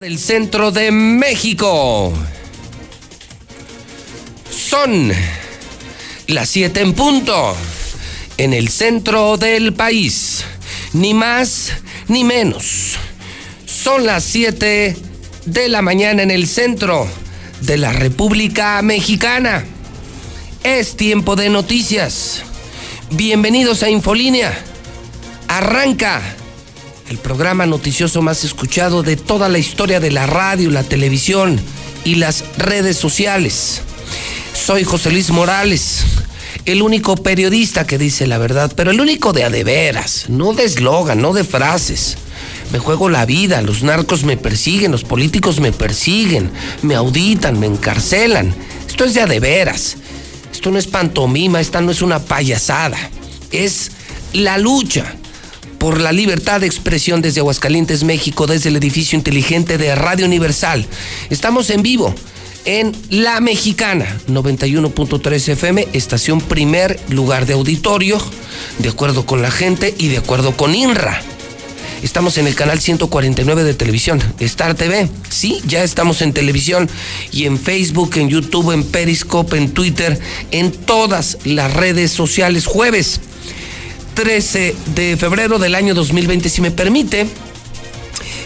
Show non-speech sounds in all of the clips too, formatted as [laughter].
del centro de México. Son las 7 en punto en el centro del país. Ni más ni menos. Son las 7 de la mañana en el centro de la República Mexicana. Es tiempo de noticias. Bienvenidos a Infolínea. Arranca el programa noticioso más escuchado de toda la historia de la radio, la televisión y las redes sociales. Soy José Luis Morales, el único periodista que dice la verdad, pero el único de a de veras, no de eslogan, no de frases. Me juego la vida, los narcos me persiguen, los políticos me persiguen, me auditan, me encarcelan. Esto es de veras. Esto no es pantomima, esta no es una payasada. Es la lucha por la libertad de expresión desde Aguascalientes, México, desde el edificio inteligente de Radio Universal. Estamos en vivo en La Mexicana, 91.3 FM, estación primer lugar de auditorio, de acuerdo con la gente y de acuerdo con INRA. Estamos en el canal 149 de televisión, Star TV. Sí, ya estamos en televisión y en Facebook, en YouTube, en Periscope, en Twitter, en todas las redes sociales. Jueves 13 de febrero del año 2020, si me permite.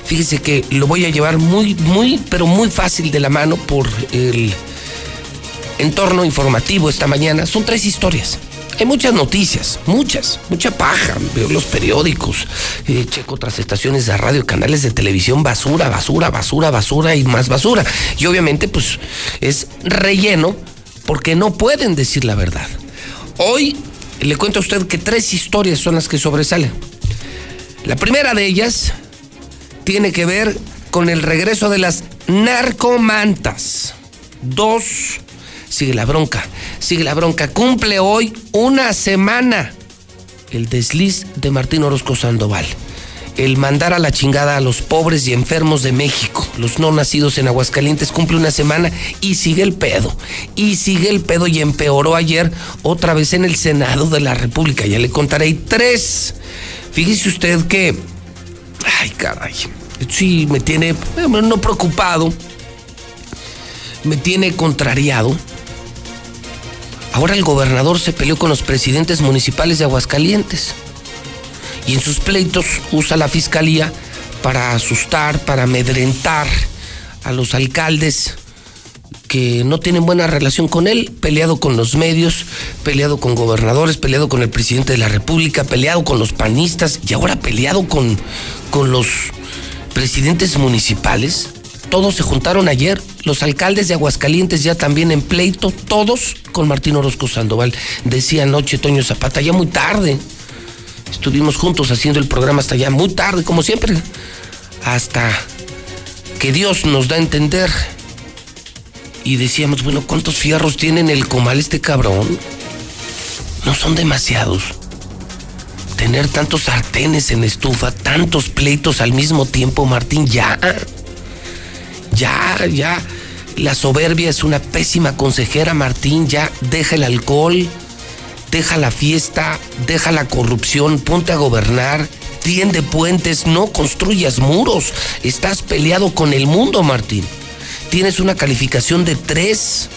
Fíjese que lo voy a llevar muy, muy, pero muy fácil de la mano por el entorno informativo esta mañana. Son tres historias. Hay muchas noticias, muchas, mucha paja. Veo los periódicos, eh, checo otras estaciones de radio, canales de televisión, basura, basura, basura, basura y más basura. Y obviamente, pues es relleno porque no pueden decir la verdad. Hoy le cuento a usted que tres historias son las que sobresalen. La primera de ellas tiene que ver con el regreso de las narcomantas. Dos, sigue la bronca, sigue la bronca. Cumple hoy una semana el desliz de Martín Orozco Sandoval. El mandar a la chingada a los pobres y enfermos de México, los no nacidos en Aguascalientes, cumple una semana y sigue el pedo. Y sigue el pedo y empeoró ayer otra vez en el Senado de la República. Ya le contaré tres. Fíjese usted que Ay, caray. Sí, me tiene, no preocupado, me tiene contrariado. Ahora el gobernador se peleó con los presidentes municipales de Aguascalientes y en sus pleitos usa la fiscalía para asustar, para amedrentar a los alcaldes que no tienen buena relación con él, peleado con los medios, peleado con gobernadores, peleado con el presidente de la República, peleado con los panistas y ahora peleado con, con los presidentes municipales. Todos se juntaron ayer, los alcaldes de Aguascalientes ya también en pleito, todos con Martín Orozco Sandoval. Decía anoche Toño Zapata, ya muy tarde. Estuvimos juntos haciendo el programa hasta ya muy tarde, como siempre. Hasta que Dios nos da a entender y decíamos, bueno, ¿cuántos fierros tiene en el comal este cabrón? No son demasiados. Tener tantos sartenes en estufa, tantos pleitos al mismo tiempo, Martín, ya. Ya, ya. La soberbia es una pésima consejera, Martín, ya. Deja el alcohol, deja la fiesta, deja la corrupción, ponte a gobernar. Tiende puentes, no construyas muros. Estás peleado con el mundo, Martín tienes una calificación de tres,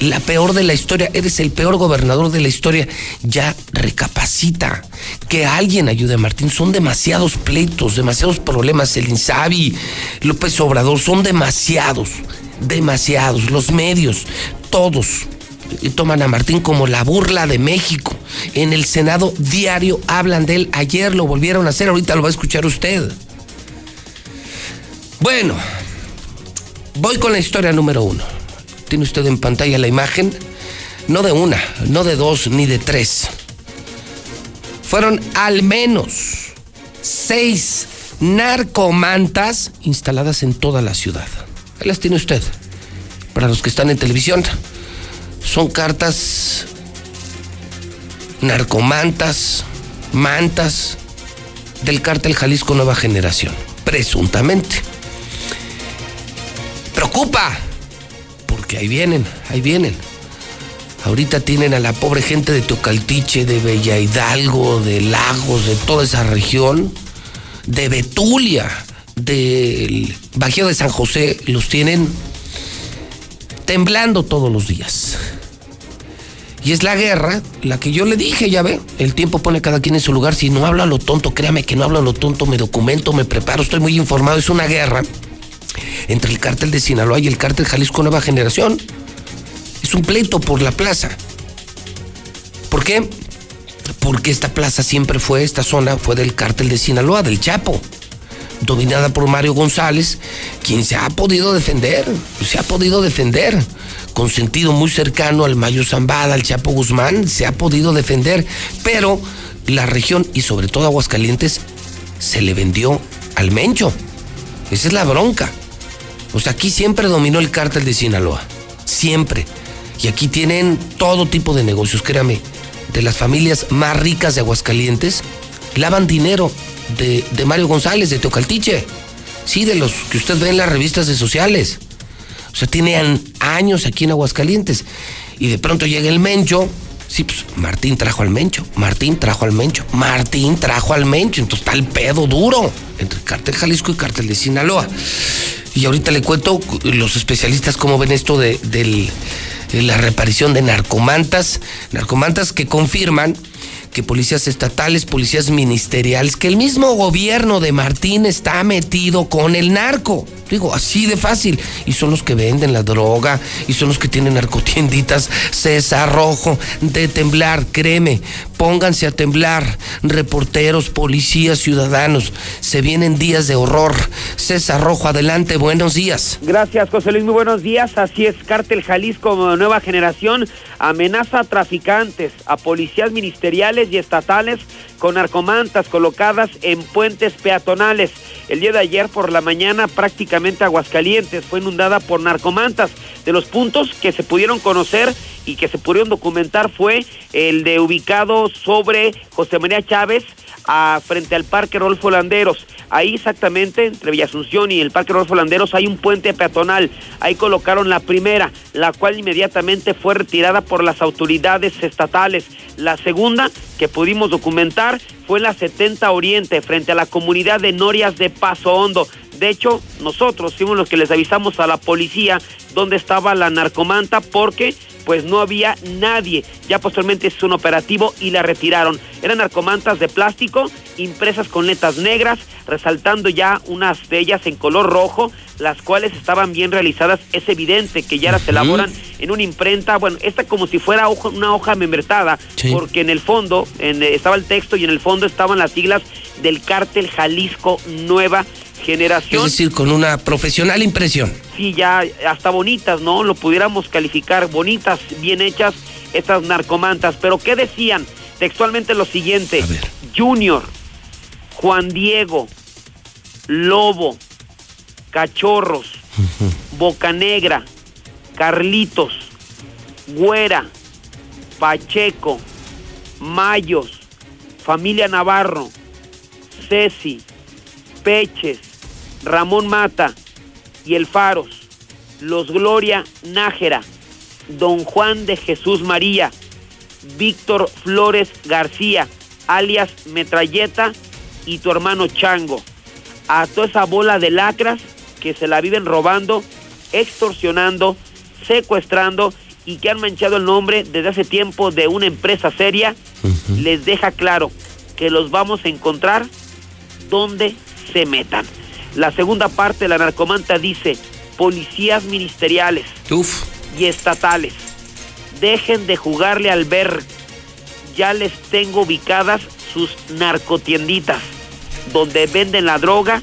la peor de la historia, eres el peor gobernador de la historia, ya recapacita. Que alguien ayude a Martín, son demasiados pleitos, demasiados problemas, el Insabi, López Obrador, son demasiados, demasiados, los medios, todos. Toman a Martín como la burla de México. En el Senado diario hablan de él. Ayer lo volvieron a hacer, ahorita lo va a escuchar usted. Bueno, Voy con la historia número uno. Tiene usted en pantalla la imagen, no de una, no de dos, ni de tres. Fueron al menos seis narcomantas instaladas en toda la ciudad. Ahí las tiene usted. Para los que están en televisión, son cartas narcomantas, mantas del cártel Jalisco Nueva Generación, presuntamente preocupa. Porque ahí vienen, ahí vienen. Ahorita tienen a la pobre gente de Tocaltiche, de Bella Hidalgo, de Lagos, de toda esa región, de Betulia, del Bajío de San José los tienen temblando todos los días. Y es la guerra, la que yo le dije, ya ve, el tiempo pone cada quien en su lugar. Si no hablo a lo tonto, créame que no hablo a lo tonto, me documento, me preparo, estoy muy informado. Es una guerra entre el cártel de Sinaloa y el cártel Jalisco Nueva Generación. Es un pleito por la plaza. ¿Por qué? Porque esta plaza siempre fue, esta zona fue del cártel de Sinaloa, del Chapo dominada por Mario González, quien se ha podido defender, se ha podido defender, con sentido muy cercano al Mayo Zambada, al Chapo Guzmán, se ha podido defender, pero la región y sobre todo Aguascalientes se le vendió al Mencho. Esa es la bronca. O sea, aquí siempre dominó el cártel de Sinaloa, siempre. Y aquí tienen todo tipo de negocios, créame, de las familias más ricas de Aguascalientes, lavan dinero de, Mario González, de Teocaltiche. Sí, de los que usted ve en las revistas de sociales. O sea, tienen años aquí en Aguascalientes. Y de pronto llega el Mencho. Sí, pues Martín trajo al Mencho. Martín trajo al Mencho. Martín trajo al Mencho. Entonces está el pedo duro entre Cártel Jalisco y Cártel de Sinaloa. Y ahorita le cuento los especialistas cómo ven esto de, de la reparición de narcomantas. Narcomantas que confirman que policías estatales, policías ministeriales, que el mismo gobierno de Martín está metido con el narco. Digo, así de fácil. Y son los que venden la droga, y son los que tienen narcotienditas. César Rojo, de temblar, créeme, pónganse a temblar. Reporteros, policías, ciudadanos, se vienen días de horror. César Rojo, adelante, buenos días. Gracias, José Luis, muy buenos días. Así es, Cártel Jalisco, nueva generación, amenaza a traficantes, a policías ministeriales y estatales con narcomantas colocadas en puentes peatonales. El día de ayer por la mañana prácticamente Aguascalientes fue inundada por narcomantas. De los puntos que se pudieron conocer y que se pudieron documentar fue el de ubicado sobre José María Chávez frente al Parque Rolfo Landeros. Ahí exactamente, entre Villa Asunción y el Parque Rolfo Landeros, hay un puente peatonal. Ahí colocaron la primera, la cual inmediatamente fue retirada por las autoridades estatales. La segunda, que pudimos documentar, fue en la 70 Oriente, frente a la comunidad de Norias de Paso Hondo. De hecho, nosotros fuimos los que les avisamos a la policía dónde estaba la narcomanta porque pues no había nadie. Ya posteriormente es un operativo y la retiraron. Eran narcomantas de plástico impresas con letras negras, resaltando ya unas de ellas en color rojo, las cuales estaban bien realizadas. Es evidente que ya las elaboran en una imprenta, bueno, esta como si fuera una hoja membretada, porque en el fondo en, estaba el texto y en el fondo estaban las siglas del cártel Jalisco Nueva generación. Es decir, con una profesional impresión. Sí, ya hasta bonitas, ¿no? Lo pudiéramos calificar, bonitas, bien hechas, estas narcomantas. Pero ¿qué decían? Textualmente lo siguiente. Junior, Juan Diego, Lobo, Cachorros, Boca Negra, Carlitos, Güera, Pacheco, Mayos, Familia Navarro, Ceci, Peches, Ramón Mata y el Faros, los Gloria Nájera, Don Juan de Jesús María, Víctor Flores García, alias Metralleta, y tu hermano Chango. A toda esa bola de lacras que se la viven robando, extorsionando, secuestrando y que han manchado el nombre desde hace tiempo de una empresa seria, les deja claro que los vamos a encontrar donde se metan. La segunda parte de la narcomanta dice, policías ministeriales y estatales, dejen de jugarle al ver, ya les tengo ubicadas sus narcotienditas, donde venden la droga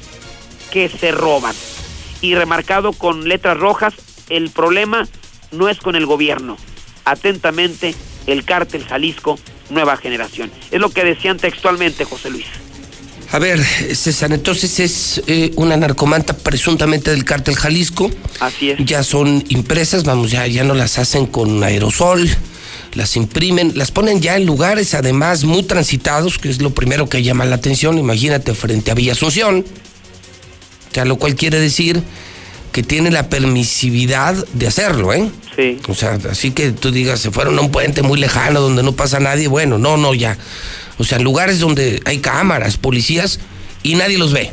que se roban. Y remarcado con letras rojas, el problema no es con el gobierno. Atentamente, el cártel Jalisco Nueva Generación. Es lo que decían textualmente, José Luis. A ver, César, entonces es eh, una narcomanta presuntamente del cártel Jalisco. Así es. Ya son impresas, vamos, ya, ya no las hacen con aerosol, las imprimen, las ponen ya en lugares además muy transitados, que es lo primero que llama la atención, imagínate, frente a Villa Asunción. O sea, lo cual quiere decir que tiene la permisividad de hacerlo, ¿eh? Sí. O sea, así que tú digas, se fueron a un puente muy lejano donde no pasa nadie, bueno, no, no, ya. O sea, lugares donde hay cámaras, policías y nadie los ve.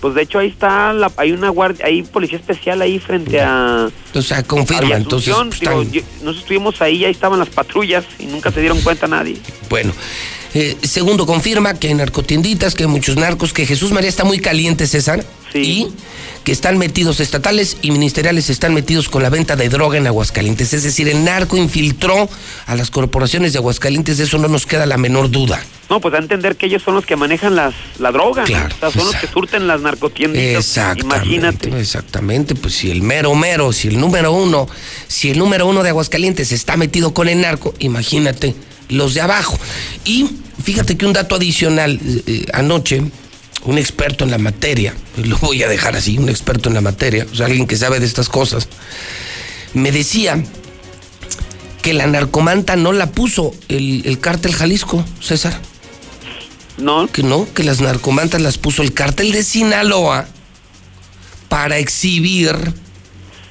Pues de hecho ahí está, la, hay una guardia, hay policía especial ahí frente a... O sea, confirma, entonces... Pues, nosotros estuvimos ahí, ahí estaban las patrullas y nunca se dieron cuenta nadie. Bueno, eh, segundo, confirma que hay narcotienditas, que hay muchos narcos, que Jesús María está muy caliente, César. Sí. Y que están metidos estatales y ministeriales están metidos con la venta de droga en Aguascalientes. Es decir, el narco infiltró a las corporaciones de Aguascalientes, de eso no nos queda la menor duda. No, pues a entender que ellos son los que manejan las, la droga. Claro. O sea, son los que surten las narcotiendas. Exactamente. Imagínate. Exactamente, pues si el mero mero, si el número uno, si el número uno de Aguascalientes está metido con el narco, imagínate los de abajo. Y fíjate que un dato adicional, eh, anoche, un experto en la materia, [laughs] lo voy a dejar así, un experto en la materia, o sea, alguien que sabe de estas cosas, me decía que la narcomanta no la puso el, el cártel Jalisco, César. No. Que no, que las narcomantas las puso el cártel de Sinaloa para exhibir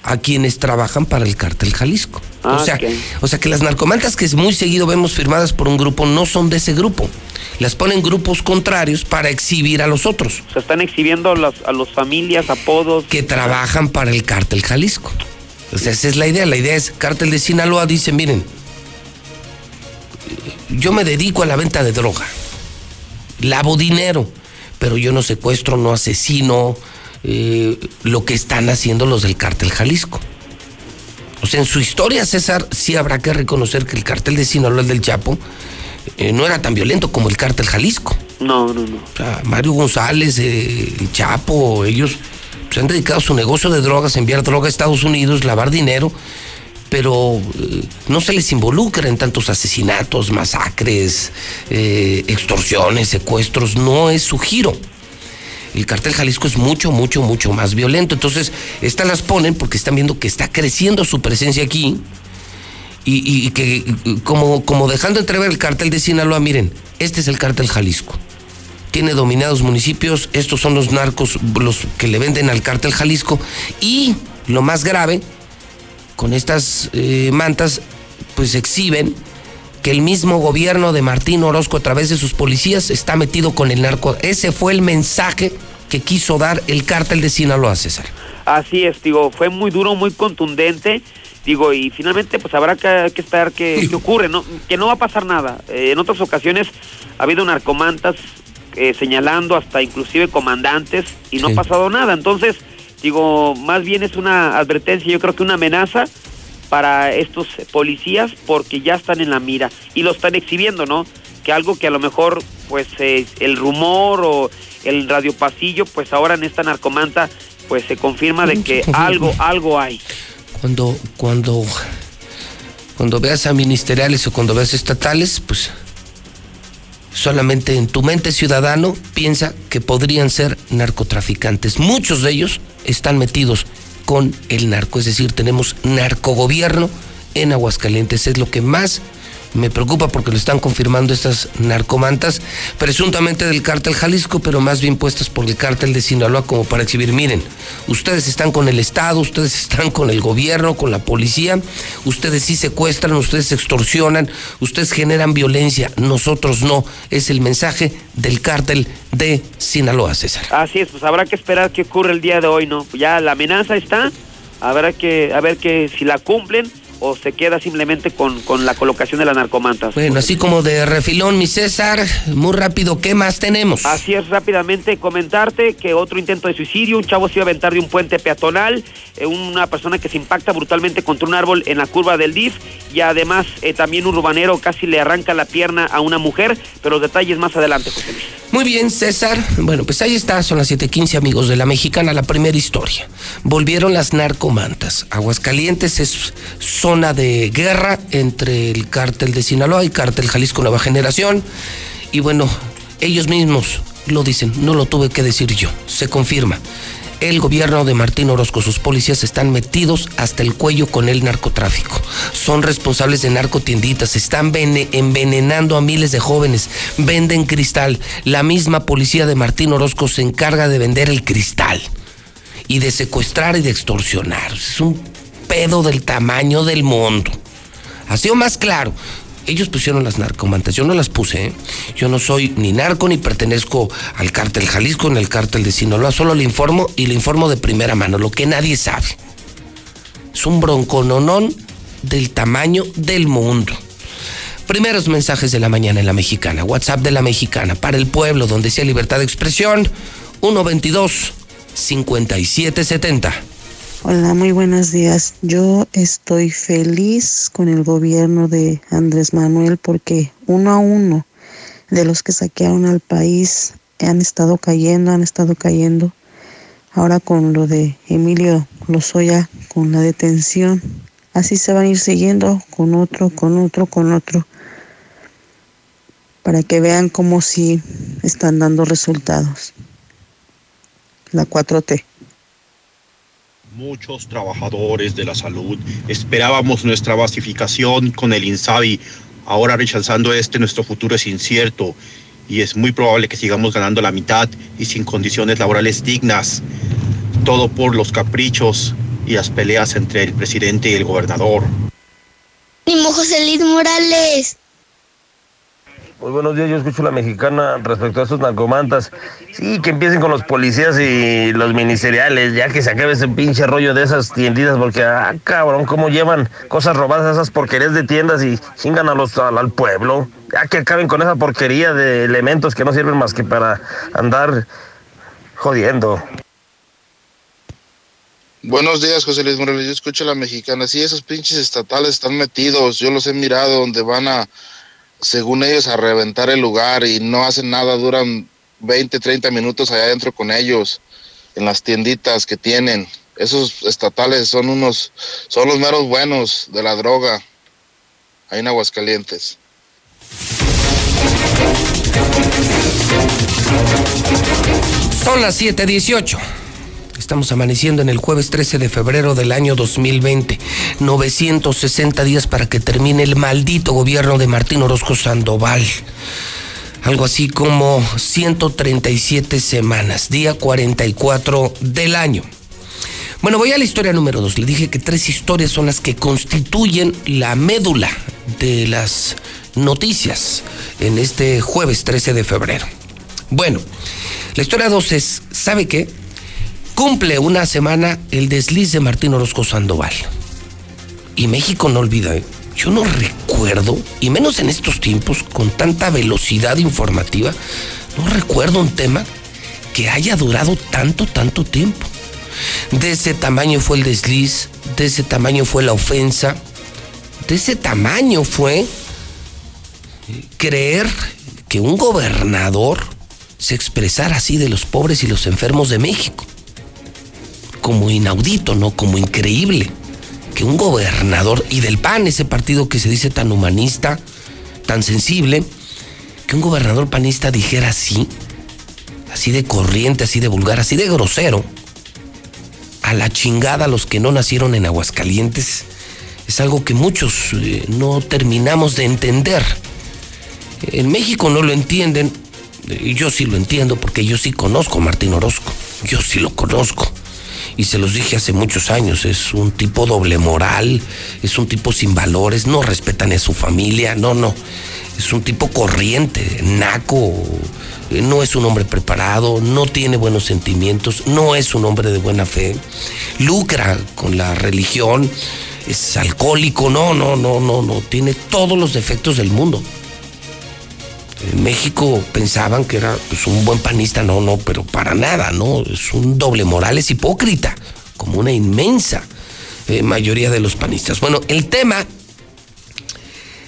a quienes trabajan para el cártel Jalisco. O, ah, sea, o sea que las narcomantas que muy seguido vemos firmadas por un grupo no son de ese grupo. Las ponen grupos contrarios para exhibir a los otros. Se están exhibiendo a las a los familias, apodos. Que trabajan para el cártel Jalisco. O sea, esa es la idea. La idea es, cártel de Sinaloa dice, miren, yo me dedico a la venta de droga. Lavo dinero, pero yo no secuestro, no asesino, eh, lo que están haciendo los del cártel Jalisco. En su historia, César, sí habrá que reconocer que el cártel de Sinaloa, el del Chapo, eh, no era tan violento como el cártel Jalisco. No, no, no. O sea, Mario González, eh, el Chapo, ellos se han dedicado a su negocio de drogas, enviar droga a Estados Unidos, lavar dinero, pero no se les involucra en tantos asesinatos, masacres, extorsiones, secuestros, no es su giro el cartel Jalisco es mucho, mucho, mucho más violento. Entonces, estas las ponen porque están viendo que está creciendo su presencia aquí y, que como, como dejando entrever el cartel de Sinaloa, miren, este es el cartel Jalisco. Tiene dominados municipios, estos son los narcos, los que le venden al cartel Jalisco y lo más grave, con estas eh, mantas, pues exhiben que el mismo gobierno de Martín Orozco a través de sus policías está metido con el narco. Ese fue el mensaje que quiso dar el cártel de Sinaloa, César. Así es, digo, fue muy duro, muy contundente. Digo, y finalmente pues habrá que, esperar que, ocurre, ¿no? Que no va a pasar nada. Eh, en otras ocasiones ha habido narcomantas eh, señalando hasta inclusive comandantes y no ha pasado nada. Entonces, digo, más bien es una advertencia, yo creo que una amenaza para estos policías porque ya están en la mira y lo están exhibiendo, ¿no? Que algo que a lo mejor, pues, el rumor o el radio pasillo, pues ahora en esta narcomanta, pues se confirma de que [laughs] algo, algo hay. Cuando, cuando, cuando veas a ministeriales o cuando veas estatales, pues solamente en tu mente ciudadano piensa que podrían ser narcotraficantes. Muchos de ellos están metidos con el narco. Es decir, tenemos narcogobierno en Aguascalientes. Es lo que más me preocupa porque lo están confirmando estas narcomantas, presuntamente del cártel Jalisco, pero más bien puestas por el cártel de Sinaloa como para exhibir, miren, ustedes están con el Estado, ustedes están con el gobierno, con la policía, ustedes sí secuestran, ustedes extorsionan, ustedes generan violencia, nosotros no. Es el mensaje del cártel de Sinaloa, César. Así es, pues habrá que esperar qué ocurre el día de hoy, ¿no? Ya la amenaza está, habrá que a ver que si la cumplen o se queda simplemente con, con la colocación de las narcomantas. Bueno, así como de refilón, mi César, muy rápido, ¿qué más tenemos? Así es, rápidamente comentarte que otro intento de suicidio, un chavo se iba a aventar de un puente peatonal, eh, una persona que se impacta brutalmente contra un árbol en la curva del DIF y además eh, también un urbanero casi le arranca la pierna a una mujer, pero los detalles más adelante, José Luis. Muy bien, César. Bueno, pues ahí está, son las 7:15 amigos de la Mexicana, la primera historia. Volvieron las narcomantas. Aguascalientes es zona de guerra entre el cártel de Sinaloa y cártel Jalisco Nueva Generación. Y bueno, ellos mismos lo dicen, no lo tuve que decir yo, se confirma el gobierno de Martín Orozco, sus policías están metidos hasta el cuello con el narcotráfico. Son responsables de narcotienditas, están envenenando a miles de jóvenes, venden cristal. La misma policía de Martín Orozco se encarga de vender el cristal y de secuestrar y de extorsionar. Es un pedo del tamaño del mundo. Ha sido más claro. Ellos pusieron las narcomantas, yo no las puse, ¿eh? Yo no soy ni narco ni pertenezco al cártel Jalisco ni al cártel de Sinaloa, solo le informo y le informo de primera mano, lo que nadie sabe. Es un broncononón del tamaño del mundo. Primeros mensajes de la mañana en la mexicana, WhatsApp de la mexicana, para el pueblo donde sea libertad de expresión, 122 5770. Hola, muy buenos días. Yo estoy feliz con el gobierno de Andrés Manuel porque uno a uno de los que saquearon al país han estado cayendo, han estado cayendo. Ahora con lo de Emilio Lozoya, con la detención, así se van a ir siguiendo con otro, con otro, con otro para que vean cómo sí están dando resultados. La 4T. Muchos trabajadores de la salud esperábamos nuestra basificación con el INSABI. Ahora rechazando este, nuestro futuro es incierto y es muy probable que sigamos ganando la mitad y sin condiciones laborales dignas. Todo por los caprichos y las peleas entre el presidente y el gobernador. José Luis Morales. Muy buenos días, yo escucho la mexicana respecto a estos narcomantas. Sí, que empiecen con los policías y los ministeriales, ya que se acabe ese pinche rollo de esas tienditas, porque, ah, cabrón, cómo llevan cosas robadas esas porquerías de tiendas y chingan a los, al, al pueblo. Ya que acaben con esa porquería de elementos que no sirven más que para andar jodiendo. Buenos días, José Luis Morales. Yo escucho la mexicana. Sí, esos pinches estatales están metidos. Yo los he mirado donde van a según ellos, a reventar el lugar y no hacen nada, duran 20, 30 minutos allá adentro con ellos, en las tienditas que tienen. Esos estatales son unos, son los meros buenos de la droga, ahí en Aguascalientes. Son las 7:18. Estamos amaneciendo en el jueves 13 de febrero del año 2020. 960 días para que termine el maldito gobierno de Martín Orozco Sandoval. Algo así como 137 semanas, día 44 del año. Bueno, voy a la historia número 2. Le dije que tres historias son las que constituyen la médula de las noticias en este jueves 13 de febrero. Bueno, la historia 2 es, ¿sabe qué? Cumple una semana el desliz de Martín Orozco Sandoval. Y México no olvida, ¿eh? yo no recuerdo, y menos en estos tiempos, con tanta velocidad informativa, no recuerdo un tema que haya durado tanto, tanto tiempo. De ese tamaño fue el desliz, de ese tamaño fue la ofensa, de ese tamaño fue creer que un gobernador se expresara así de los pobres y los enfermos de México como inaudito, ¿no? Como increíble que un gobernador, y del PAN, ese partido que se dice tan humanista, tan sensible, que un gobernador panista dijera así, así de corriente, así de vulgar, así de grosero, a la chingada los que no nacieron en Aguascalientes, es algo que muchos eh, no terminamos de entender. En México no lo entienden, y yo sí lo entiendo porque yo sí conozco a Martín Orozco, yo sí lo conozco y se los dije hace muchos años, es un tipo doble moral, es un tipo sin valores, no respetan a su familia, no, no, es un tipo corriente, naco, no es un hombre preparado, no tiene buenos sentimientos, no es un hombre de buena fe, lucra con la religión, es alcohólico, no, no, no, no, no, tiene todos los defectos del mundo. En México pensaban que era pues, un buen panista, no, no, pero para nada, ¿no? Es un doble moral, es hipócrita, como una inmensa eh, mayoría de los panistas. Bueno, el tema,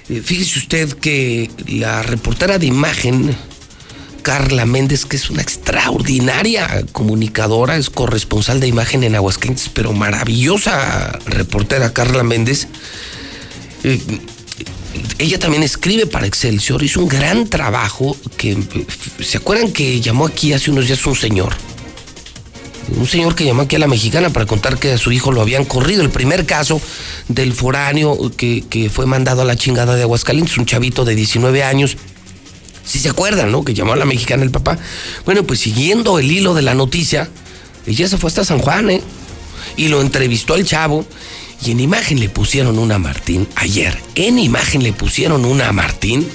eh, fíjese usted que la reportera de imagen, Carla Méndez, que es una extraordinaria comunicadora, es corresponsal de imagen en Aguascalientes, pero maravillosa reportera Carla Méndez, eh, ella también escribe para Excelsior, hizo un gran trabajo que, ¿se acuerdan que llamó aquí hace unos días un señor? Un señor que llamó aquí a la mexicana para contar que a su hijo lo habían corrido. El primer caso del foráneo que, que fue mandado a la chingada de Aguascalientes, un chavito de 19 años. Si se acuerdan, ¿no? Que llamó a la mexicana el papá. Bueno, pues siguiendo el hilo de la noticia, ella se fue hasta San Juan, ¿eh? Y lo entrevistó al chavo Y en imagen le pusieron una a Martín, ayer, en imagen le pusieron una a Martín.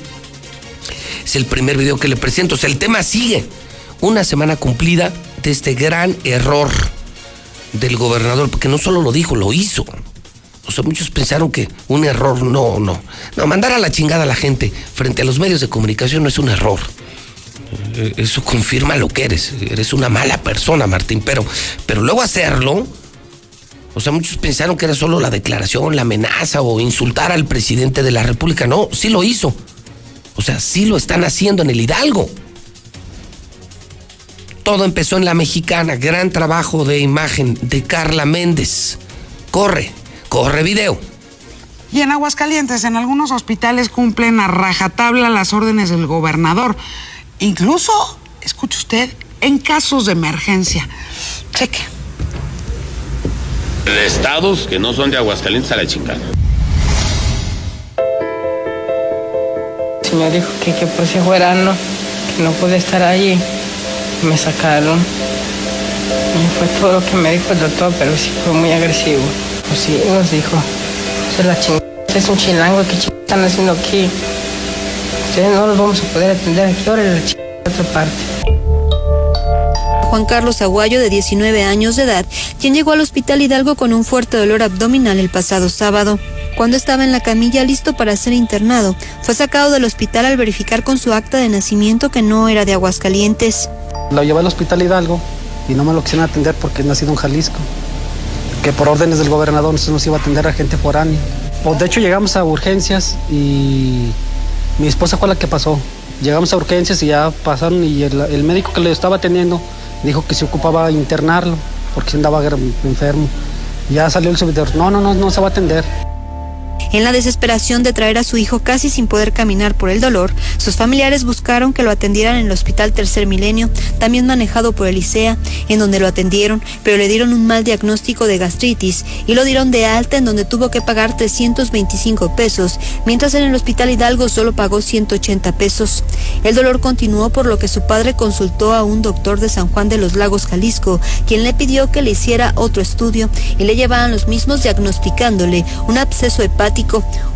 Es el primer video que le presento. O sea, el tema sigue. Una semana cumplida de este gran error del gobernador, porque no solo lo dijo, lo hizo. O sea, muchos pensaron que un error, no, no. No, mandar a la chingada a la gente frente a los medios de comunicación no es un error. Eh, Eso confirma lo que eres. Eres una mala persona, Martín. Pero, pero luego hacerlo, o sea, muchos pensaron que era solo la declaración, la amenaza o insultar al presidente de la República. No, sí lo hizo. O sea, sí lo están haciendo en el Hidalgo. Todo empezó en la mexicana. Gran trabajo de imagen de Carla Méndez. Corre, corre video. Y en Aguascalientes, en algunos hospitales cumplen a rajatabla las órdenes del gobernador. Incluso, escuche usted, en casos de emergencia. Cheque. De estados que no son de Aguascalientes a la chingada. Sí me dijo que, que por si fuera no, que no pude estar allí. Me sacaron. Y fue todo lo que me dijo el doctor, pero sí fue muy agresivo. Pues sí, nos dijo, "Usted es la chingada, es un chilango, ¿qué chingada están haciendo aquí? Ustedes no los vamos a poder atender aquí, ahora la chingada otra parte. Juan Carlos Aguayo, de 19 años de edad, quien llegó al hospital Hidalgo con un fuerte dolor abdominal el pasado sábado. Cuando estaba en la camilla listo para ser internado, fue sacado del hospital al verificar con su acta de nacimiento que no era de Aguascalientes. Lo llevé al hospital Hidalgo y no me lo quisieron atender porque es nacido en Jalisco. Que por órdenes del gobernador no se nos iba a atender a gente foránea. Pues de hecho llegamos a urgencias y mi esposa fue la que pasó. Llegamos a urgencias y ya pasaron y el, médico que le estaba atendiendo dijo que se ocupaba internarlo porque andaba enfermo. Ya salió el subidor. No, no, no, no se va a atender. En la desesperación de traer a su hijo casi sin poder caminar por el dolor, sus familiares buscaron que lo atendieran en el Hospital Tercer Milenio, también manejado por el ICEA, en donde lo atendieron, pero le dieron un mal diagnóstico de gastritis y lo dieron de alta en donde tuvo que pagar 325 pesos, mientras en el Hospital Hidalgo solo pagó 180 pesos. El dolor continuó por lo que su padre consultó a un doctor de San Juan de los Lagos, Jalisco, quien le pidió que le hiciera otro estudio y le llevaban los mismos diagnosticándole un absceso hepático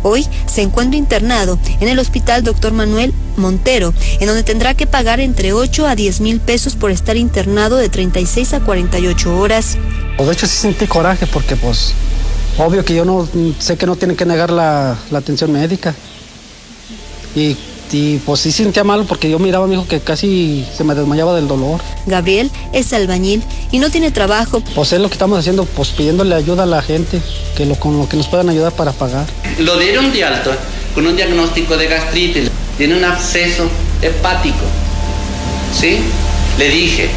Hoy se encuentra internado en el hospital Dr. Manuel Montero, en donde tendrá que pagar entre 8 a 10 mil pesos por estar internado de 36 a 48 horas. Pues de hecho sí sentí coraje porque pues obvio que yo no sé que no tienen que negar la, la atención médica. Y, y, pues sí sentía mal porque yo miraba a mi hijo que casi se me desmayaba del dolor. Gabriel es albañil y no tiene trabajo. Pues es lo que estamos haciendo, pues pidiéndole ayuda a la gente, que lo, con lo que nos puedan ayudar para pagar. Lo dieron de alta con un diagnóstico de gastritis, tiene un absceso hepático. ¿Sí? Le dije,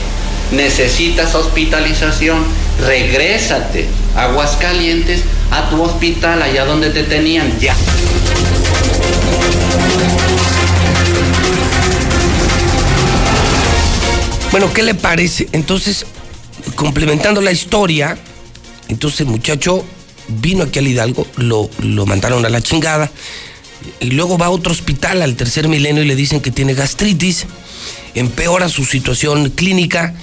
necesitas hospitalización, regrésate a Aguascalientes a tu hospital, allá donde te tenían, ya. Bueno, ¿qué le parece? Entonces, complementando la historia, entonces el muchacho vino aquí al Hidalgo, lo, lo mandaron a la chingada, y luego va a otro hospital, al tercer milenio, y le dicen que tiene gastritis, empeora su situación clínica,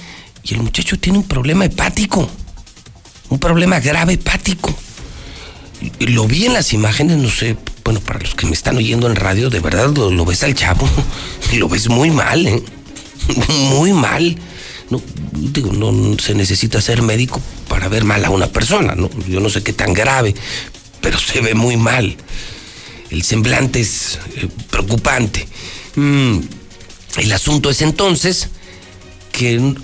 y el muchacho tiene un problema hepático, un problema grave hepático. Lo vi en las imágenes, no sé, bueno, para los que me están oyendo en radio, de verdad lo, lo ves al chavo, [laughs] lo ves muy mal, ¿eh? Muy mal. No, digo, no se necesita ser médico para ver mal a una persona, ¿no? Yo no sé qué tan grave, pero se ve muy mal. El semblante es eh, preocupante. Mm, el asunto es entonces que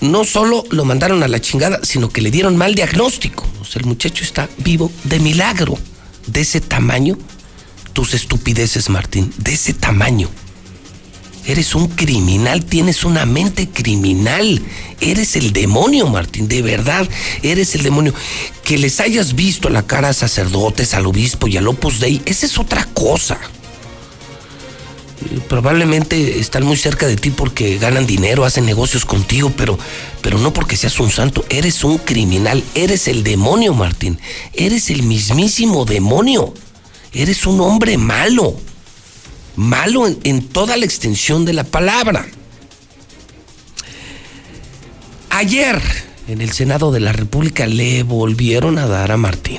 no solo lo mandaron a la chingada, sino que le dieron mal diagnóstico. El muchacho está vivo de milagro. De ese tamaño, tus estupideces, Martín, de ese tamaño. Eres un criminal, tienes una mente criminal. Eres el demonio, Martín, de verdad, eres el demonio. Que les hayas visto la cara a sacerdotes, al obispo y al Opus Dei, esa es otra cosa. Probablemente están muy cerca de ti porque ganan dinero, hacen negocios contigo, pero, pero no porque seas un santo. Eres un criminal, eres el demonio, Martín. Eres el mismísimo demonio. Eres un hombre malo malo en, en, toda la extensión de la palabra. Ayer, en el Senado de la República, le volvieron a dar a Martín.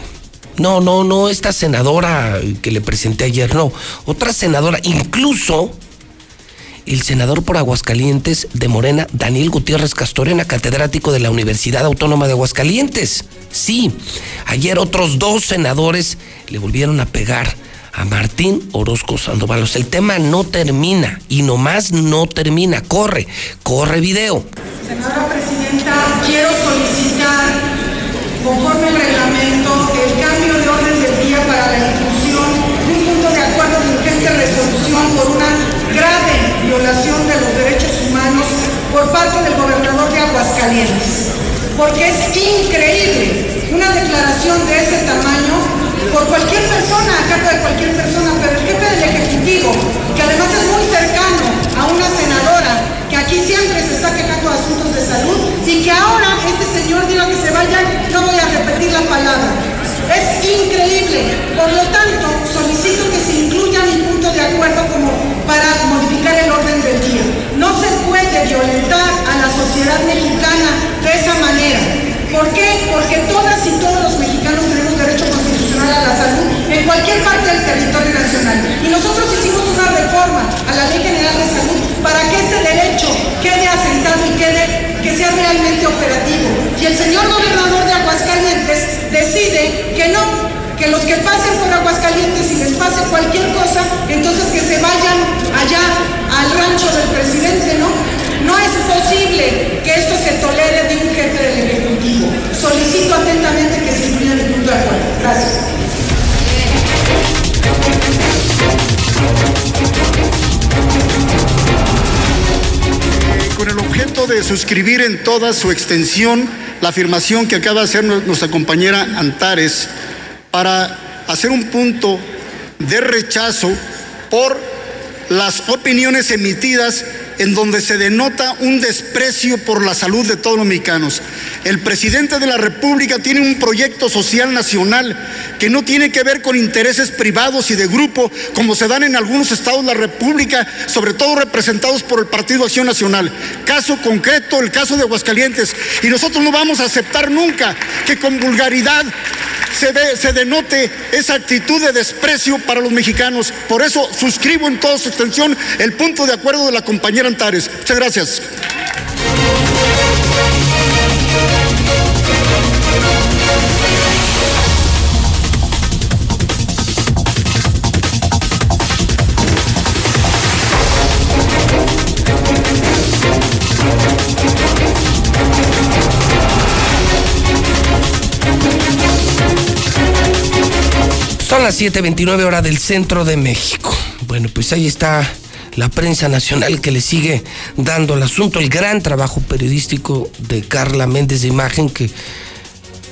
No, no, no, esta senadora que le presenté ayer, no. Otra senadora, incluso el senador por Aguascalientes de Morena, Daniel Gutiérrez Castorena, catedrático de la Universidad Autónoma de Aguascalientes. Sí, ayer otros dos senadores le volvieron a pegar a Martín Orozco Sandoval. el tema no termina y nomás no termina. Corre, corre video. Señora Presidenta, quiero solicitar, conforme al reglamento, el cambio de orden del día para la inclusión de un punto de acuerdo de urgente resolución por una grave violación de los derechos humanos por parte del gobernador de Aguascalientes. Porque es increíble una declaración de ese tamaño por cualquier persona, a cargo de cualquier persona, pero el jefe del Ejecutivo, que además es muy cercano a una senadora, que aquí siempre se está quejando de asuntos de salud, y que ahora este señor diga que se vaya, no voy a repetir la palabra. Es increíble. Por lo tanto, solicito que se incluya mi punto de acuerdo como para modificar el orden del día. No se puede violentar a la sociedad mexicana de esa manera. ¿Por qué? Porque todas y todos los mexicanos a la Salud en cualquier parte del territorio nacional. Y nosotros hicimos una reforma a la Ley General de Salud para que este derecho quede asentado y quede, que sea realmente operativo. Y el señor gobernador de Aguascalientes decide que no, que los que pasen por Aguascalientes y les pase cualquier cosa, entonces que se vayan allá al rancho del presidente, ¿no? No es posible que esto se tolere de un jefe del Ejecutivo. Solicito atentamente que se incluya el punto acuerdo. Gracias. Con el objeto de suscribir en toda su extensión la afirmación que acaba de hacer nuestra compañera Antares para hacer un punto de rechazo por las opiniones emitidas en donde se denota un desprecio por la salud de todos los mexicanos. El presidente de la República tiene un proyecto social nacional que no tiene que ver con intereses privados y de grupo, como se dan en algunos estados de la República, sobre todo representados por el Partido Acción Nacional. Caso concreto, el caso de Aguascalientes. Y nosotros no vamos a aceptar nunca que con vulgaridad se, denote esa actitud de desprecio para los mexicanos. Por eso suscribo en toda su extensión el punto de acuerdo de la compañera Muchas gracias. Son las 7:29 horas del centro de México. Bueno, pues ahí está la prensa nacional que le sigue dando al asunto, el gran trabajo periodístico de Carla Méndez de Imagen que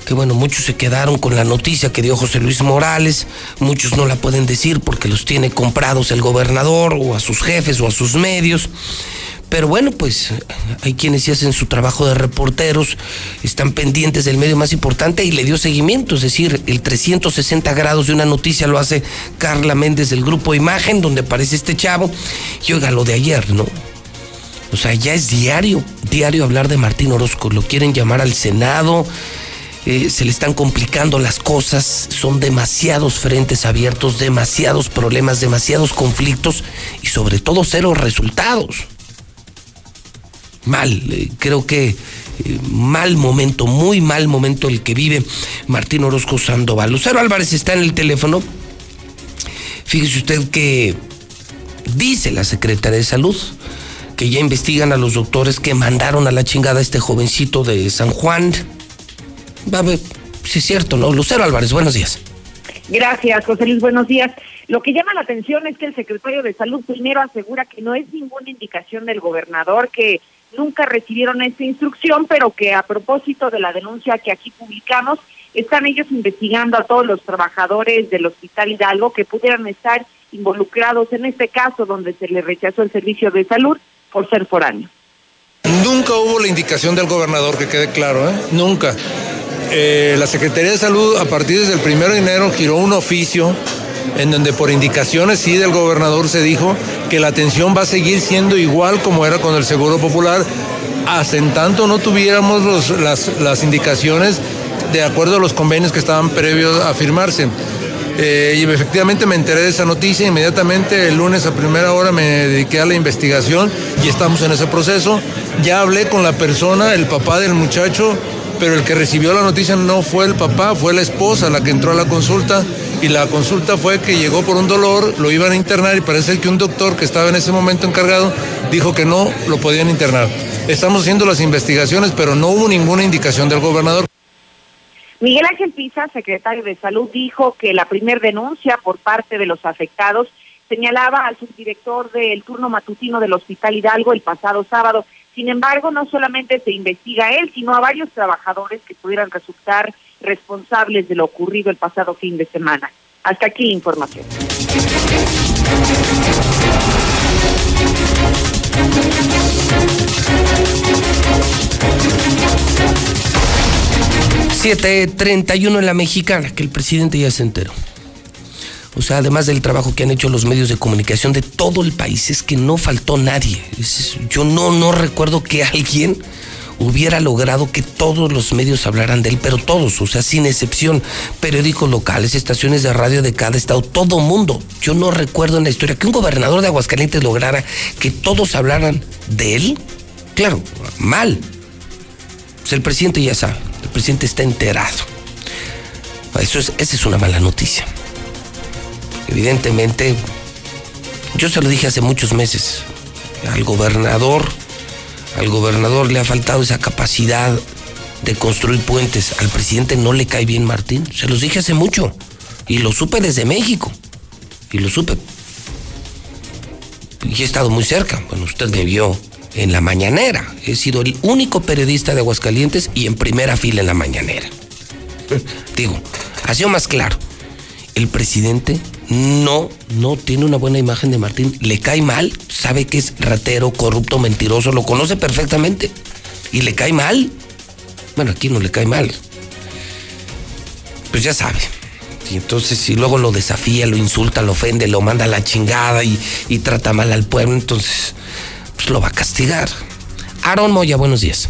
que bueno, muchos se quedaron con la noticia que dio José Luis Morales, muchos no la pueden decir porque los tiene comprados el gobernador o a sus jefes o a sus medios. Pero bueno, pues hay quienes sí hacen su trabajo de reporteros, están pendientes del medio más importante y le dio seguimiento, es decir, el 360 grados de una noticia lo hace Carla Méndez del grupo Imagen, donde aparece este chavo. Y oiga, lo de ayer, ¿no? O sea, ya es diario, diario hablar de Martín Orozco, lo quieren llamar al Senado eh, se le están complicando las cosas, son demasiados frentes abiertos, demasiados problemas, demasiados conflictos y sobre todo cero resultados. Mal, eh, creo que eh, mal momento, muy mal momento el que vive Martín Orozco Sandoval. Lucero Álvarez está en el teléfono. Fíjese usted que dice la secretaria de Salud que ya investigan a los doctores que mandaron a la chingada a este jovencito de San Juan va a ver si es cierto, ¿no? Lucero Álvarez, buenos días. Gracias, José Luis, buenos días. Lo que llama la atención es que el secretario de Salud primero asegura que no es ninguna indicación del gobernador, que nunca recibieron esta instrucción, pero que a propósito de la denuncia que aquí publicamos, están ellos investigando a todos los trabajadores del Hospital Hidalgo que pudieran estar involucrados en este caso donde se les rechazó el servicio de salud por ser foráneo. Nunca hubo la indicación del gobernador, que quede claro, ¿eh? Nunca. Eh, la Secretaría de Salud a partir del primero de enero giró un oficio en donde por indicaciones sí del gobernador se dijo que la atención va a seguir siendo igual como era con el Seguro Popular, hasta en tanto no tuviéramos las, indicaciones de acuerdo a los convenios que estaban previos a firmarse. Eh, y efectivamente me enteré de esa noticia, inmediatamente el lunes a primera hora me dediqué a la investigación y estamos en ese proceso. Ya hablé con la persona, el papá del muchacho, pero el que recibió la noticia no fue el papá, fue la esposa la que entró a la consulta y la consulta fue que llegó por un dolor, lo iban a internar y parece que un doctor que estaba en ese momento encargado dijo que no lo podían internar. Estamos haciendo las investigaciones, pero no hubo ninguna indicación del gobernador. Miguel Ángel Pisa, secretario de Salud, dijo que la primer denuncia por parte de los afectados señalaba al subdirector del turno matutino del Hospital Hidalgo el pasado sábado. Sin embargo, no solamente se investiga a él, sino a varios trabajadores que pudieran resultar responsables de lo ocurrido el pasado fin de semana. Hasta aquí la información. 7.31 en la mexicana, que el presidente ya se enteró. O sea, además del trabajo que han hecho los medios de comunicación de todo el país, es que no faltó nadie. yo no, no recuerdo que alguien hubiera logrado que todos los medios hablaran de él, pero todos, o sea, sin excepción, periódicos locales, estaciones de radio de cada estado, todo mundo. Yo no recuerdo en la historia que un gobernador de Aguascalientes lograra que todos hablaran de él. Claro, mal. Pues el presidente ya sabe, el presidente está enterado. Eso es, esa es una mala noticia. Evidentemente, yo se lo dije hace muchos meses, al gobernador, al gobernador le ha faltado esa capacidad de construir puentes. Al presidente no le cae bien Martín, se los dije hace mucho. Y lo supe desde México. Y lo supe. Y he estado muy cerca. Bueno, usted me vio en la mañanera. He sido el único periodista de Aguascalientes y en primera fila en la mañanera. [laughs] Digo, ha sido más claro. El presidente no, no tiene una buena imagen de Martín. Le cae mal, sabe que es ratero, corrupto, mentiroso, lo conoce perfectamente. Y le cae mal. Bueno, aquí no le cae mal. Pues ya sabe. Y entonces, si luego lo desafía, lo insulta, lo ofende, lo manda a la chingada y, trata mal al pueblo, entonces pues lo va a castigar. Aaron Moya, buenos días.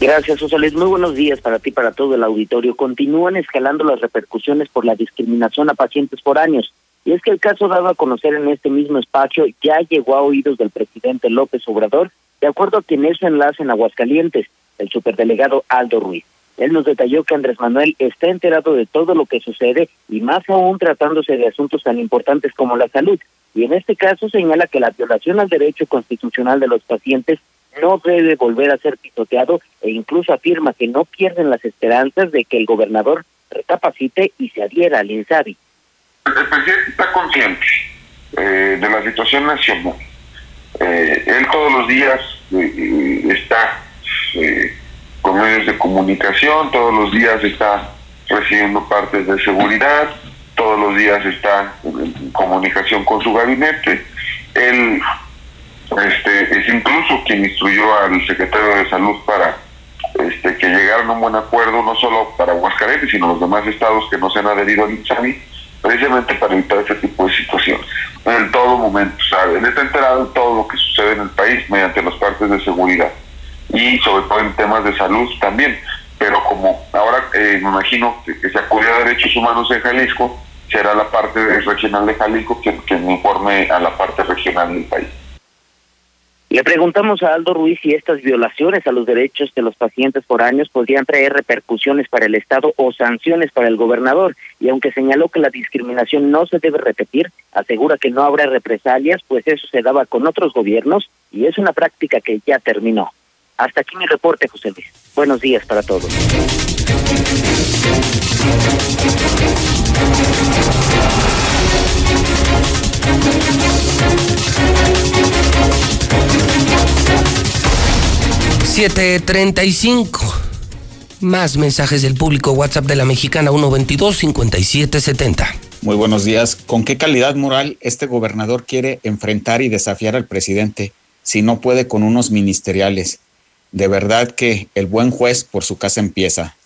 Gracias, José Luis. Muy buenos días para ti y para todo el auditorio. Continúan escalando las repercusiones por la discriminación a pacientes foráneos. Y es que el caso dado a conocer en este mismo espacio ya llegó a oídos del presidente López Obrador, de acuerdo a quien se enlace en Aguascalientes, el superdelegado Aldo Ruiz. Él nos detalló que Andrés Manuel está enterado de todo lo que sucede y más aún tratándose de asuntos tan importantes como la salud. Y en este caso señala que la violación al derecho constitucional de los pacientes no debe volver a ser pisoteado e incluso afirma que no pierden las esperanzas de que el gobernador recapacite y se adhiera al INSABI. El presidente está consciente eh, de la situación nacional. Eh, él todos los días eh, está con medios de comunicación, todos los días está recibiendo partes de seguridad, todos los días está en comunicación con su gabinete. Él este, es incluso quien instruyó al secretario de Salud para este, que llegaran a un buen acuerdo, no solo para Aguascalientes, sino los demás estados que no se han adherido al INSABI, precisamente para evitar este tipo de situaciones. En todo momento, ¿sabe? Él está enterado de todo lo que sucede en el país mediante las partes de seguridad y sobre todo en temas de salud también. Pero como ahora eh, me imagino que, se acudió a derechos humanos en Jalisco, será la parte regional de Jalisco quien, quien informe a la parte regional del país. Le preguntamos a Aldo Ruiz si estas violaciones a los derechos de los pacientes foráneos podrían traer repercusiones para el Estado o sanciones para el gobernador. Y aunque señaló que la discriminación no se debe repetir, asegura que no habrá represalias, pues eso se daba con otros gobiernos y es una práctica que ya terminó. Hasta aquí mi reporte, José Luis. Buenos días para todos. 735. Más mensajes del público. WhatsApp de la mexicana 122-5770. Muy buenos días. ¿Con qué calidad moral este gobernador quiere enfrentar y desafiar al presidente si no puede con unos ministeriales? De verdad que el buen juez por su casa empieza.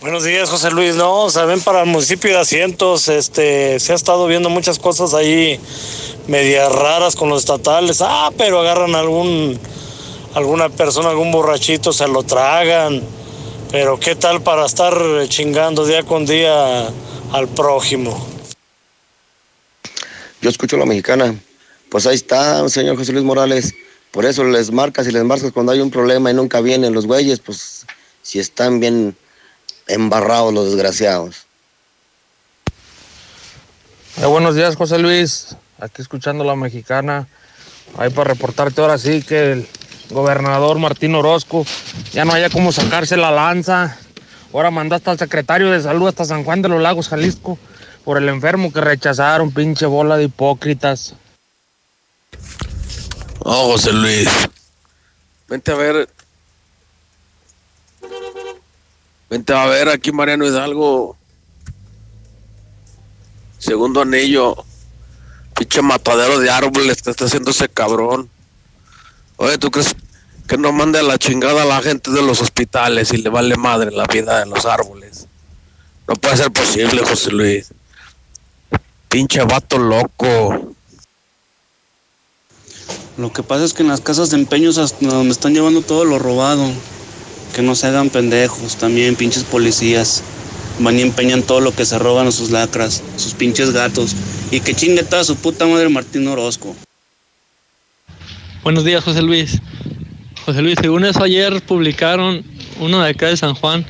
Buenos días, José Luis. No, saben, para el municipio de Asientos, este, se ha estado viendo muchas cosas ahí medias raras con los estatales. Ah, pero agarran algún alguna persona, algún borrachito, se lo tragan. Pero qué tal para estar chingando día con día al prójimo. Yo escucho a la mexicana. Pues ahí está, señor José Luis Morales. Por eso les marcas y les marcas cuando hay un problema y nunca vienen los güeyes, pues si están bien embarrados los desgraciados. Eh, buenos días, José Luis. Aquí escuchando a la mexicana. Ahí para reportarte ahora sí que el gobernador Martín Orozco ya no haya cómo sacarse la lanza. Ahora mandaste al secretario de salud hasta San Juan de los Lagos, Jalisco, por el enfermo que rechazaron, pinche bola de hipócritas. Oh, José Luis. Vente a ver. Vente a ver aquí Mariano Hidalgo. Segundo anillo. Pinche matadero de árboles te está haciendo ese cabrón. Oye, ¿tú crees que no mande a la chingada a la gente de los hospitales y le vale madre la vida de los árboles? No puede ser posible, José Luis. Pinche vato loco. Lo que pasa es que en las casas de empeños hasta me están llevando todo lo robado. Que no se hagan pendejos, también pinches policías. Van y empeñan todo lo que se roban a sus lacras, sus pinches gatos. Y que chingue toda su puta madre Martín Orozco. Buenos días, José Luis. José Luis, según eso ayer publicaron uno de acá de San Juan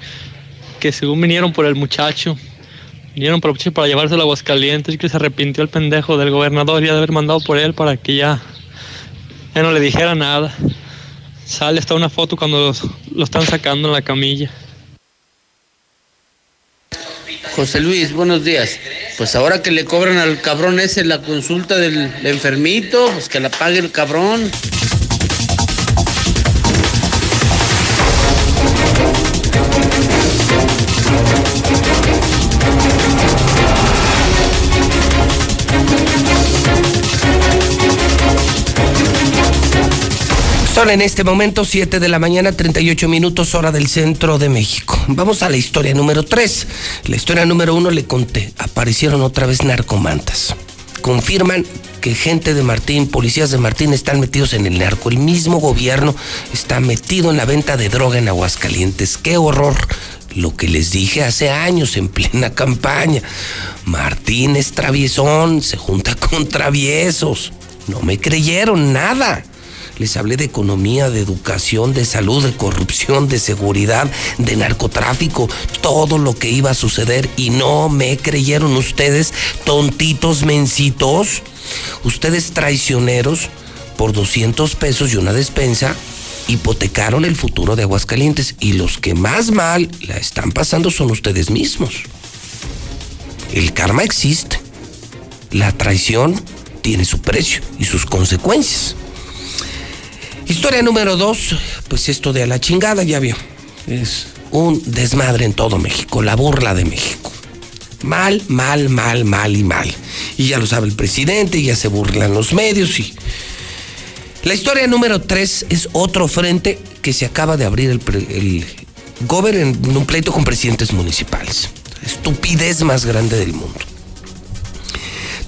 que según vinieron por el muchacho, vinieron por el para llevárselo a Aguascalientes y que se arrepintió el pendejo del gobernador ya de haber mandado por él para que ya, ya no le dijera nada. Sale hasta una foto cuando los- lo están sacando en la camilla. José Luis, buenos días. Pues ahora que le cobran al cabrón ese la consulta del enfermito, pues que la pague el cabrón. Son en este momento 7 de la mañana, 38 minutos hora del centro de México. Vamos a la historia número 3. La historia número 1 le conté. Aparecieron otra vez narcomantas. Confirman que gente de Martín, policías de Martín están metidos en el narco. El mismo gobierno está metido en la venta de droga en Aguascalientes. ¡Qué horror! Lo que les dije hace años en plena campaña. Martín es traviesón, se junta con traviesos. No me creyeron nada. Les hablé de economía, de educación, de salud, de corrupción, de seguridad, de narcotráfico, todo lo que iba a suceder y no me creyeron ustedes, tontitos mencitos, ustedes traicioneros por 200 pesos y una despensa, hipotecaron el futuro de Aguascalientes y los que más mal la están pasando son ustedes mismos. El karma existe, la traición tiene su precio y sus consecuencias. Historia número dos, pues esto de a la chingada, ya vio. Es un desmadre en todo México, la burla de México. Mal, mal, mal, mal y mal. Y ya lo sabe el presidente, ya se burlan los medios y... La historia número tres es otro frente que se acaba de abrir el, el gober en un pleito con presidentes municipales. Estupidez más grande del mundo.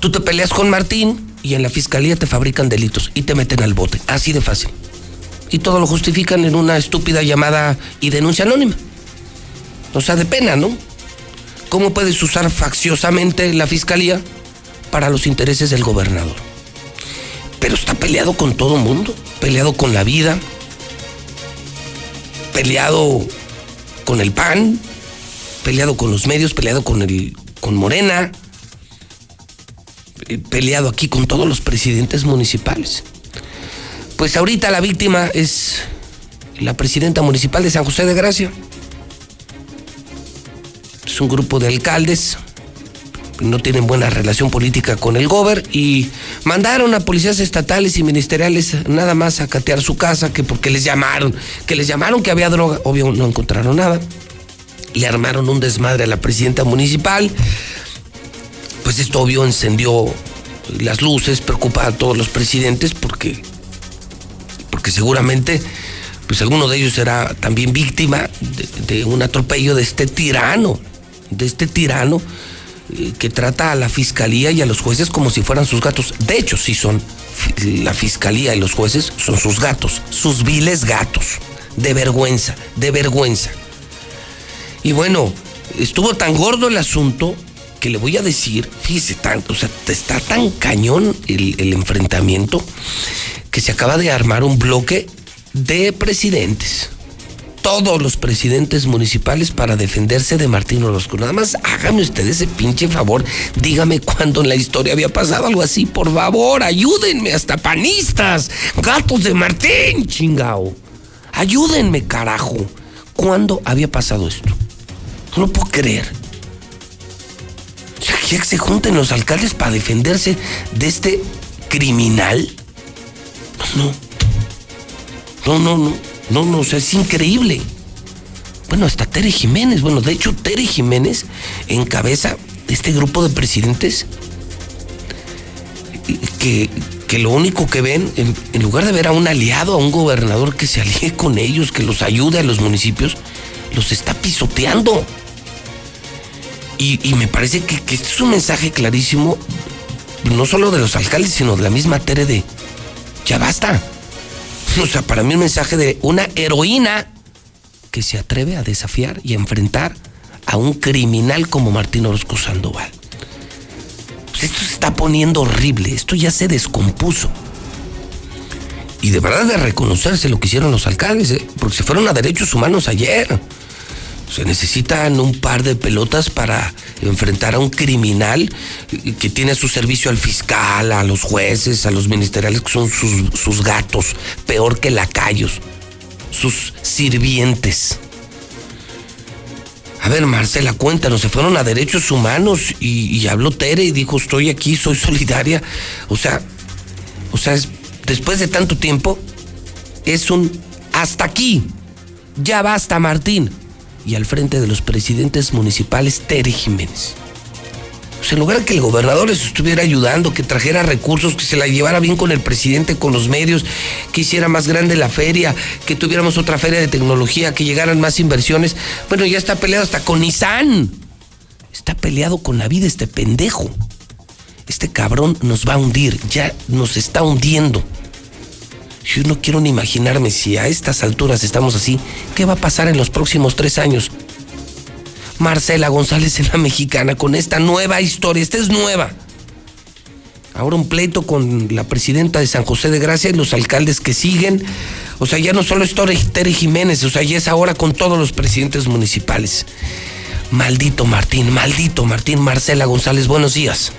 Tú te peleas con Martín y en la fiscalía te fabrican delitos y te meten al bote. Así de fácil. Y todo lo justifican en una estúpida llamada y denuncia anónima. O sea, de pena, ¿no? ¿Cómo puedes usar facciosamente la fiscalía para los intereses del gobernador? Pero está peleado con todo el mundo, peleado con la vida, peleado con el PAN, peleado con los medios, peleado con el con Morena, eh, peleado aquí con todos los presidentes municipales. Pues ahorita la víctima es la presidenta municipal de San José de Gracia. Es un grupo de alcaldes, no tienen buena relación política con el gober y mandaron a policías estatales y ministeriales nada más a catear su casa que porque les llamaron, que les llamaron que había droga, obvio no encontraron nada. Le armaron un desmadre a la presidenta municipal. Pues esto obvio encendió las luces, preocupa a todos los presidentes porque porque seguramente pues alguno de ellos será también víctima de, un atropello de este tirano, de este tirano eh, que trata a la fiscalía y a los jueces como si fueran sus gatos. De hecho, sí son la fiscalía y los jueces son sus gatos, sus viles gatos. De vergüenza, de vergüenza. Y bueno, estuvo tan gordo el asunto que le voy a decir, fíjese tanto, o sea, está tan cañón el enfrentamiento que se acaba de armar un bloque de presidentes todos los presidentes municipales para defenderse de Martín Orozco. Nada más hágame usted ese pinche favor. Dígame cuándo en la historia había pasado algo así. Por favor, ayúdenme, hasta panistas. Gatos de Martín, chingao. Ayúdenme, carajo. ¿Cuándo había pasado esto? No lo puedo creer. O sea, que se junten los alcaldes para defenderse de este criminal. No. No, no, no. No, no, o sea, es increíble. Bueno, hasta Tere Jiménez. Bueno, de hecho, Tere Jiménez encabeza este grupo de presidentes que, que lo único que ven, en, lugar de ver a un aliado, a un gobernador que se alíe [laughs] con ellos, que los ayude a los municipios, los está pisoteando. Y, me parece que, que, este es un mensaje clarísimo, no solo de los alcaldes, sino de la misma Tere de, ya basta. O sea, para mí un mensaje de una heroína que se atreve a desafiar y a enfrentar a un criminal como Martín Orozco Sandoval. Pues esto se está poniendo horrible, esto ya se descompuso. Y de verdad de reconocerse lo que hicieron los alcaldes, ¿eh? porque se fueron a derechos humanos ayer. Se necesitan un par de pelotas para enfrentar a un criminal que tiene a su servicio al fiscal, a los jueces, a los ministeriales que son sus, sus gatos, peor que lacayos, sus sirvientes. A ver, Marcela, cuéntanos, se fueron a derechos humanos y, habló Tere y dijo, estoy aquí, soy solidaria. O sea, o sea, después de tanto tiempo, es un hasta aquí. Ya basta, Martín y al frente de los presidentes municipales Tere Jiménez. Pues en lugar de que el gobernador les estuviera ayudando, que trajera recursos, que se la llevara bien con el presidente, con los medios, que hiciera más grande la feria, que tuviéramos otra feria de tecnología, que llegaran más inversiones. Bueno, ya está peleado hasta con Nissan. Está peleado con la vida este pendejo. Este cabrón nos va a hundir, ya nos está hundiendo. Yo no quiero ni imaginarme si a estas alturas estamos así, ¿qué va a pasar en los próximos tres años? Marcela González en la mexicana con esta nueva historia, esta es nueva. Ahora un pleito con la presidenta de San José de Gracia y los alcaldes que siguen. O sea, ya no solo es Tere Jiménez, o sea, ya es ahora con todos los presidentes municipales. Maldito Martín, maldito Martín, Marcela González, buenos días.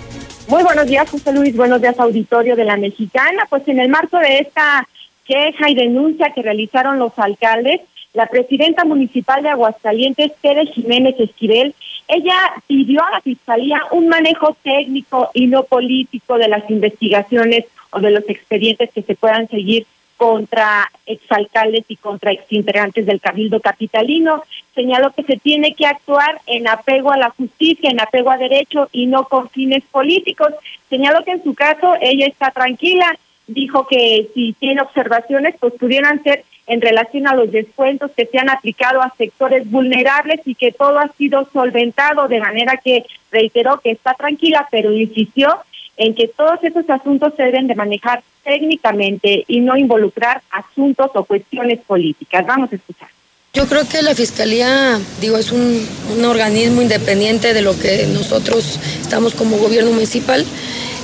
Muy buenos días, José Luis, buenos días, auditorio de la Mexicana. Pues en el marco de esta queja y denuncia que realizaron los alcaldes, la presidenta municipal de Aguascalientes, Tere Jiménez Esquivel, ella pidió a la Fiscalía un manejo técnico y no político de las investigaciones o de los expedientes que se puedan seguir contra exalcaldes y contra exintegrantes del Cabildo Capitalino. Señaló que se tiene que actuar en apego a la justicia, en apego a derecho y no con fines políticos. Señaló que en su caso ella está tranquila, dijo que si tiene observaciones, pues pudieran ser en relación a los descuentos que se han aplicado a sectores vulnerables y que todo ha sido solventado, de manera que reiteró que está tranquila, pero insistió en que todos esos asuntos se deben de manejar técnicamente y no involucrar asuntos o cuestiones políticas. Vamos a escuchar. Yo creo que la Fiscalía, digo, es un, un organismo independiente de lo que nosotros estamos como gobierno municipal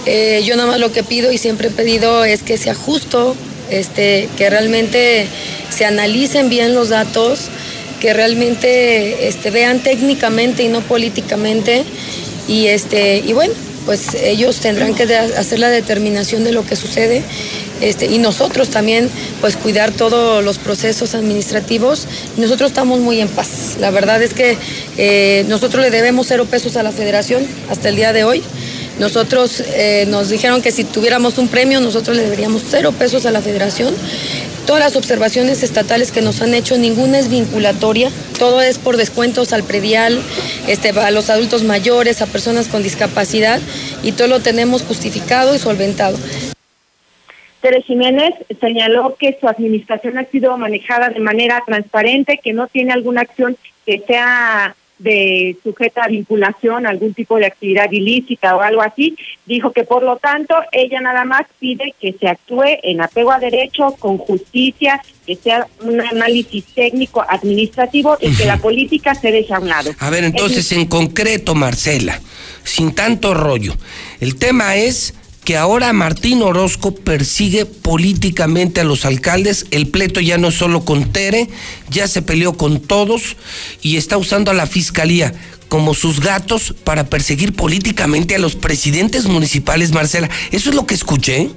eh, yo nada más lo que pido y siempre he pedido es que sea justo, este, que realmente se analicen bien los datos, que realmente este, vean técnicamente y no políticamente. Y, este, y bueno, pues ellos tendrán que hacer la determinación de lo que sucede. Este, y nosotros también pues cuidar todos los procesos administrativos nosotros estamos muy en paz. La verdad es que eh, nosotros le debemos cero pesos a la federación hasta el día de hoy. Nosotros eh, nos dijeron que si tuviéramos un premio, nosotros le deberíamos cero pesos a la federación. Todas las observaciones estatales que nos han hecho, ninguna es vinculatoria, todo es por descuentos al predial, este, a los adultos mayores, a personas con discapacidad, y todo lo tenemos justificado y solventado. Tere Jiménez señaló que su administración ha sido manejada de manera transparente, que no tiene alguna acción que sea de sujeta a vinculación, algún tipo de actividad ilícita o algo así, dijo que por lo tanto ella nada más pide que se actúe en apego a derecho, con justicia, que sea un análisis técnico, administrativo y que la política se deje a un lado. A ver, entonces, en concreto, Marcela, sin tanto rollo, el tema es que ahora Martín Orozco persigue políticamente a los alcaldes. El pleito ya no es solo con Tere, ya se peleó con todos y está usando a la fiscalía como sus gatos para perseguir políticamente a los presidentes municipales, Marcela. ¿Eso es lo que escuché?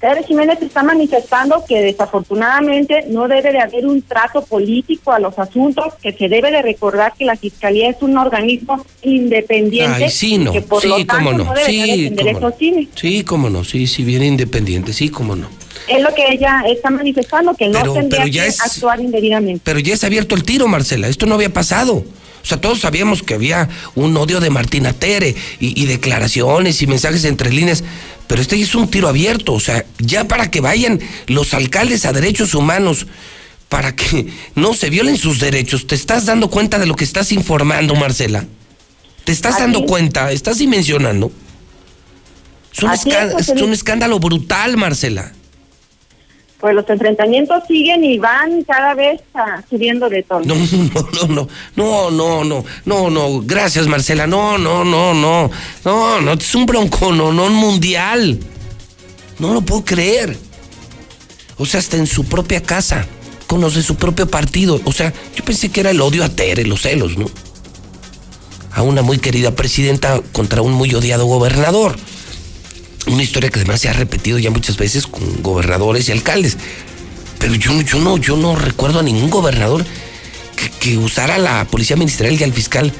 Tere Jiménez está manifestando que desafortunadamente no debe de haber un trato político a los asuntos, que se debe de recordar que la Fiscalía es un organismo independiente Ay, sí, no. que por sí, lo tanto cómo no. no debe sí, defender cómo no. Sí, cómo no. Sí, sí, bien independiente. Sí, cómo no. Es lo que ella está manifestando, que no Pero- tendría pero ya que es- actuar indebidamente. Pero ya se ha abierto el tiro, Marcela. Esto no había pasado. O sea, todos sabíamos que había un odio de Martina Tere y, y declaraciones y mensajes entre líneas. Pero este es un tiro abierto. O sea, ya para que vayan los alcaldes a derechos humanos, para que no se violen sus derechos. ¿Te estás dando cuenta de lo que estás informando, Marcela? ¿Te estás dando es. cuenta? ¿Estás dimensionando? Es un, es, un escándalo brutal, Marcela. Pues los enfrentamientos siguen y van cada vez ah, subiendo de tono. [laughs] No, no, no, no, no, no, no, no, gracias Marcela, no, no, no, no, no, no, es un bronco, no, no, un mundial. No lo puedo creer. O sea, hasta en su propia casa, con los de su propio partido. O sea, yo pensé que era el odio a Tere, los celos, ¿no? A una muy querida presidenta contra un muy odiado gobernador. Una historia que además se ha repetido ya muchas veces con gobernadores y alcaldes. Pero yo, yo no, yo no recuerdo a ningún gobernador que, usara a la policía ministerial y al fiscal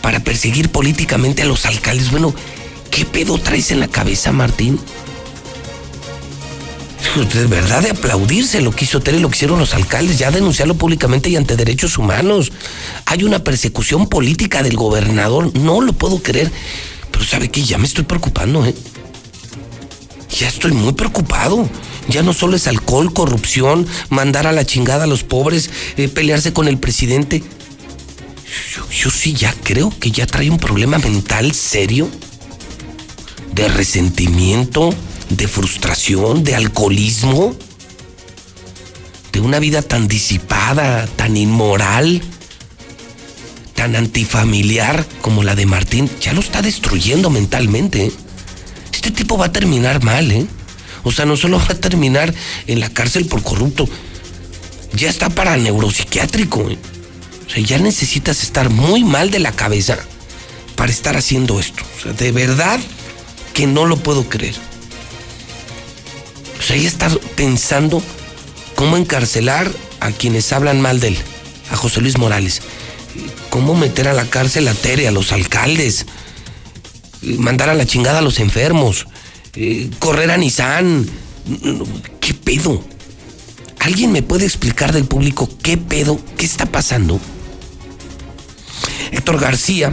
para perseguir políticamente a los alcaldes. Bueno, ¿qué pedo traes en la cabeza, Martín? De verdad de aplaudirse lo que hizo Tere, lo que hicieron los alcaldes, ya denunciarlo públicamente y ante derechos humanos. Hay una persecución política del gobernador, no lo puedo creer. Pero sabe que ya me estoy preocupando, ¿eh? Ya estoy muy preocupado. Ya no solo es alcohol, corrupción, mandar a la chingada a los pobres, eh, pelearse con el presidente. Yo, yo sí ya creo que ya trae un problema mental serio de resentimiento, de frustración, de alcoholismo, de una vida tan disipada, tan inmoral, tan antifamiliar como la de Martín. Ya lo está destruyendo mentalmente. ¿eh? Este tipo va a terminar mal, ¿eh? O sea, no solo va a terminar en la cárcel por corrupto, ya está para neuropsiquiátrico, ¿eh? O sea, ya necesitas estar muy mal de la cabeza para estar haciendo esto. O sea, de verdad que no lo puedo creer. O sea, ya está pensando cómo encarcelar a quienes hablan mal de él, a José Luis Morales. Cómo meter a la cárcel a Tere, a los alcaldes mandar a la chingada a los enfermos, eh, correr a Nissan. ¿Qué pedo? ¿Alguien me puede explicar del público qué pedo, qué está pasando? Héctor García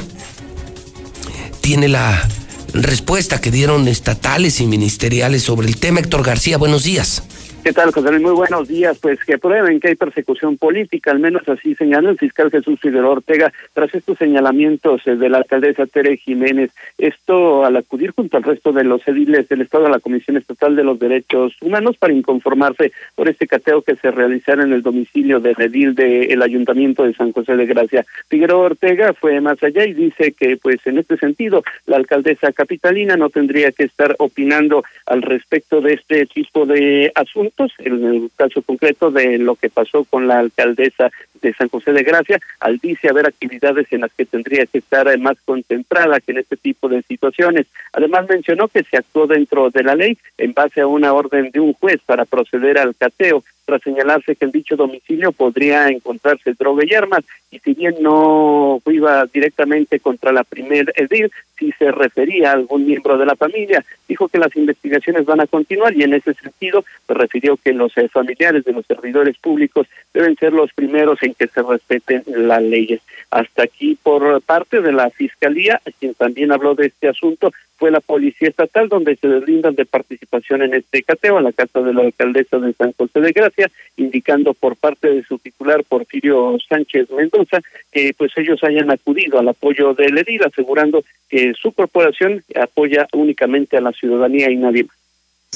tiene la respuesta que dieron estatales y ministeriales sobre el tema. Héctor García, buenos días. ¿Qué tal, José Luis? Muy buenos días. Pues que prueben que hay persecución política, al menos así señaló el fiscal Jesús Figueroa Ortega tras estos señalamientos eh, de la alcaldesa Tere Jiménez. Esto al acudir junto al resto de los ediles del Estado a la Comisión Estatal de los Derechos Humanos para inconformarse por este cateo que se realizara en el domicilio del edil del Ayuntamiento de San José de Gracia. Figueroa Ortega fue más allá y dice que, pues en este sentido, la alcaldesa capitalina no tendría que estar opinando al respecto de este tipo de asuntos, en el caso concreto de lo que pasó con la alcaldesa de San José de Gracia, al dice haber actividades en las que tendría que estar eh, más concentrada que en este tipo de situaciones. Además mencionó que se actuó dentro de la ley en base a una orden de un juez para proceder al cateo tras señalarse que en dicho domicilio podría encontrarse droga y armas, y si bien no iba directamente contra la primer edil, si se refería a algún miembro de la familia, dijo que las investigaciones van a continuar y en ese sentido se refirió que los eh, familiares de los servidores públicos deben ser los primeros en que se respeten las leyes. Hasta aquí por parte de la Fiscalía, quien también habló de este asunto, fue la Policía Estatal, donde se deslindan de participación en este cateo a la casa de la alcaldesa de San José de Gracia indicando por parte de su titular Porfirio Sánchez Mendoza que pues ellos hayan acudido al apoyo del edil, asegurando que su corporación apoya únicamente a la ciudadanía y nadie más.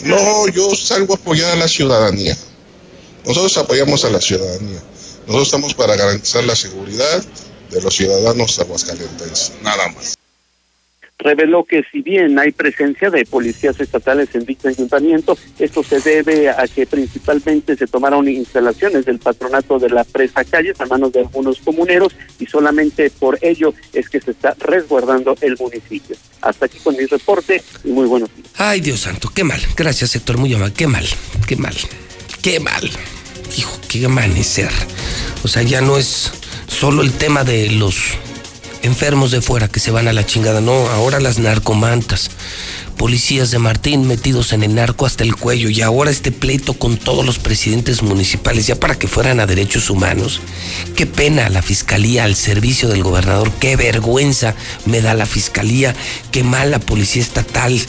No, yo salgo a apoyar a la ciudadanía. Nosotros apoyamos a la ciudadanía. Nosotros estamos para garantizar la seguridad de los ciudadanos aguascalientenses, nada más reveló que si bien hay presencia de policías estatales en dicho ayuntamiento, esto se debe a que principalmente se tomaron instalaciones del patronato de la presa calles a manos de algunos comuneros y solamente por ello es que se está resguardando el municipio. Hasta aquí con mi reporte y muy buenos días. Ay, Dios santo, qué mal. Gracias, Héctor, muy. Qué mal, qué mal, qué mal. Hijo, qué amanecer. O sea, ya no es solo el tema de los enfermos de fuera que se van a la chingada, no, ahora las narcomantas policías de Martín metidos en el narco hasta el cuello y ahora este pleito con todos los presidentes municipales ya para que fueran a derechos humanos. Qué pena la fiscalía al servicio del gobernador, qué vergüenza me da la fiscalía, qué mal la policía estatal,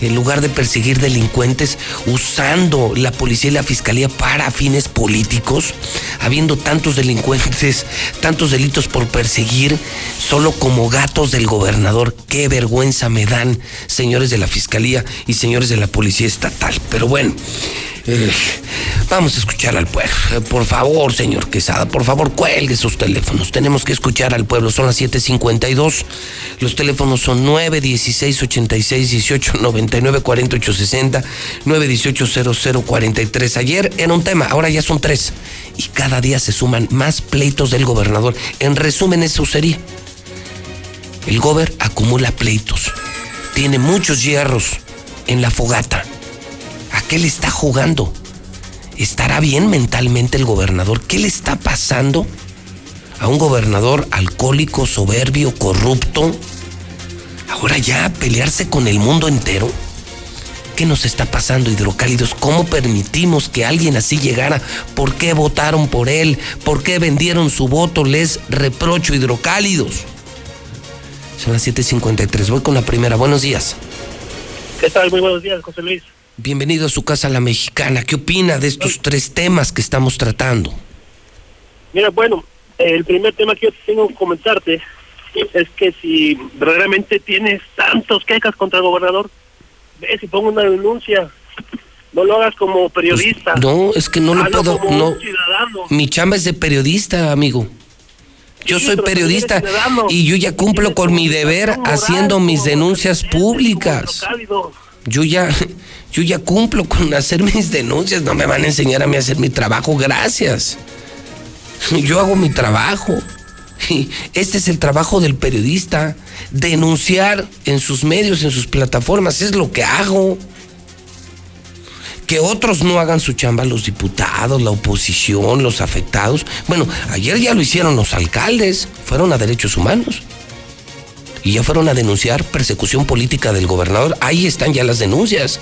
en lugar de perseguir delincuentes usando la policía y la fiscalía para fines políticos, habiendo tantos delincuentes, tantos delitos por perseguir, solo como gatos del gobernador, qué vergüenza me dan, señores de la Fiscalía y señores de la Policía Estatal. Pero bueno, eh, vamos a escuchar al pueblo. Eh, por favor, señor Quesada, por favor, cuelgue sus teléfonos. Tenemos que escuchar al pueblo. Son las 7:52. Los teléfonos son 916 86 18 99 48 60 918 00 43. Ayer era un tema, ahora ya son tres. Y cada día se suman más pleitos del gobernador. En resumen, eso sería. El gober acumula pleitos tiene muchos hierros en la fogata. ¿A qué le está jugando? ¿Estará bien mentalmente el gobernador? ¿Qué le está pasando a un gobernador alcohólico, soberbio, corrupto? Ahora ya pelearse con el mundo entero. ¿Qué nos está pasando, hidrocálidos? ¿Cómo permitimos que alguien así llegara? ¿Por qué votaron por él? ¿Por qué vendieron su voto? Les reprocho, hidrocálidos. Son las 7.53. Voy con la primera. Buenos días. ¿Qué tal? Muy buenos días, José Luis. Bienvenido a su casa, la mexicana. ¿Qué opina de estos tres temas que estamos tratando? Mira, bueno, el primer tema que yo tengo que comentarte es que si verdaderamente tienes tantos quejas contra el gobernador, ve si pongo una denuncia. No lo hagas como periodista. Pues, no, es que no lo puedo. no. Mi chamba es de periodista, amigo. Yo soy periodista y yo ya cumplo con mi deber haciendo mis denuncias públicas. Yo ya, [laughs] yo ya cumplo con hacer mis denuncias. No me van a enseñar a mí a hacer mi trabajo. Gracias. [laughs] Yo hago mi trabajo. [laughs] Este es el trabajo del periodista. Denunciar en sus medios, en sus plataformas. Es lo que hago que otros no hagan su chamba, los diputados, la oposición, los afectados. Bueno, ayer ya lo hicieron los alcaldes, fueron a derechos humanos. Y ya fueron a denunciar persecución política del gobernador. Ahí están ya las denuncias.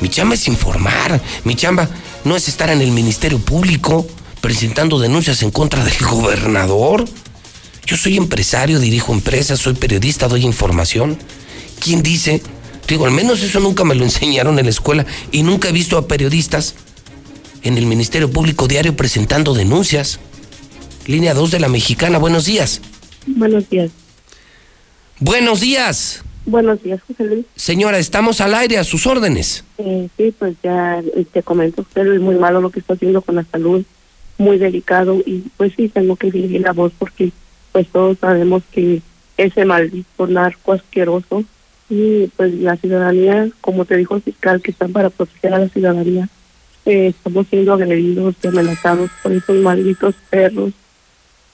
Mi chamba es informar. Mi chamba no es estar en el Ministerio Público presentando denuncias en contra del [laughs] gobernador. Yo soy empresario, dirijo empresas, soy periodista, doy información. ¿Quién dice Digo, al menos eso nunca me lo enseñaron en la escuela y nunca he visto a periodistas en el Ministerio Público Diario presentando denuncias. Línea 2 de la Mexicana, buenos días. Buenos días. Buenos días. Buenos días, José Luis. Señora, estamos al aire, a sus órdenes. Eh, sí, pues ya te comento, usted es muy malo lo que está haciendo con la salud, muy delicado y pues sí, tengo que dirigir la voz porque pues todos sabemos que ese maldito narco asqueroso y pues la ciudadanía, como te dijo el fiscal, que están para proteger a la ciudadanía, eh, estamos siendo agredidos y amenazados por esos malditos perros.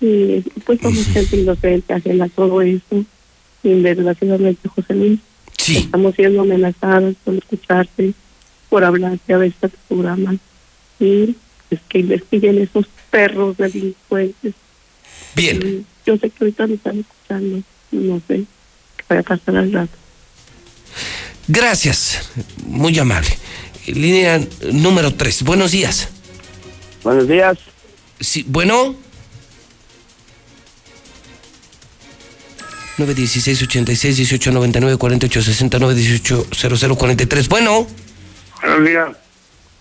Y pues somos gente inocente ajena a todo eso. Y desgraciadamente, José Luis, estamos siendo amenazados por escucharte, por hablarte a veces a tu programa. Y es que investiguen esos perros delincuentes. Bien. yo sé que ahorita me están escuchando, no sé, que vaya a pasar al rato. Gracias, muy amable. Línea número 3. Buenos días. Buenos días. Sí, bueno. 916 86 18 99 48 69 18 00 43. Bueno. Buenos días.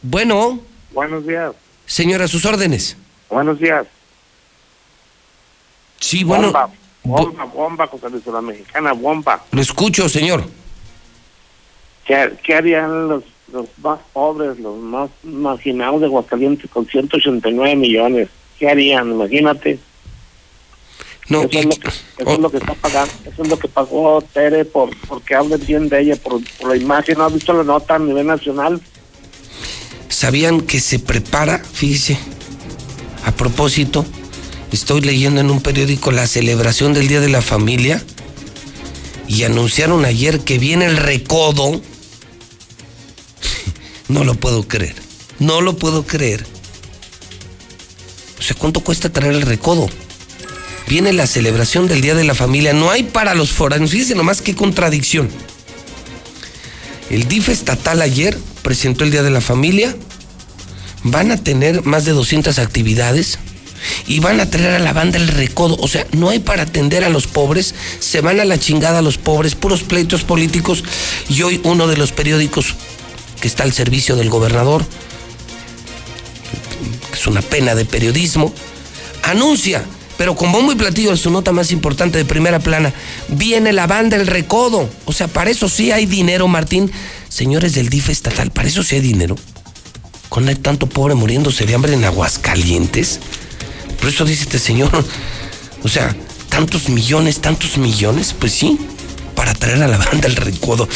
Bueno. Buenos días. Señora, a sus órdenes. Buenos días. Sí, bueno. Bomba, bomba, bomba, José Luis, la mexicana, bomba. Lo escucho, señor. ¿Qué, qué harían los, los más pobres, los más marginados de Aguascalientes con 189 millones? ¿Qué harían? Imagínate. No, eso, es lo que, eso es lo que está pagando, eso es lo que pagó Tere por porque hablen bien de ella, por, por la imagen. ¿No has visto la nota a nivel nacional? ¿Sabían que se prepara? Fíjese, a propósito, estoy leyendo en un periódico la celebración del Día de la Familia y anunciaron ayer que viene el recodo. No lo puedo creer, no lo puedo creer. O sea, ¿cuánto cuesta traer el recodo? Viene la celebración del Día de la Familia, no hay para los foráneos, fíjense nomás qué contradicción. El DIF estatal ayer presentó el Día de la Familia, van a tener más de 200 actividades y van a traer a la banda el recodo. O sea, no hay para atender a los pobres, se van a la chingada a los pobres, puros pleitos políticos. Y hoy uno de los periódicos que está al servicio del gobernador, que es una pena de periodismo, anuncia, pero con bombo y platillo en su nota más importante de primera plana, viene la banda el recodo. O sea, para eso sí hay dinero, Martín. Señores del DIF estatal, para eso sí hay dinero. Con hay tanto pobre muriéndose de hambre en Aguascalientes. Por eso dice este señor, o sea, tantos millones, tantos millones, pues sí, para traer a la banda el recodo.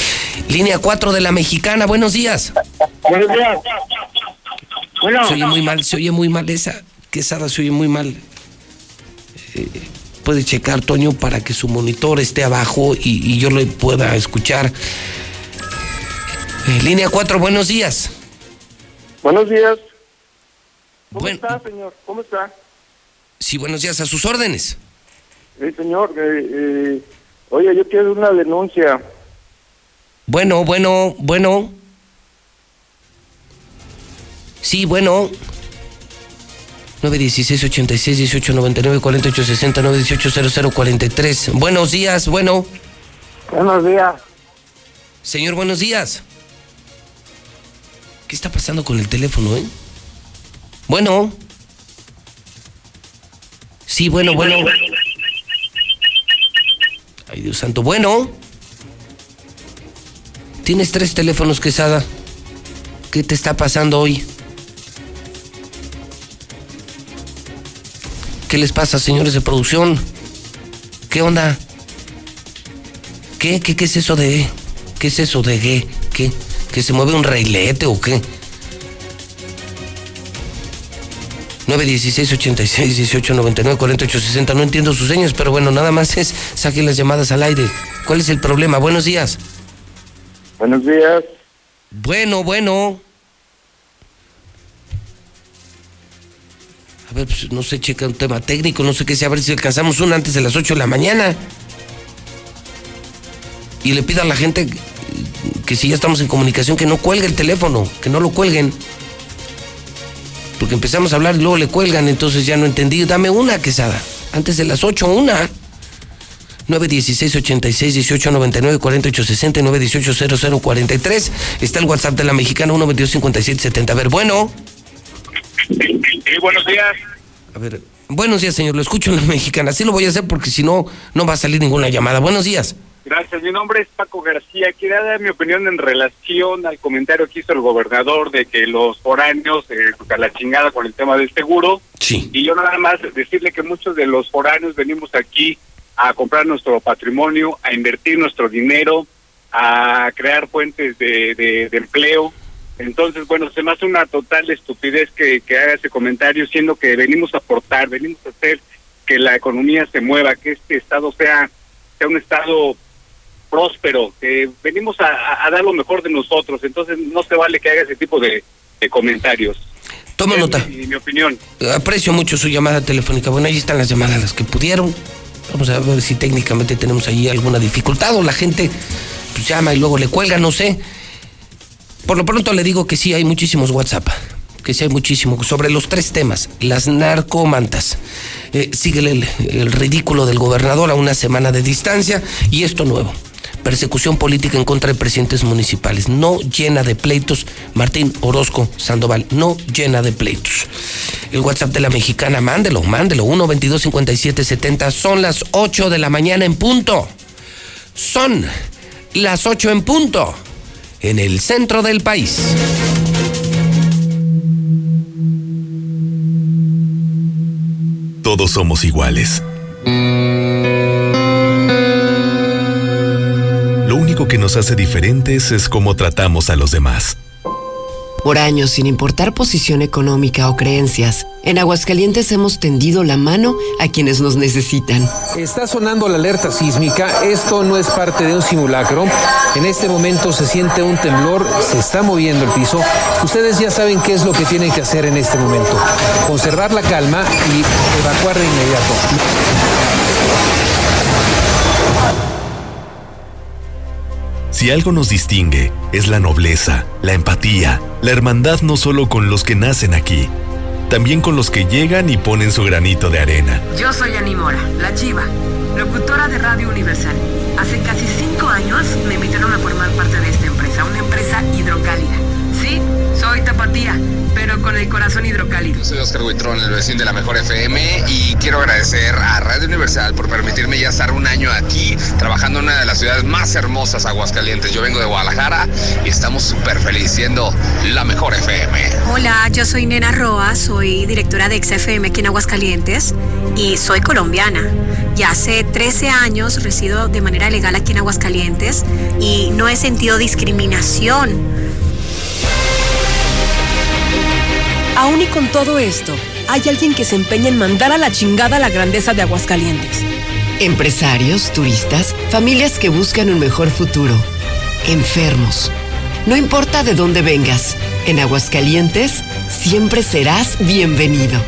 Línea 4 de la mexicana, buenos días. Buenos días. Bueno. Se oye muy mal, se oye muy mal esa, quesada se oye muy mal. Eh, puede checar, Toño, para que su monitor esté abajo y, y yo le pueda escuchar. Eh, línea 4, buenos días. Buenos días. ¿Cómo está, señor? ¿Cómo está? Sí, buenos días, a sus órdenes. Eh, señor, eh, eh, oye, yo quiero una denuncia. Bueno, bueno, bueno. Sí, bueno. 916 86 18 99 48 60 918 0043. Buenos días, bueno. Buenos días. Señor, buenos días. ¿Qué está pasando con el teléfono, eh? Bueno. Sí, bueno, bueno. Ay, Dios santo. Bueno. Tienes tres teléfonos, Quesada. ¿Qué te está pasando hoy? ¿Qué les pasa, señores de producción? ¿Qué onda? ¿Qué? ¿Qué, qué es eso de... ¿Qué es eso de qué? ¿Qué? ¿Que se mueve un reilete o qué? 916 86 18 99 48 60 No entiendo sus señas, pero bueno, nada más es saque las llamadas al aire. ¿Cuál es el problema? Buenos días. Buenos días. Bueno, bueno. A ver, pues no sé, checa un tema técnico, no sé qué sea, a ver si alcanzamos una antes de las 8 de la mañana. Y le pido a la gente que si ya estamos en comunicación, que no cuelgue el teléfono, que no lo cuelguen. Porque empezamos a hablar y luego le cuelgan, entonces ya no entendí. Dame una, quesada. Antes de las 8, una. 916 86 18 99 48 60 918 00 43. Está el WhatsApp de la mexicana 122 57 70. A ver, bueno. Sí, buenos días. A ver, buenos días, señor. Lo escucho en la mexicana. Así lo voy a hacer porque si no, no va a salir ninguna llamada. Buenos días. Gracias. Mi nombre es Paco García. Quería dar mi opinión en relación al comentario que hizo el gobernador de que los foráneos, eh, a la chingada con el tema del seguro. Sí. Y yo nada más decirle que muchos de los foráneos venimos aquí a comprar nuestro patrimonio, a invertir nuestro dinero, a crear fuentes de, de- de empleo. Entonces, bueno, se me hace una total estupidez que, que haga ese comentario, siendo que venimos a aportar, venimos a hacer que la economía se mueva, que este estado sea, sea un estado próspero, que venimos a, dar lo mejor de nosotros. Entonces, no se vale que haga ese tipo de, de comentarios. Toma nota. Mi, mi opinión. Aprecio mucho su llamada telefónica. Bueno, ahí están las llamadas, las que pudieron. Vamos a ver si técnicamente tenemos ahí alguna dificultad o la gente pues, llama y luego le cuelga, no sé. Por lo pronto le digo que sí hay muchísimos WhatsApp, que sí hay muchísimo sobre los tres temas, las narcomantas. Eh, sigue el, el ridículo del gobernador a una semana de distancia y esto nuevo. Persecución política en contra de presidentes municipales. No llena de pleitos. Martín Orozco Sandoval, no llena de pleitos. El WhatsApp de la mexicana, mándelo, mándelo. 1 22 57 70. Son las 8 de la mañana en punto. Son las 8 en punto. En el centro del país. Todos somos iguales. Único que nos hace diferentes es cómo tratamos a los demás. Por años, sin importar posición económica o creencias, en Aguascalientes hemos tendido la mano a quienes nos necesitan. Está sonando la alerta sísmica, esto no es parte de un simulacro. En este momento se siente un temblor, se está moviendo el piso. Ustedes ya saben qué es lo que tienen que hacer en este momento. Conservar la calma y evacuar de inmediato. Si algo nos distingue, es la nobleza, la empatía, la hermandad no solo con los que nacen aquí, también con los que llegan y ponen su granito de arena. Yo soy Animora, la chiva, locutora de Radio Universal. Hace casi cinco años me invitaron a formar parte de esta empresa, una empresa hidrocálida. Soy tapatía, pero con el corazón hidrocálido. Yo soy Oscar Huitrón, el vecino de la Mejor FM, y quiero agradecer a Radio Universal por permitirme ya estar un año aquí trabajando en una de las ciudades más hermosas, Aguascalientes. Yo vengo de Guadalajara y estamos súper felices siendo la Mejor FM. Hola, yo soy Nena Roa, soy directora de XFM aquí en Aguascalientes y soy colombiana. Ya hace 13 años resido de manera legal aquí en Aguascalientes y no he sentido discriminación Aún y con todo esto, hay alguien que se empeña en mandar a la chingada la grandeza de Aguascalientes. Empresarios, turistas, familias que buscan un mejor futuro. Enfermos. No importa de dónde vengas, en Aguascalientes siempre serás bienvenido.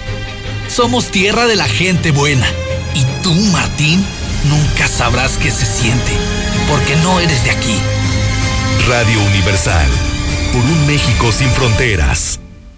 Somos tierra de la gente buena. Y tú, Martín, nunca sabrás qué se siente, porque no eres de aquí. Radio Universal, por un México sin fronteras.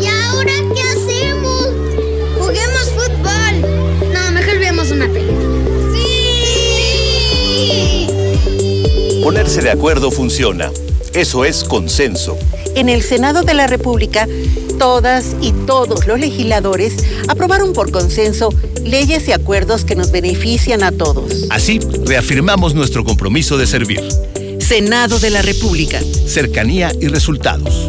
¿Y ahora qué hacemos? Juguemos fútbol. No, mejor veamos una película. ¡Sí! Ponerse de acuerdo funciona. Eso es consenso. En el Senado de la República, todas y todos los legisladores aprobaron por consenso leyes y acuerdos que nos benefician a todos. Así, reafirmamos nuestro compromiso de servir. Senado de la República. Cercanía y resultados.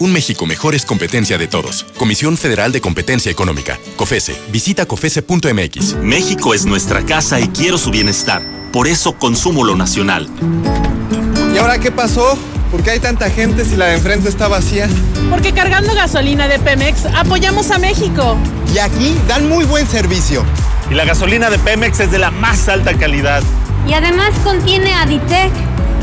Un México mejor es competencia de todos. Comisión Federal de Competencia Económica. COFESE. Visita COFESE.mx. México es nuestra casa y quiero su bienestar. Por eso consumo lo nacional. ¿Y ahora qué pasó? ¿Por qué hay tanta gente si la de enfrente está vacía? Porque cargando gasolina de Pemex apoyamos a México. Y aquí dan muy buen servicio. Y la gasolina de Pemex es de la más alta calidad. Y además contiene Aditec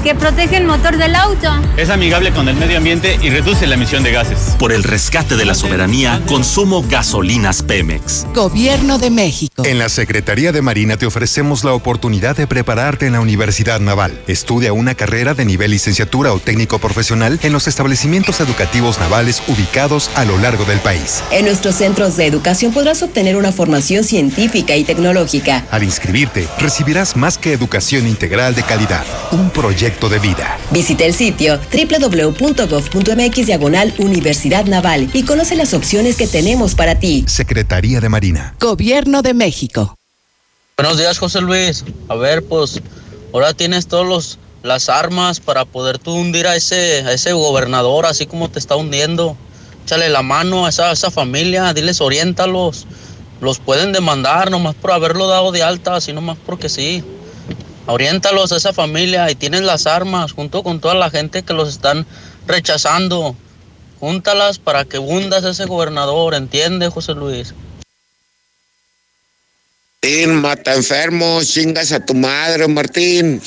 que protege el motor del auto. Es amigable con el medio ambiente y reduce la emisión de gases. Por el rescate de la soberanía, consumo gasolinas Pemex. Gobierno de México. En la Secretaría de Marina te ofrecemos la oportunidad de prepararte en la Universidad Naval. Estudia una carrera de nivel licenciatura o técnico profesional en los establecimientos educativos navales ubicados a lo largo del país. En nuestros centros de educación podrás obtener una formación científica y tecnológica. Al inscribirte, recibirás más que educación integral de calidad, un proyecto de vida. Visita el sitio www.gov.mx diagonal Universidad Naval y conoce las opciones que tenemos para ti. Secretaría de Marina. Gobierno de México. Buenos días, José Luis. A ver, pues, ahora tienes todos los las armas para poder tú hundir a ese, a ese gobernador así como te está hundiendo. Échale la mano a esa, esa familia, diles, oriéntalos. Los pueden demandar nomás por haberlo dado de alta, así nomás porque sí. Oriéntalos a esa familia y tienes las armas junto con toda la gente que los están rechazando. Júntalas para que hundas a ese gobernador, ¿entiende, José Luis? Martín, mata enfermos, chingas a tu madre, Martín.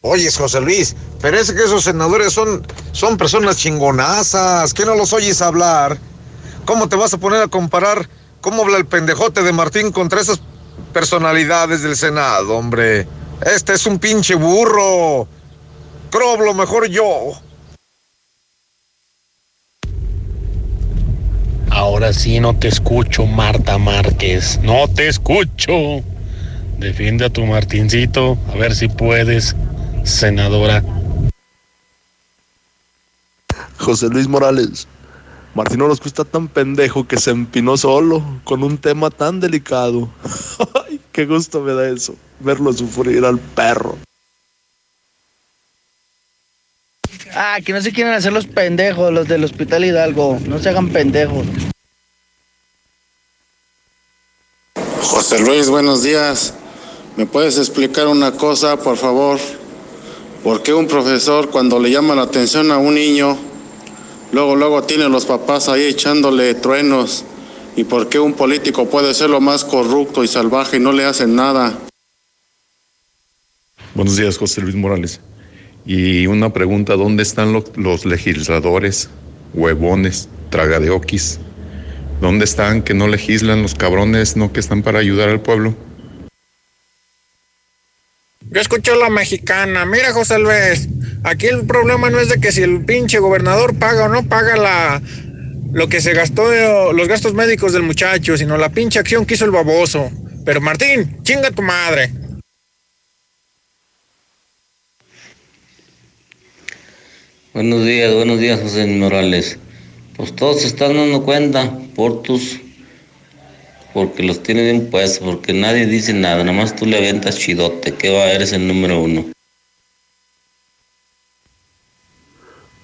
Oye, José Luis, parece que esos senadores son, son personas chingonazas. ¿Qué no los oyes hablar? ¿Cómo te vas a poner a comparar cómo habla el pendejote de Martín contra esas personalidades del Senado, hombre? Este es un pinche burro. Creo lo mejor yo. Ahora sí no te escucho, Marta Márquez. No te escucho. Defiende a tu Martincito, a ver si puedes senadora. José Luis Morales, Martín Orozco está tan pendejo que se empinó solo con un tema tan delicado. [laughs] Ay, qué gusto me da eso, verlo sufrir al perro. Ah, que no se quieren hacer los pendejos, los del Hospital Hidalgo. No se hagan pendejos. José Luis, buenos días. ¿Me puedes explicar una cosa, por favor? ¿Por qué un profesor cuando le llama la atención a un niño, luego, luego tiene a los papás ahí echándole truenos? ¿Y por qué un político puede ser lo más corrupto y salvaje y no le hacen nada? Buenos días, José Luis Morales. Y una pregunta, ¿dónde están lo- los legisladores, huevones, tragadeoquis? ¿Dónde están que no legislan los cabrones, no que están para ayudar al pueblo? Yo escucho la mexicana. Mira, José Luis, aquí el problema no es de que si el pinche gobernador paga o no paga la lo que se gastó, los gastos médicos del muchacho, sino la pinche acción que hizo el baboso. Pero Martín, chinga tu madre. Buenos días, buenos días, José Morales. Pues todos se están dando cuenta por tus. Porque los tienen bien puestos, porque nadie dice nada, nada más tú le aventas chidote, que va, eres el número uno.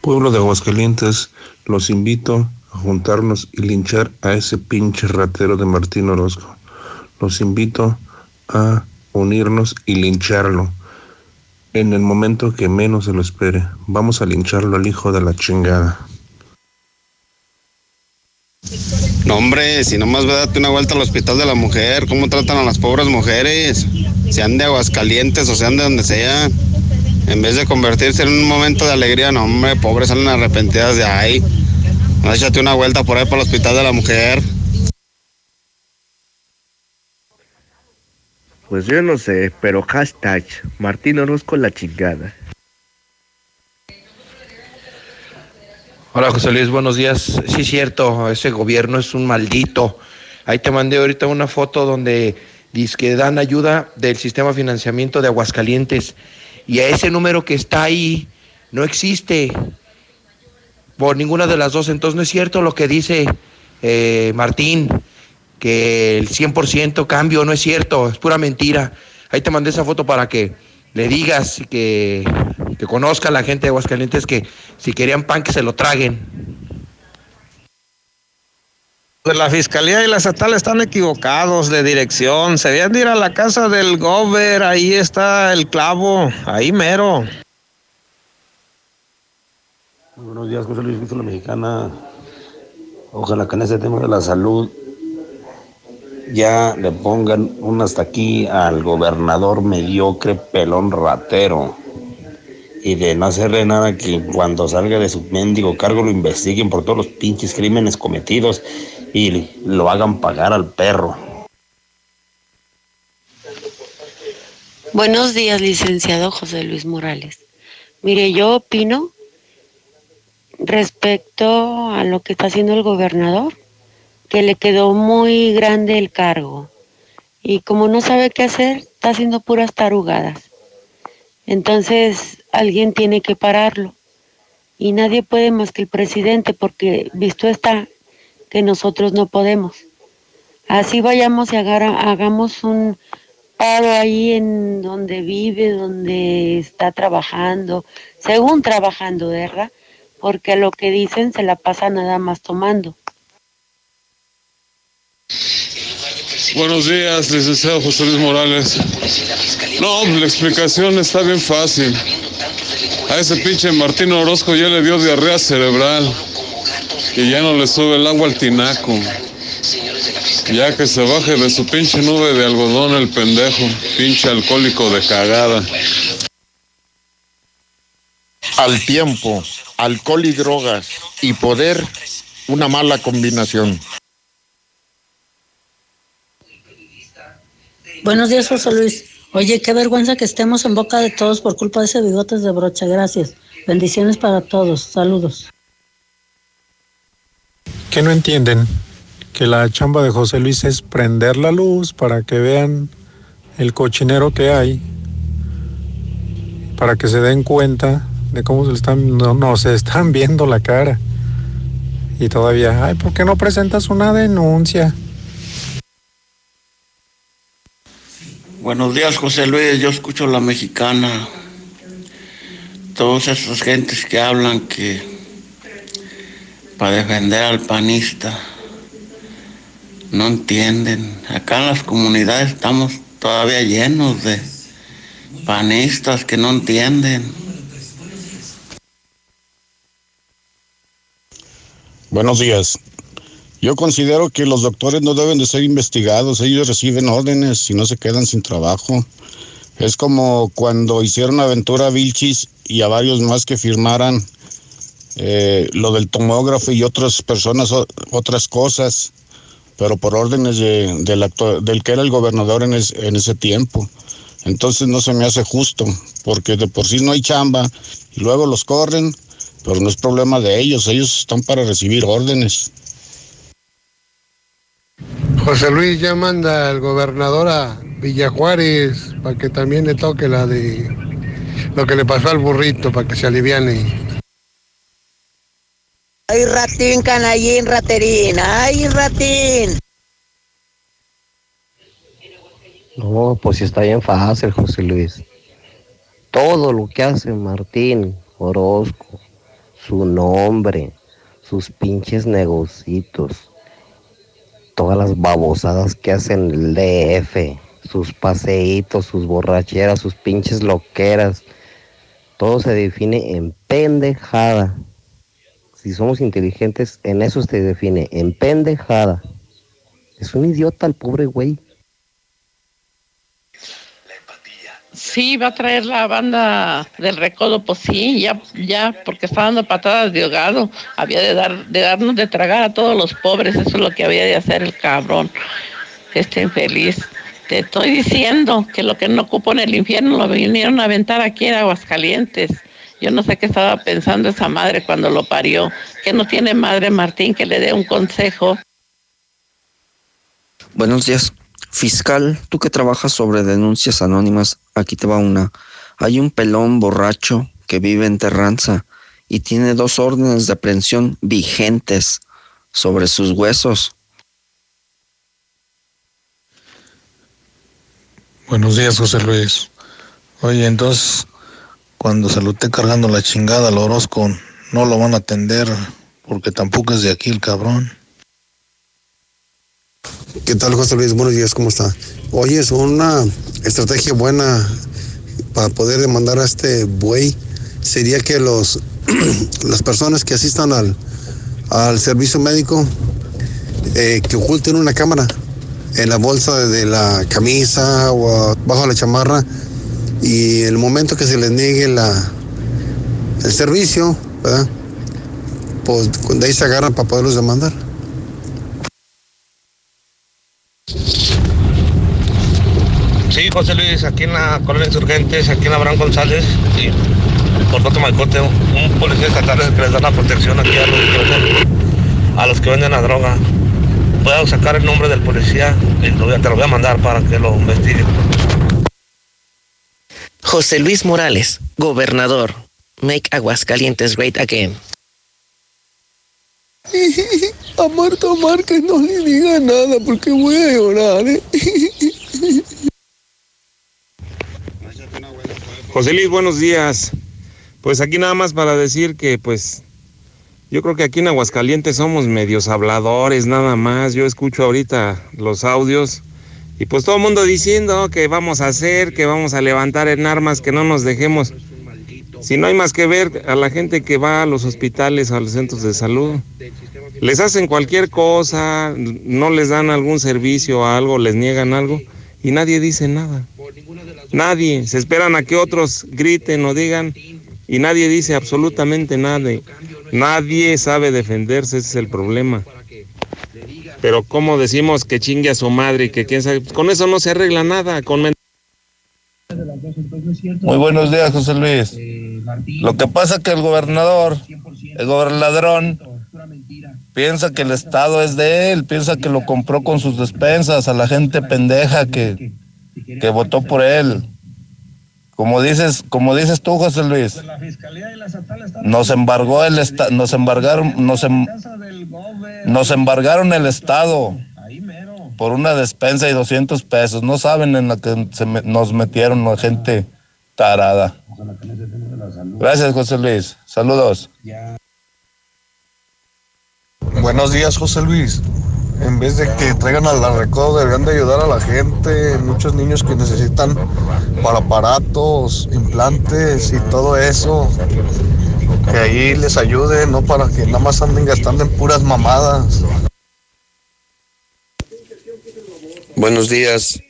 Pueblo de Aguascalientes, los invito a juntarnos y linchar a ese pinche ratero de Martín Orozco. Los invito a unirnos y lincharlo. En el momento que menos se lo espere, vamos a lincharlo al hijo de la chingada. No, hombre, si nomás ve date una vuelta al hospital de la mujer, cómo tratan a las pobres mujeres, sean de Aguascalientes o sean de donde sea. En vez de convertirse en un momento de alegría, no, hombre, pobres salen arrepentidas de ahí. Échate una vuelta por ahí para el hospital de la mujer. Pues yo no sé, pero hashtag Martín Orozco la chingada. Hola José Luis, buenos días. Sí, cierto, ese gobierno es un maldito. Ahí te mandé ahorita una foto donde dice que dan ayuda del sistema de financiamiento de Aguascalientes y a ese número que está ahí no existe por ninguna de las dos. Entonces no es cierto lo que dice eh, Martín, que el 100% cambio no es cierto, es pura mentira. Ahí te mandé esa foto para que le digas que, que conozca a la gente de Aguascalientes que si querían pan que se lo traguen. De la fiscalía y la estatal están equivocados de dirección. Se debían de ir a la casa del gober, ahí está el clavo, ahí mero. Muy buenos días, José Luis Cristo, la mexicana. Ojalá que en ese tema de la salud ya le pongan un hasta aquí al gobernador mediocre pelón ratero. Y de no hacerle nada que cuando salga de su mendigo cargo lo investiguen por todos los pinches crímenes cometidos y lo hagan pagar al perro. Buenos días, licenciado José Luis Morales. Mire, yo opino respecto a lo que está haciendo el gobernador, que le quedó muy grande el cargo y como no sabe qué hacer, está haciendo puras tarugadas. Entonces alguien tiene que pararlo y nadie puede más que el presidente porque visto está que nosotros no podemos. Así vayamos y hagamos un paro ahí en donde vive, donde está trabajando, según trabajando, ¿verdad? Porque lo que dicen se la pasa nada más tomando. Buenos días, licenciado José Luis Morales. No, la explicación está bien fácil. A ese pinche Martín Orozco ya le dio diarrea cerebral y ya no le sube el agua al tinaco. Ya que se baje de su pinche nube de algodón el pendejo, pinche alcohólico de cagada. Al tiempo, alcohol y drogas y poder, una mala combinación. Buenos días, José Luis. Oye, qué vergüenza que estemos en boca de todos por culpa de ese bigotes de brocha. Gracias. Bendiciones para todos. Saludos. ¿Qué no entienden? Que la chamba de José Luis es prender la luz para que vean el cochinero que hay, para que se den cuenta de cómo se están, no, no, se están viendo la cara. Y todavía, ay, ¿por qué no presentas una denuncia? Buenos días, José Luis. Yo escucho la mexicana. Todas esas gentes que hablan que para defender al panista no entienden. Acá en las comunidades estamos todavía llenos de panistas que no entienden. Buenos días. Yo considero que los doctores no deben de ser investigados, ellos reciben órdenes y no se quedan sin trabajo. Es como cuando hicieron aventura a Vilchis y a varios más que firmaran eh, lo del tomógrafo y otras personas otras cosas, pero por órdenes de, del, del que era el gobernador en, en ese tiempo. Entonces no se me hace justo, porque de por sí no hay chamba y luego los corren, pero no es problema de ellos, ellos están para recibir órdenes. José Luis ya manda al gobernador a Villajuárez para que también le toque la de lo que le pasó al burrito para que se aliviane. Ay, ratín, canallín, raterín, ay, ratín. No, pues está bien fácil, José Luis. Todo lo que hace Martín Orozco, su nombre, sus pinches negocitos, todas las babosadas que hacen el DF, sus paseitos, sus borracheras, sus pinches loqueras, todo se define en pendejada. Si somos inteligentes, en eso se define, en pendejada. Es un idiota el pobre güey. Sí, va a traer la banda del recodo, pues sí, ya, ya, porque está dando patadas de ahogado. Había de dar, de darnos de tragar a todos los pobres, eso es lo que había de hacer el cabrón, este infeliz. Te estoy diciendo que lo que no ocupó en el infierno lo vinieron a aventar aquí en Aguascalientes. Yo no sé qué estaba pensando esa madre cuando lo parió, que no tiene madre Martín que le dé un consejo. Buenos días. Fiscal, tú que trabajas sobre denuncias anónimas, aquí te va una. Hay un pelón borracho que vive en Terranza y tiene dos órdenes de aprehensión vigentes sobre sus huesos. Buenos días, José Luis. Oye, entonces, cuando se lo esté cargando la chingada al Orozco, no lo van a atender porque tampoco es de aquí el cabrón. ¿Qué tal, José Luis? Buenos días, ¿cómo está? Oye, es una estrategia buena para poder demandar a este buey. Sería que los [clears throat] las personas que asistan al, al servicio médico eh, que oculten una cámara en la bolsa de la camisa o bajo la chamarra y el momento que se les niegue la, el servicio. Pues de ahí se agarran para poderlos demandar. Sí, José Luis, aquí en la colonia Insurgentes, aquí en Abraham González, y por Coto Malcote, un policía estatal que les da la protección aquí a los que venden, la droga. Puedo sacar el nombre del policía y te lo voy a mandar para que lo investiguen. José Luis Morales, gobernador. Make Aguascalientes great again. [laughs] A Marta Márquez no le diga nada porque voy a llorar. ¿eh? [laughs] José Luis, buenos días. Pues aquí nada más para decir que pues yo creo que aquí en Aguascalientes somos medios habladores nada más. Yo escucho ahorita los audios y pues todo el mundo diciendo que vamos a hacer, que vamos a levantar en armas, que no nos dejemos. Si no hay más que ver a la gente que va a los hospitales, a los centros de salud, les hacen cualquier cosa, no les dan algún servicio o algo, les niegan algo y nadie dice nada. Nadie, se esperan a que otros griten o digan y nadie dice absolutamente nada. Nadie sabe defenderse, ese es el problema. Pero como decimos que chingue a su madre y que quién sabe, con eso no se arregla nada, con Muy buenos días, José Luis. Lo que pasa es que el gobernador, el gobernadrón, piensa que el Estado es de él, piensa que lo compró con sus despensas a la gente pendeja que, que votó por él. Como dices, como dices tú, José Luis, nos embargó el nos embargaron, nos, em- nos embargaron el Estado por una despensa y 200 pesos. No saben en la que se me- nos metieron la gente tarada. Gracias, José Luis. Saludos. Buenos días, José Luis. En vez de que traigan a la recodo, deberían de ayudar a la gente. Muchos niños que necesitan para aparatos, implantes y todo eso. Que ahí les ayude, no para que nada más anden gastando en puras mamadas. Buenos días.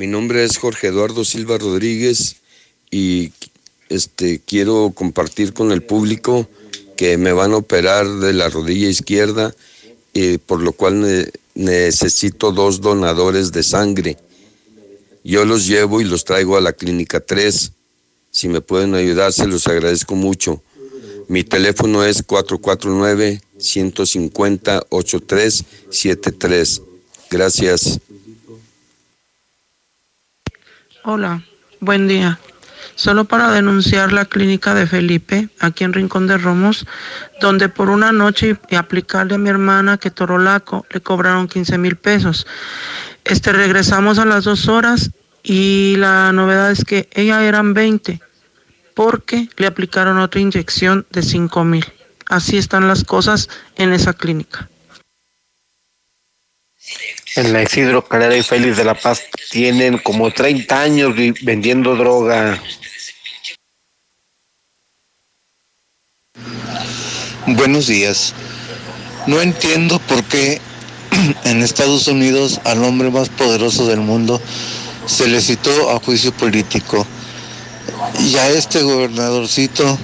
Mi nombre es Jorge Eduardo Silva Rodríguez y este quiero compartir con el público que me van a operar de la rodilla izquierda y por lo cual ne- necesito dos donadores de sangre. Yo los llevo y los traigo a la clínica 3. Si me pueden ayudar, se los agradezco mucho. Mi teléfono es 449 150 8373. Gracias. Hola, buen día. Solo para denunciar la clínica de Felipe, aquí en Rincón de Romos, donde por una noche y aplicarle a mi hermana que Torolaco le cobraron 15 mil pesos. Este, regresamos a las dos horas y la novedad es que ella eran 20 porque le aplicaron otra inyección de 5 mil. Así están las cosas en esa clínica. En la Isidro Calera y Félix de la Paz tienen como 30 años vendiendo droga. Buenos días. No entiendo por qué [clears throat] en Estados Unidos al hombre más poderoso del mundo se le citó a juicio político y a este gobernadorcito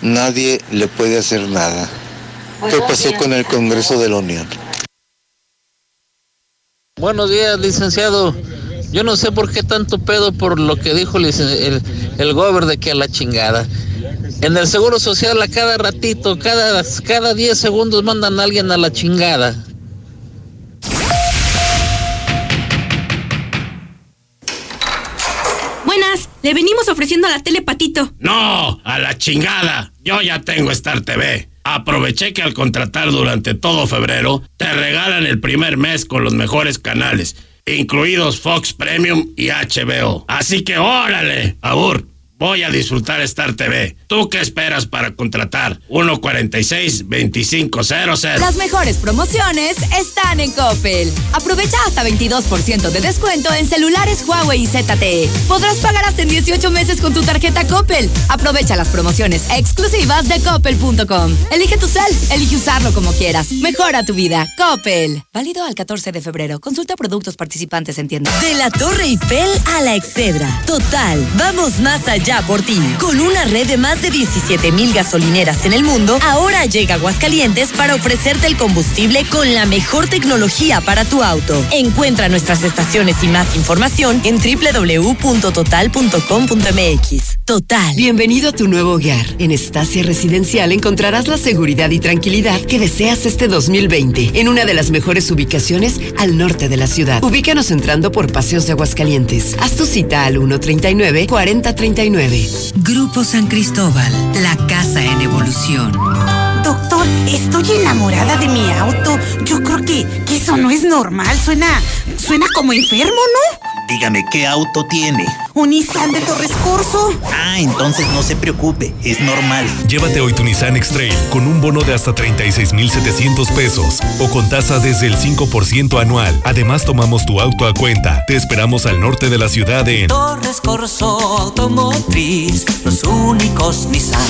nadie le puede hacer nada. ¿Qué pasó con el Congreso de la Unión? Buenos días, licenciado. Yo no sé por qué tanto pedo por lo que dijo el, el gober de que a la chingada. En el Seguro Social a cada ratito, cada, cada 10 segundos mandan a alguien a la chingada. Buenas, le venimos ofreciendo a la tele Patito. No, a la chingada. Yo ya tengo Star TV. Aproveché que al contratar durante todo febrero, te regalan el primer mes con los mejores canales, incluidos Fox Premium y HBO. Así que órale, abur. Voy a disfrutar Star TV. ¿Tú qué esperas para contratar? 146-2500. Las mejores promociones están en Coppel. Aprovecha hasta 22% de descuento en celulares Huawei y ZTE. Podrás pagar hasta en 18 meses con tu tarjeta Coppel. Aprovecha las promociones exclusivas de coppel.com. Elige tu cel, elige usarlo como quieras. Mejora tu vida. Coppel. Válido al 14 de febrero. Consulta productos participantes en tienda. De la Torre Eiffel a la Excedra. Total, vamos más allá por ti. Con una red de más de 17 mil gasolineras en el mundo, ahora llega Aguascalientes para ofrecerte el combustible con la mejor tecnología para tu auto. Encuentra nuestras estaciones y más información en www.total.com.mx. Total. Bienvenido a tu nuevo hogar. En Estacia Residencial encontrarás la seguridad y tranquilidad que deseas este 2020 en una de las mejores ubicaciones al norte de la ciudad. Ubícanos entrando por Paseos de Aguascalientes. Haz tu cita al 139-4039. Grupo San Cristóbal, la casa en evolución. Doctor, estoy enamorada de mi auto. Yo creo que, que eso no es normal. Suena, suena como enfermo, ¿no? Dígame, ¿qué auto tiene? Un Nissan de Torres Corso. Ah, entonces no se preocupe, es normal. Llévate hoy tu Nissan X-Trail con un bono de hasta 36,700 pesos o con tasa desde el 5% anual. Además, tomamos tu auto a cuenta. Te esperamos al norte de la ciudad en Torres Corso Automotriz, los únicos Nissan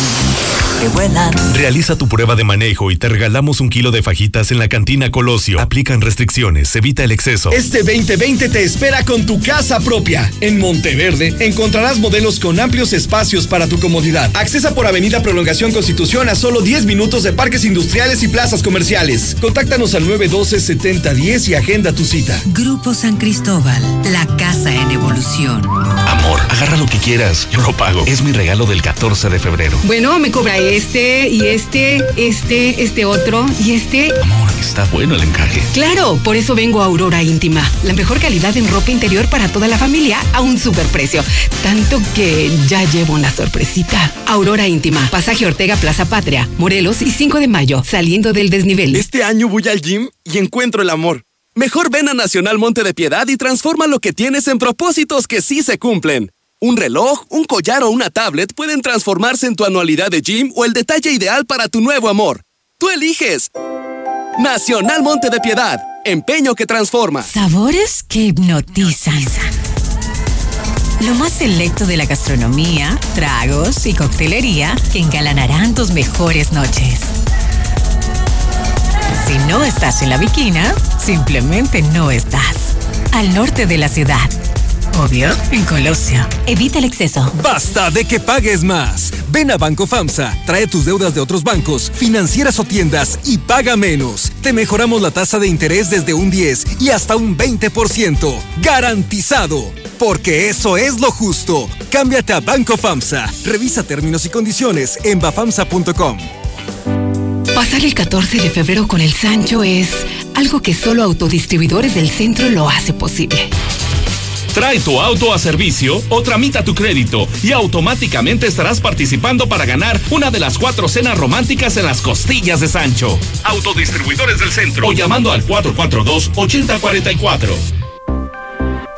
que vuelan. Realiza tu prueba de manejo y te regalamos un kilo de fajitas en la cantina Colosio. Aplican restricciones, evita el exceso. Este 2020 te espera con tu casa propia. En Monteverde encontrarás modelos con amplios espacios para tu comodidad. Accesa por Avenida Prolongación Constitución a solo 10 minutos de parques industriales y plazas comerciales. Contáctanos al 912-7010 y agenda tu cita. Grupo San Cristóbal, la casa en evolución. Amor, agarra lo que quieras, yo lo pago. Es mi regalo del 14 de febrero. Bueno, me cobra este y este, este, este otro y este. Amor, está bueno el encaje. Claro, por eso vengo a Aurora Íntima. La mejor calidad en ropa interior para toda la familia a un superprecio. Tanto que ya llevo una sorpresita. Aurora Íntima, Pasaje Ortega Plaza Patria, Morelos y 5 de mayo, saliendo del desnivel. Este año voy al gym y encuentro el amor. Mejor ven a Nacional Monte de Piedad y transforma lo que tienes en propósitos que sí se cumplen. Un reloj, un collar o una tablet pueden transformarse en tu anualidad de gym o el detalle ideal para tu nuevo amor. Tú eliges. Nacional Monte de Piedad. Empeño que transforma. Sabores que hipnotizan. Lo más selecto de la gastronomía, tragos y coctelería que engalanarán tus mejores noches. Si no estás en la viquina, simplemente no estás. Al norte de la ciudad. Obvio, en Colosio. Evita el exceso. Basta de que pagues más. Ven a Banco FAMSA, trae tus deudas de otros bancos, financieras o tiendas y paga menos. Te mejoramos la tasa de interés desde un 10 y hasta un 20%. Garantizado. Porque eso es lo justo. Cámbiate a Banco FAMSA. Revisa términos y condiciones en bafamsa.com. Pasar el 14 de febrero con el Sancho es algo que solo autodistribuidores del centro lo hace posible. Trae tu auto a servicio o tramita tu crédito y automáticamente estarás participando para ganar una de las cuatro cenas románticas en las costillas de Sancho. Autodistribuidores del centro o llamando al 442-8044.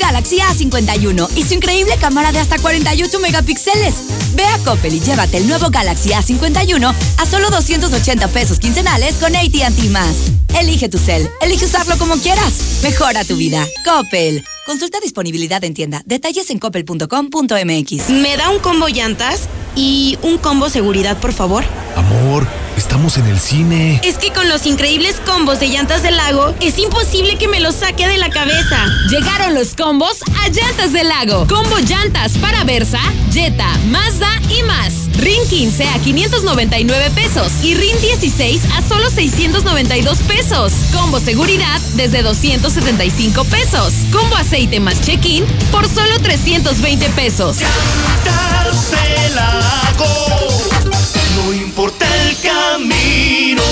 Galaxy A51 y su increíble cámara de hasta 48 megapíxeles. Ve a Coppel y llévate el nuevo Galaxy A51 a solo 280 pesos quincenales con AT&T más. Elige tu cel, elige usarlo como quieras. Mejora tu vida. Coppel. Consulta disponibilidad en tienda. Detalles en coppel.com.mx. ¿Me da un combo llantas y un combo seguridad, por favor? Amor, Estamos en el cine. Es que con los increíbles combos de llantas del lago, es imposible que me los saque de la cabeza. Llegaron los combos a Llantas del Lago. Combo llantas para Versa, Jetta, Mazda y más. RIN 15 a 599 pesos y RIN 16 a solo 692 pesos. Combo seguridad desde 275 pesos. Combo aceite más check-in por solo 320 pesos. No importa el camino.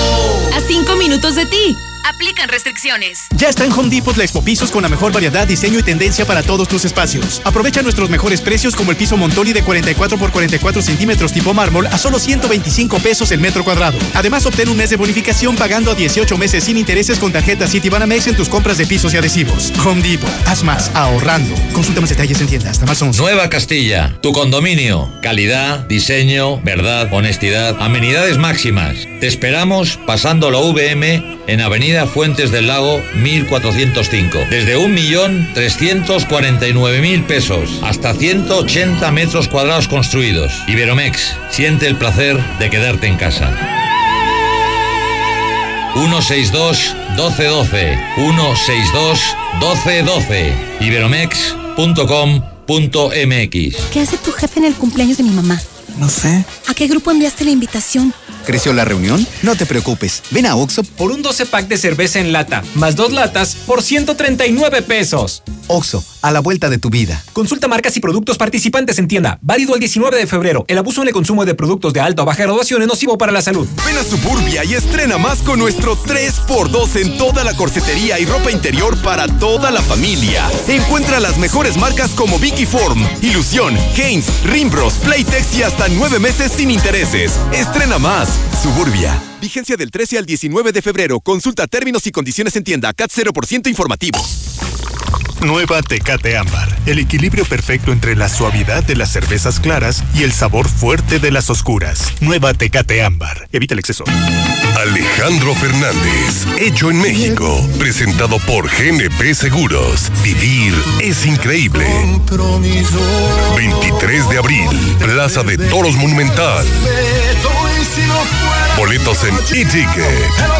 A 5 minutos de ti. Aplican restricciones. Ya está en Home Depot la Expo Pisos con la mejor variedad, diseño y tendencia para todos tus espacios. Aprovecha nuestros mejores precios como el piso Montoli de 44 por 44 centímetros tipo mármol a solo 125 pesos el metro cuadrado. Además, obtén un mes de bonificación pagando a 18 meses sin intereses con tarjeta Citibanamex en tus compras de pisos y adhesivos. Home Depot. Haz más ahorrando. Consulta más detalles en tienda hasta más 11. Nueva Castilla, tu condominio. Calidad, diseño, verdad, honestidad, amenidades máximas. Te esperamos pasando la VM en Avenida Fuentes del Lago 1405. Desde 1.349.000 pesos hasta 180 metros cuadrados construidos. Iberomex, siente el placer de quedarte en casa. 162 1212 162 1212 iberomex.com.mx ¿Qué hace tu jefe en el cumpleaños de mi mamá? No sé. ¿A qué grupo enviaste la invitación? ¿Creció la reunión? No te preocupes. Ven a Oxo por un 12 pack de cerveza en lata, más dos latas por 139 pesos. Oxo, a la vuelta de tu vida. Consulta marcas y productos participantes en tienda. Válido el 19 de febrero. El abuso en el consumo de productos de alta o baja graduación es nocivo para la salud. Ven a Suburbia y estrena más con nuestro 3x2 en toda la corsetería y ropa interior para toda la familia. Encuentra las mejores marcas como Vicky Form, Ilusión, Haynes, Rimbros, Playtex y hasta nueve meses sin intereses. Estrena más. Suburbia. Vigencia del 13 al 19 de febrero. Consulta términos y condiciones en tienda. CAT 0% informativo. Nueva Tecate Ámbar. El equilibrio perfecto entre la suavidad de las cervezas claras y el sabor fuerte de las oscuras. Nueva Tecate Ámbar. Evita el exceso. Alejandro Fernández, hecho en México. Presentado por GNP Seguros. Vivir es increíble. 23 de abril, Plaza de Toros Monumental. Boletos en e-ticket.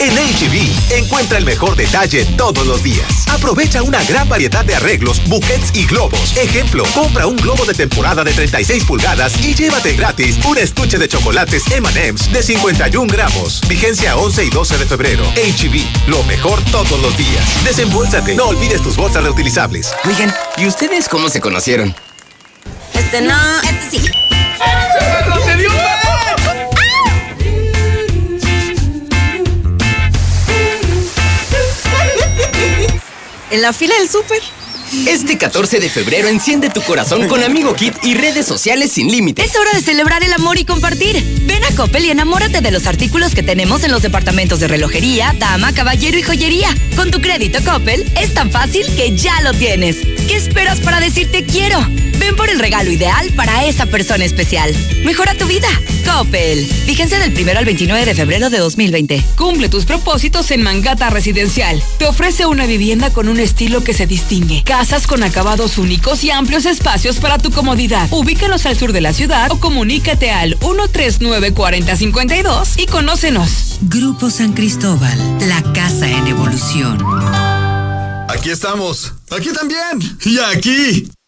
En HB, encuentra el mejor detalle todos los días. Aprovecha una gran variedad de arreglos, buquets y globos. Ejemplo, compra un globo de temporada de 36 pulgadas y llévate gratis un estuche de chocolates M&M's de 51 gramos. Vigencia 11 y 12 de febrero. HB, lo mejor todos los días. Desembolsate, no olvides tus bolsas reutilizables. Oigan, ¿y ustedes cómo se conocieron? Este no, este sí. En la fila del súper. Este 14 de febrero enciende tu corazón con Amigo Kit y redes sociales sin límite. Es hora de celebrar el amor y compartir. Ven a Coppel y enamórate de los artículos que tenemos en los departamentos de relojería, dama, caballero y joyería. Con tu crédito Coppel es tan fácil que ya lo tienes. ¿Qué esperas para decirte quiero? Ven por el regalo ideal para esa persona especial. Mejora tu vida. Coppel. Vigencia del 1 al 29 de febrero de 2020. Cumple tus propósitos en Mangata Residencial. Te ofrece una vivienda con un estilo que se distingue. Casas con acabados únicos y amplios espacios para tu comodidad. Ubícanos al sur de la ciudad o comunícate al 139 4052 y conócenos. Grupo San Cristóbal, la casa en evolución. Aquí estamos. Aquí también. Y aquí.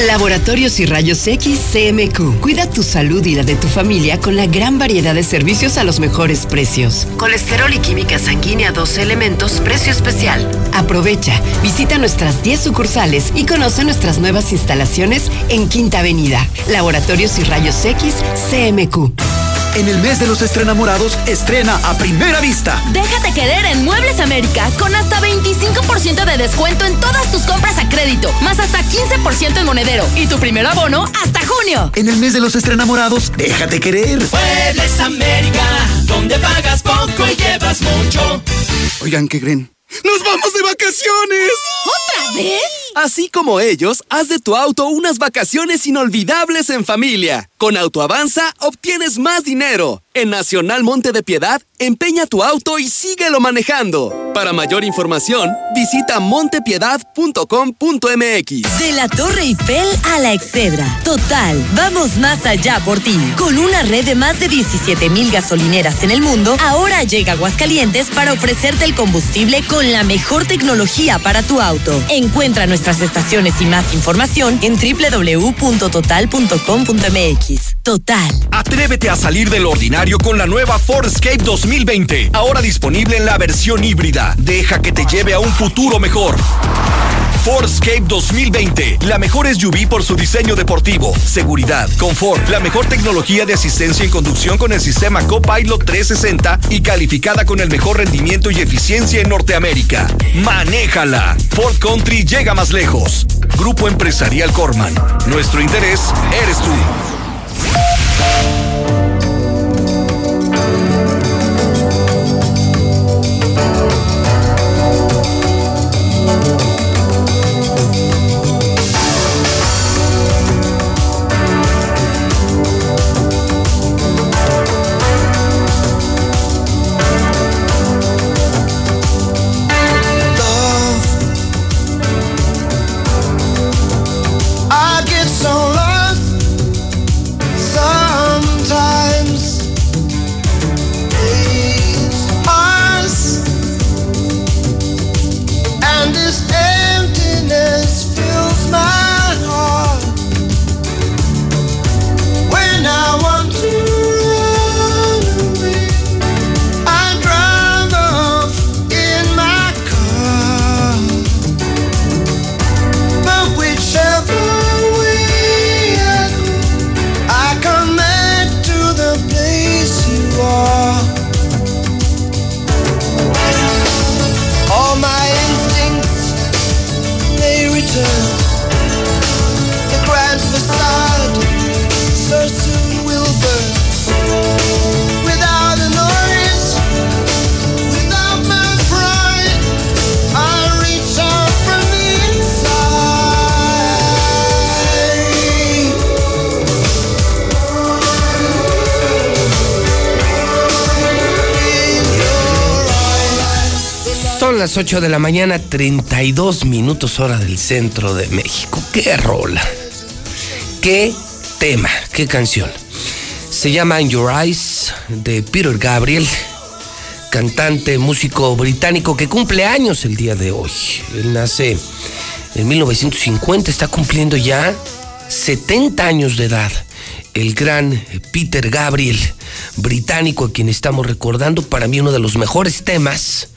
Laboratorios y Rayos X CMQ. Cuida tu salud y la de tu familia con la gran variedad de servicios a los mejores precios. Colesterol y química sanguínea 12 elementos, precio especial. Aprovecha, visita nuestras 10 sucursales y conoce nuestras nuevas instalaciones en Quinta Avenida. Laboratorios y Rayos X CMQ. En el mes de los estrenamorados, estrena a primera vista. Déjate querer en Muebles América con hasta 25% de descuento en todas tus compras a crédito, más hasta 15% en monedero y tu primer abono hasta junio. En el mes de los estrenamorados, déjate querer. Muebles América, donde pagas poco y llevas mucho. Oigan, ¿qué creen? ¡Nos vamos de vacaciones! ¿Otra vez? Así como ellos, haz de tu auto unas vacaciones inolvidables en familia. Con Autoavanza obtienes más dinero. En Nacional Monte de Piedad, empeña tu auto y síguelo manejando. Para mayor información, visita montepiedad.com.mx. De la Torre Eiffel a la Excedra. Total, vamos más allá por ti. Con una red de más de 17 mil gasolineras en el mundo, ahora llega Aguascalientes para ofrecerte el combustible con la mejor tecnología para tu auto. Encuentra nuestras estaciones y más información en www.total.com.mx. Total. Atrévete a salir del ordinario con la nueva Ford Escape 2020. Ahora disponible en la versión híbrida. Deja que te lleve a un futuro mejor. Ford Escape 2020. La mejor SUV por su diseño deportivo, seguridad, confort, la mejor tecnología de asistencia en conducción con el sistema Copilot 360 y calificada con el mejor rendimiento y eficiencia en Norteamérica. Manéjala. Ford Country llega más lejos. Grupo Empresarial Corman. Nuestro interés eres tú. Son las 8 de la mañana, 32 minutos hora del centro de México. ¡Qué rola! ¡Qué tema! ¡Qué canción! Se llama In Your Eyes de Peter Gabriel, cantante, músico británico que cumple años el día de hoy. Él nace en 1950, está cumpliendo ya 70 años de edad. El gran Peter Gabriel, británico a quien estamos recordando, para mí uno de los mejores temas.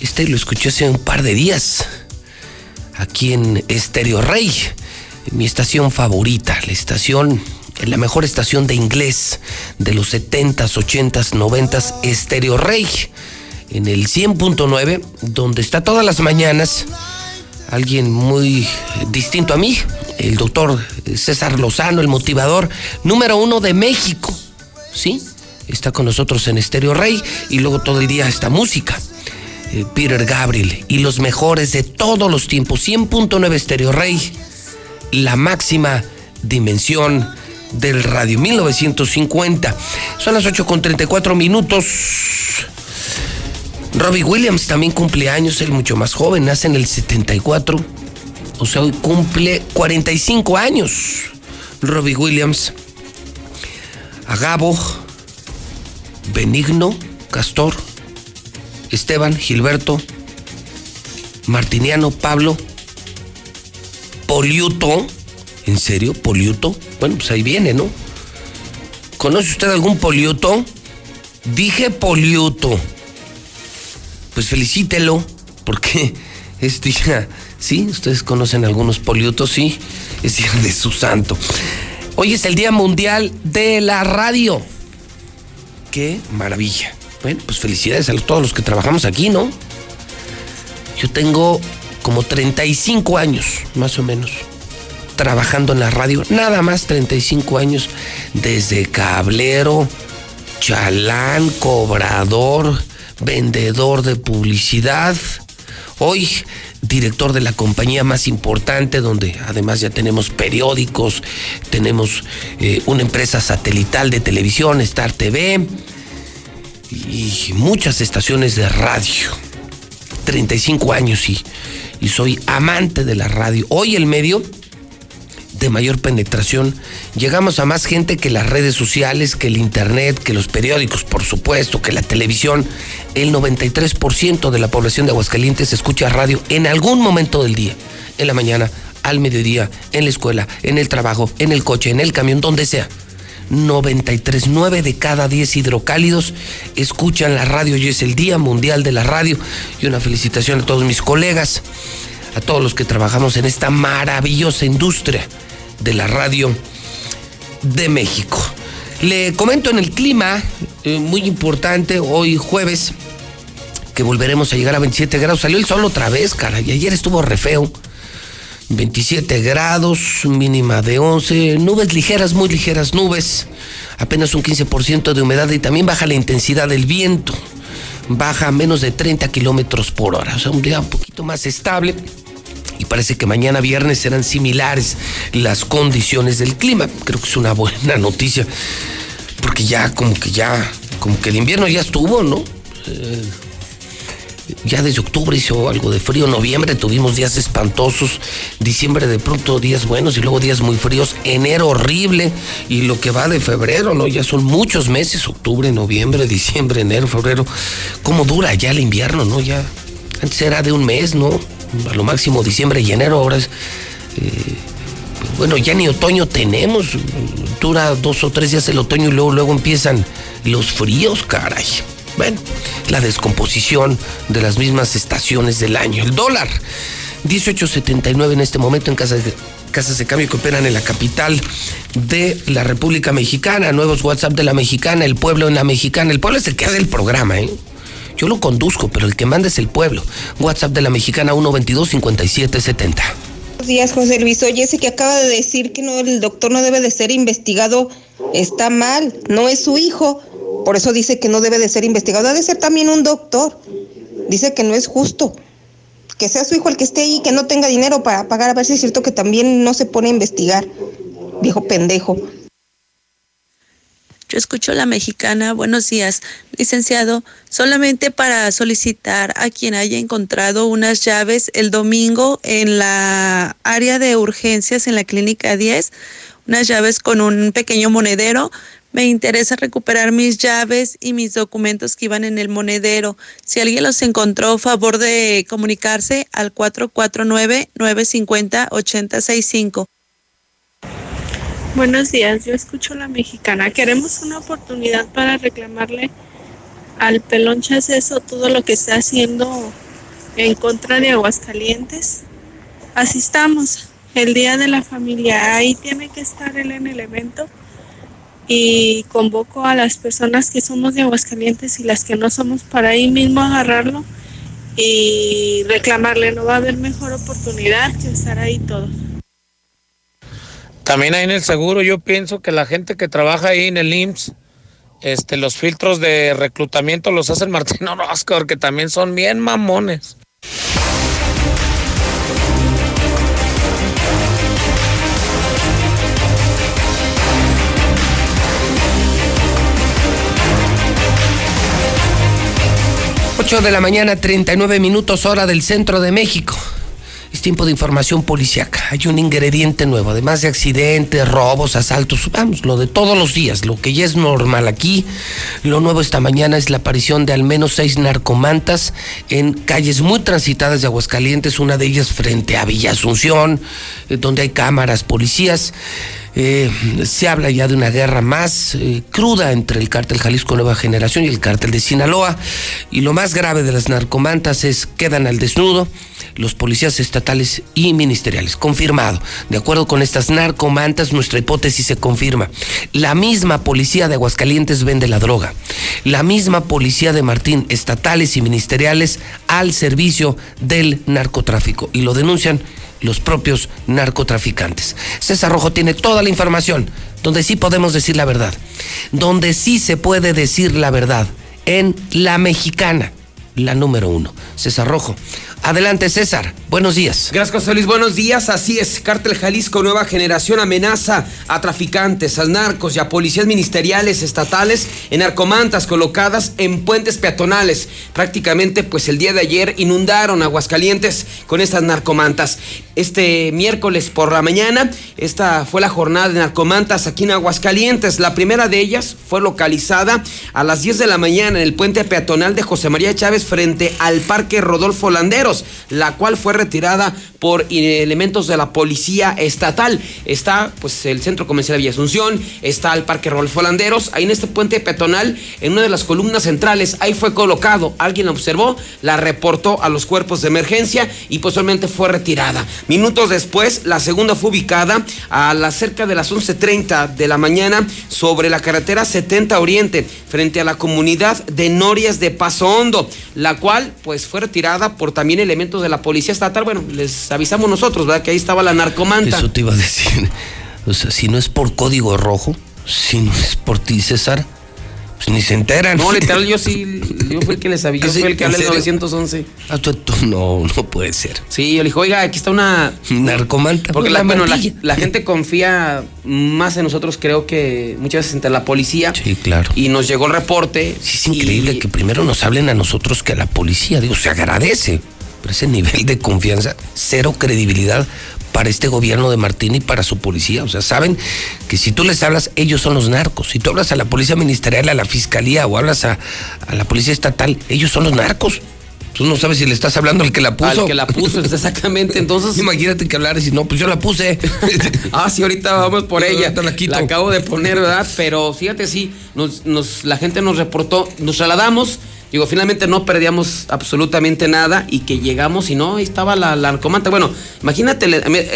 Este lo escuché hace un par de días, aquí en Estéreo Rey, mi estación favorita, la estación, la mejor estación de inglés de los 70s, 80s, 90s, Estéreo Rey, en el 100.9, donde está todas las mañanas alguien muy distinto a mí, el doctor César Lozano, el motivador número uno de México, ¿sí? Está con nosotros en Estéreo Rey y luego todo el día esta música. Eh, Peter Gabriel y los mejores de todos los tiempos, 100.9 Estéreo Rey, la máxima dimensión del radio, 1950. Son las 8 con 34 minutos. Robbie Williams también cumple años, él mucho más joven, nace en el 74. O sea, hoy cumple 45 años. Robbie Williams. Agabo, Benigno, Castor, Esteban, Gilberto, Martiniano, Pablo, Poliuto. ¿En serio? ¿Poliuto? Bueno, pues ahí viene, ¿no? ¿Conoce usted algún poliuto? Dije poliuto. Pues felicítelo, porque [laughs] es día, sí, ustedes conocen algunos poliutos, sí, es día de su santo. Hoy es el Día Mundial de la Radio. Qué maravilla. Bueno, pues felicidades a todos los que trabajamos aquí, ¿no? Yo tengo como 35 años, más o menos, trabajando en la radio. Nada más 35 años, desde cablero, chalán, cobrador, vendedor de publicidad. Hoy director de la compañía más importante, donde además ya tenemos periódicos, tenemos eh, una empresa satelital de televisión, Star TV, y muchas estaciones de radio. 35 años y, y soy amante de la radio. Hoy el medio de mayor penetración. Llegamos a más gente que las redes sociales, que el internet, que los periódicos, por supuesto, que la televisión. El 93% de la población de Aguascalientes escucha radio en algún momento del día, en la mañana, al mediodía, en la escuela, en el trabajo, en el coche, en el camión, donde sea. 93, 9 de cada 10 hidrocálidos escuchan la radio y es el Día Mundial de la Radio. Y una felicitación a todos mis colegas, a todos los que trabajamos en esta maravillosa industria de la radio de México. Le comento en el clima, eh, muy importante, hoy jueves, que volveremos a llegar a 27 grados. Salió el sol otra vez, cara, y ayer estuvo re feo. 27 grados, mínima de 11, nubes ligeras, muy ligeras nubes, apenas un 15% de humedad y también baja la intensidad del viento, baja a menos de 30 kilómetros por hora, o sea, un día un poquito más estable y parece que mañana viernes serán similares las condiciones del clima. Creo que es una buena [laughs] noticia, porque ya como que ya, como que el invierno ya estuvo, ¿no? Eh, ya desde octubre hizo algo de frío, noviembre tuvimos días espantosos, diciembre de pronto días buenos y luego días muy fríos, enero horrible y lo que va de febrero, ¿no? Ya son muchos meses, octubre, noviembre, diciembre, enero, febrero. ¿Cómo dura ya el invierno, no? Ya antes era de un mes, ¿no? a lo máximo diciembre y enero, ahora es... Eh, bueno, ya ni otoño tenemos, dura dos o tres días el otoño y luego, luego empiezan los fríos, caray. Bueno, la descomposición de las mismas estaciones del año. El dólar, 18.79 en este momento en casas de, casas de cambio que operan en la capital de la República Mexicana. Nuevos WhatsApp de la Mexicana, el pueblo en la Mexicana. El pueblo es el que hace el programa, ¿eh? Yo lo conduzco, pero el que manda es el pueblo. WhatsApp de la mexicana 122-5770. Buenos días, José Luis. Oye, ese que acaba de decir que no, el doctor no debe de ser investigado está mal. No es su hijo. Por eso dice que no debe de ser investigado. Debe ser también un doctor. Dice que no es justo. Que sea su hijo el que esté ahí, que no tenga dinero para pagar. A ver si es cierto que también no se pone a investigar. Viejo pendejo. Yo escucho la mexicana. Buenos días, licenciado. Solamente para solicitar a quien haya encontrado unas llaves el domingo en la área de urgencias en la clínica 10, unas llaves con un pequeño monedero. Me interesa recuperar mis llaves y mis documentos que iban en el monedero. Si alguien los encontró, favor de comunicarse al 449-950-8065. Buenos días, yo escucho la mexicana. Queremos una oportunidad para reclamarle al pelón Chaceso todo lo que está haciendo en contra de Aguascalientes. Asistamos el Día de la Familia. Ahí tiene que estar él en el evento y convoco a las personas que somos de Aguascalientes y las que no somos para ahí mismo agarrarlo y reclamarle. No va a haber mejor oportunidad que estar ahí todos. También ahí en el seguro yo pienso que la gente que trabaja ahí en el IMSS, este, los filtros de reclutamiento los hace el Martín Orozco, que también son bien mamones. 8 de la mañana, 39 minutos hora del centro de México. Es tiempo de información policiaca. Hay un ingrediente nuevo, además de accidentes, robos, asaltos, vamos, lo de todos los días, lo que ya es normal aquí. Lo nuevo esta mañana es la aparición de al menos seis narcomantas en calles muy transitadas de Aguascalientes, una de ellas frente a Villa Asunción, eh, donde hay cámaras, policías. Eh, se habla ya de una guerra más eh, cruda entre el cártel Jalisco Nueva Generación y el cártel de Sinaloa. Y lo más grave de las narcomantas es quedan al desnudo los policías estatales y ministeriales. Confirmado. De acuerdo con estas narcomantas, nuestra hipótesis se confirma. La misma policía de Aguascalientes vende la droga. La misma policía de Martín, estatales y ministeriales, al servicio del narcotráfico. Y lo denuncian los propios narcotraficantes. César Rojo tiene toda la información, donde sí podemos decir la verdad, donde sí se puede decir la verdad, en La Mexicana, la número uno. César Rojo. Adelante, César. Buenos días. Gracias, José Luis. Buenos días. Así es. Cártel Jalisco Nueva Generación amenaza a traficantes, a narcos y a policías ministeriales estatales en narcomantas colocadas en puentes peatonales. Prácticamente, pues el día de ayer inundaron Aguascalientes con estas narcomantas. Este miércoles por la mañana, esta fue la jornada de narcomantas aquí en Aguascalientes. La primera de ellas fue localizada a las 10 de la mañana en el puente peatonal de José María Chávez frente al Parque Rodolfo Landeros, la cual fue retirada por elementos de la policía estatal. Está pues el centro comercial de Villa Asunción, está el Parque Rodolfo Landeros, ahí en este puente peatonal, en una de las columnas centrales, ahí fue colocado, alguien la observó, la reportó a los cuerpos de emergencia y posteriormente fue retirada. Minutos después, la segunda fue ubicada a las cerca de las 11.30 de la mañana sobre la carretera 70 Oriente, frente a la comunidad de Norias de Paso Hondo, la cual pues fue retirada por también elementos de la policía estatal. Bueno, les avisamos nosotros, ¿verdad? Que ahí estaba la narcomanta. Eso te iba a decir. O sea, si no es por código rojo, si no es por ti, César, pues ni se enteran. No, [laughs] literal, yo sí, yo fui el que les avisó, ¿Ah, sí? fue el que ¿En hablé del serio? 911. Ah, tú- tú- no, no puede ser. Sí, yo le dije, oiga, aquí está una... Narcomanta. Porque la, la bueno, la, mantilla. la gente confía más en nosotros, creo que muchas veces entre la policía. Sí, claro. Y nos llegó el reporte. Sí, es increíble que primero nos hablen a nosotros que a la policía. Digo, se agradece. Pero ese nivel de confianza, cero credibilidad para este gobierno de Martín y para su policía. O sea, saben que si tú les hablas, ellos son los narcos. Si tú hablas a la policía ministerial, a la fiscalía o hablas a, a la policía estatal, ellos son los narcos. Tú no sabes si le estás hablando al que la puso. Al que la puso, [laughs] exactamente. Entonces. Imagínate que hablar y si no, pues yo la puse. [laughs] ah, sí, ahorita vamos por Yo ella. la quito. acabo de poner, ¿verdad? Pero fíjate, sí, nos, nos, la gente nos reportó, nos trasladamos. Digo, finalmente no perdíamos absolutamente nada y que llegamos y no, ahí estaba la, la narcomanta. Bueno, imagínate,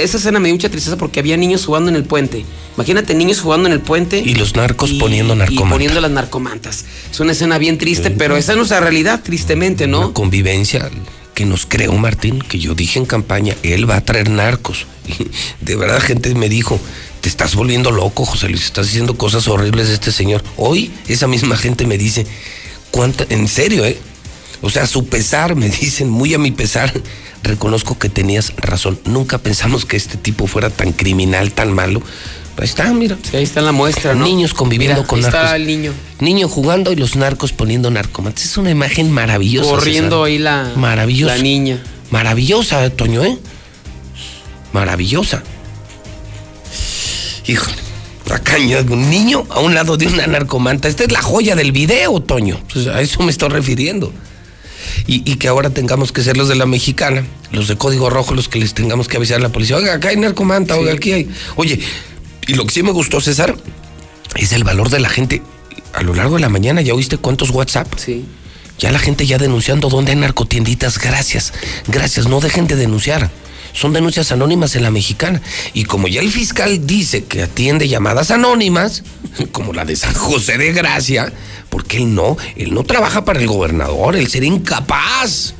esa escena me dio mucha tristeza porque había niños jugando en el puente. Imagínate niños jugando en el puente. Y los narcos poniendo Y narcomantas. poniendo las narcomantas. Es una escena bien triste, pero esa es nuestra realidad, tristemente, ¿no? Una convivencia que nos creó Martín, que yo dije en campaña, él va a traer narcos. [laughs] Y de verdad, gente me dijo, te estás volviendo loco, José Luis, estás diciendo cosas horribles de este señor. Hoy esa misma gente me dice, ¿cuánta? En serio, ¿eh? O sea, a su pesar, me [laughs] dicen, muy a mi pesar, reconozco que tenías razón. Nunca pensamos que este tipo fuera tan criminal, tan malo. Ahí está, mira. ahí está la muestra, ¿no? Niños conviviendo Mira, con ahí narcos. está el niño. Niño jugando y los narcos poniendo narcomantes. Es una imagen maravillosa. Corriendo César. ahí la, Maravillosa. la niña. Maravillosa, Toño, ¿eh? Maravillosa. Híjole. De un niño a un lado de una narcomanta. Esta es la joya del video, Toño. Pues a eso me estoy refiriendo. Y, y que ahora tengamos que ser los de la mexicana, los de código rojo, los que les tengamos que avisar a la policía. Oiga, acá hay narcomanta, oiga, aquí hay. Oye, y lo que sí me gustó, César, es el valor de la gente. A lo largo de la mañana, ¿ya oíste cuántos WhatsApp? Sí. Ya la gente ya denunciando dónde hay narcotienditas. Gracias, gracias. No dejen de denunciar. Son denuncias anónimas en la mexicana. Y como ya el fiscal dice que atiende llamadas anónimas, [laughs] como la de San José de Gracia, porque él no, él no trabaja para el gobernador, él sería incapaz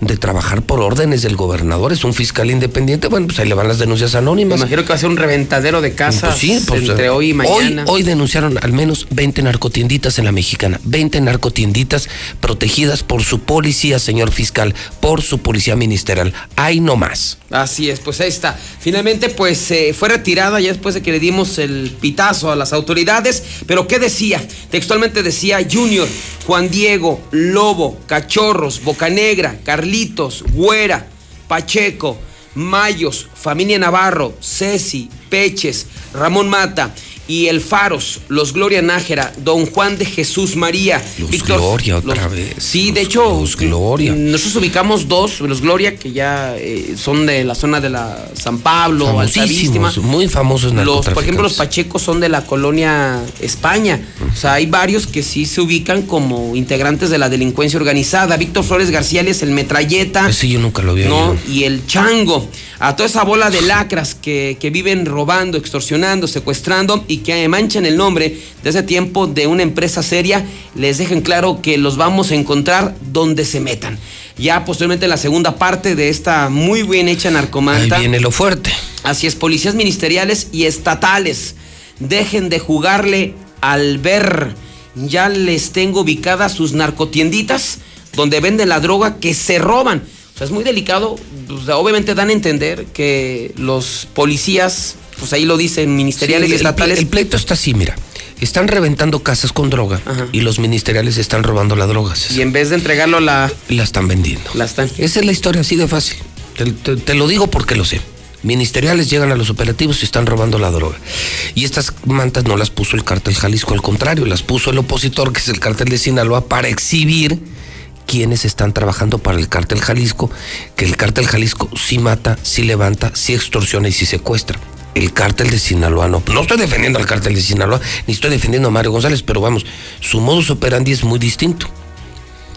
de trabajar por órdenes del gobernador, es un fiscal independiente, bueno, pues ahí le van las denuncias Me anónimas. imagino que va a ser un reventadero de casas Pues sí, pues, entre hoy y mañana. Hoy, hoy denunciaron al menos 20 narcotienditas en la mexicana. 20 narcotienditas protegidas por su policía, señor fiscal, por su policía ministerial. Hay no más. Así es, pues ahí está. Finalmente, pues eh, fue retirada ya después de que le dimos el pitazo a las autoridades. Pero ¿qué decía? Textualmente decía Junior, Juan Diego, Lobo, Cachorros, Bocanegra, Carlitos, Güera, Pacheco, Mayos, Familia Navarro, Ceci, Peches, Ramón Mata y el Faros, los Gloria Nájera, Don Juan de Jesús María, Los Víctor- Gloria otra los- vez. Sí, de hecho, Los Gloria. nosotros ubicamos dos, los Gloria, que ya eh, son de la zona de la San Pablo. Famosísimos, muy famosos Los, por ejemplo, los. Pachecos son de la colonia España. O sea, hay varios que sí se ubican como integrantes de la delincuencia organizada. Víctor Flores García es el metralleta. Ese yo nunca lo había ¿no? Y el chango. A toda esa bola de lacras que, que viven robando, extorsionando, secuestrando y que manchan el nombre de ese tiempo de una empresa seria, les dejen claro que los vamos a encontrar donde se metan. Ya posteriormente en la segunda parte de esta muy bien hecha narcomanta. Ahí viene lo fuerte. Así es, policías ministeriales y estatales. Dejen de jugarle al ver. Ya les tengo ubicadas sus narcotienditas donde venden la droga que se roban. O sea, es muy delicado. O sea, obviamente dan a entender que los policías, pues ahí lo dicen, ministeriales Sí, el- estatales. El, pleito está así, mira. Están reventando casas con droga y los ministeriales están robando la droga. y en vez de entregarlo a la... La están vendiendo. La están. Esa es la historia así de fácil. Te, te- te lo digo porque lo sé. Ministeriales llegan a los operativos y están robando la droga. Y estas mantas no las puso el cártel Jalisco, al contrario, las puso el opositor, que es el cártel de Sinaloa, para exhibir quienes están trabajando para el cártel Jalisco, que el cártel Jalisco sí mata, sí levanta, sí extorsiona y sí secuestra. El cártel de Sinaloa no. No estoy defendiendo al cártel de Sinaloa, ni estoy defendiendo a Mario González, pero vamos, su modus operandi es muy distinto.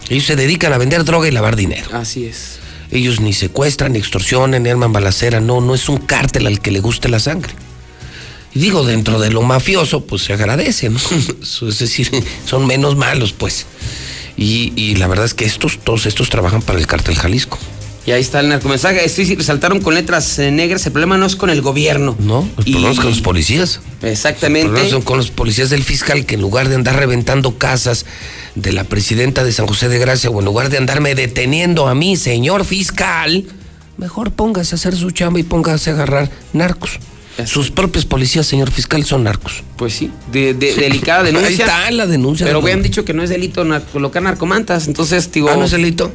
Ellos se dedican a vender droga y lavar dinero. Así es. Ellos ni secuestran, ni extorsionan, ni arman balacera. No, no es un cártel al que le guste la sangre. Y digo, dentro de lo mafioso, pues se agradece, ¿no? [laughs] es decir, son menos malos, pues. Y, y la verdad es que estos, todos estos trabajan para el cártel Jalisco. Y ahí está el narcomensaje. Sí, resaltaron con letras eh, negras. El problema no es con el gobierno. No, el problema es con los policías. Exactamente. El problema son con los policías del fiscal que en lugar de andar reventando casas de la presidenta de San José de Gracia o en lugar de andarme deteniendo a mí, señor fiscal, mejor póngase a hacer su chamba y póngase a agarrar narcos. Sus propios policías, señor fiscal, son narcos. Pues sí, de, de- delicada [laughs] denuncia. Ahí está la denuncia. Pero de- habían dicho que no es delito colocar narcomantas, entonces digo. Ah, ¿no es delito?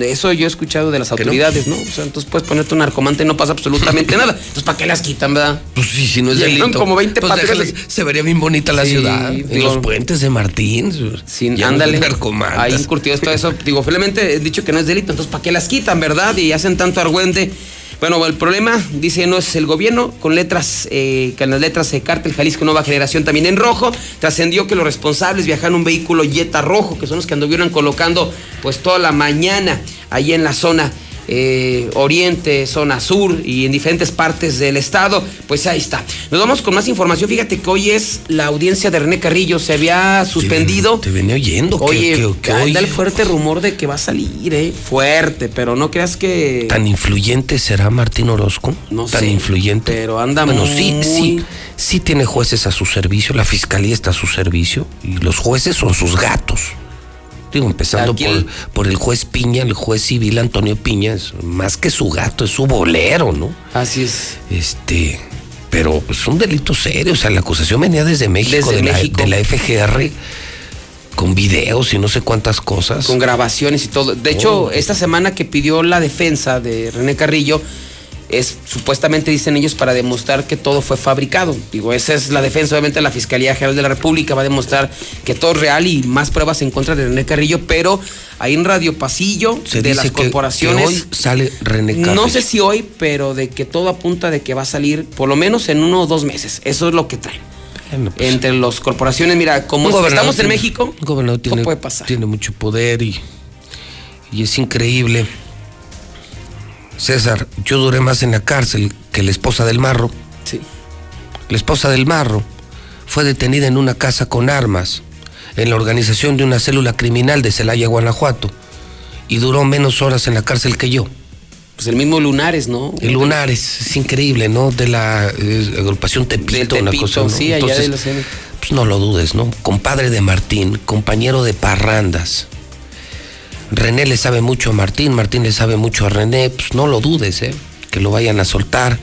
Eso yo he escuchado de las autoridades, ¿no? O sea, entonces puedes ponerte un narcomante y no pasa absolutamente [laughs] nada. Entonces, ¿para qué las quitan, verdad? Pues sí, si no es delito. como 20 Pues patrullas. se vería bien bonita la Sí, ciudad. En digo- los puentes de Martín. Sin, ándale. Ahí incurtido todo eso. Digo, finalmente he dicho que no es delito, entonces ¿para qué las quitan, verdad? Y hacen tanto argüente. Bueno, el problema, dice, no es el gobierno, con letras, eh, con las letras de Cártel Jalisco Nueva Generación también en rojo, trascendió que los responsables viajaron un vehículo Jetta rojo, que son los que anduvieron colocando pues toda la mañana ahí en la zona eh, oriente, zona sur y en diferentes partes del estado, pues ahí está. Nos vamos con más información. Fíjate que hoy es la audiencia de René Carrillo, se había suspendido. Te venía oyendo. Oye, que- anda el fuerte rumor de que va a salir, ¿eh? Fuerte, pero no creas que. ¿Tan influyente será Martín Orozco? No Tan sé, influyente. pero anda bueno, muy- sí, sí, sí tiene jueces a su servicio, la fiscalía está a su servicio y los jueces son sus gatos. Digo, empezando por, el- por el juez Piña, el juez civil Antonio Piña, es más que su gato, es su bolero, ¿no? Así es. Este, pero es un delito serio, o sea, la acusación venía desde México, Desde de, México. La, de la FGR, con videos y no sé cuántas cosas. Con grabaciones y todo. De hecho, esta semana que pidió la defensa de René Carrillo, es supuestamente dicen ellos para demostrar que todo fue fabricado. Digo, esa es la defensa, obviamente la Fiscalía General de la República va a demostrar que todo es real y más pruebas en contra de René Carrillo, pero ahí en Radio Pasillo Se de dice las que- corporaciones. que hoy sale René Carrillo. No sé si hoy, pero de que todo apunta de que va a salir por lo menos en uno o dos meses. Eso es lo que traen. Bueno, pues, Entre las corporaciones, mira, como estamos en tiene- México, un gobernador todo tiene, puede pasar. tiene mucho poder y, y es increíble. César, yo duré más en la cárcel que la esposa del Marro. Sí. La esposa del Marro fue detenida en una casa con armas en la organización de una célula criminal de Celaya, Guanajuato, y duró menos horas en la cárcel que yo. Pues el mismo Lunares, ¿no? El Lunares, es increíble, ¿no? De la eh, agrupación Tepito, una cosa, ¿no? sí, allá Entonces, de los- pues no lo dudes, ¿no? Compadre de Martín, compañero de parrandas. René le sabe mucho a Martín, Martín le sabe mucho a René, pues no lo dudes, ¿eh? Que lo vayan a soltar.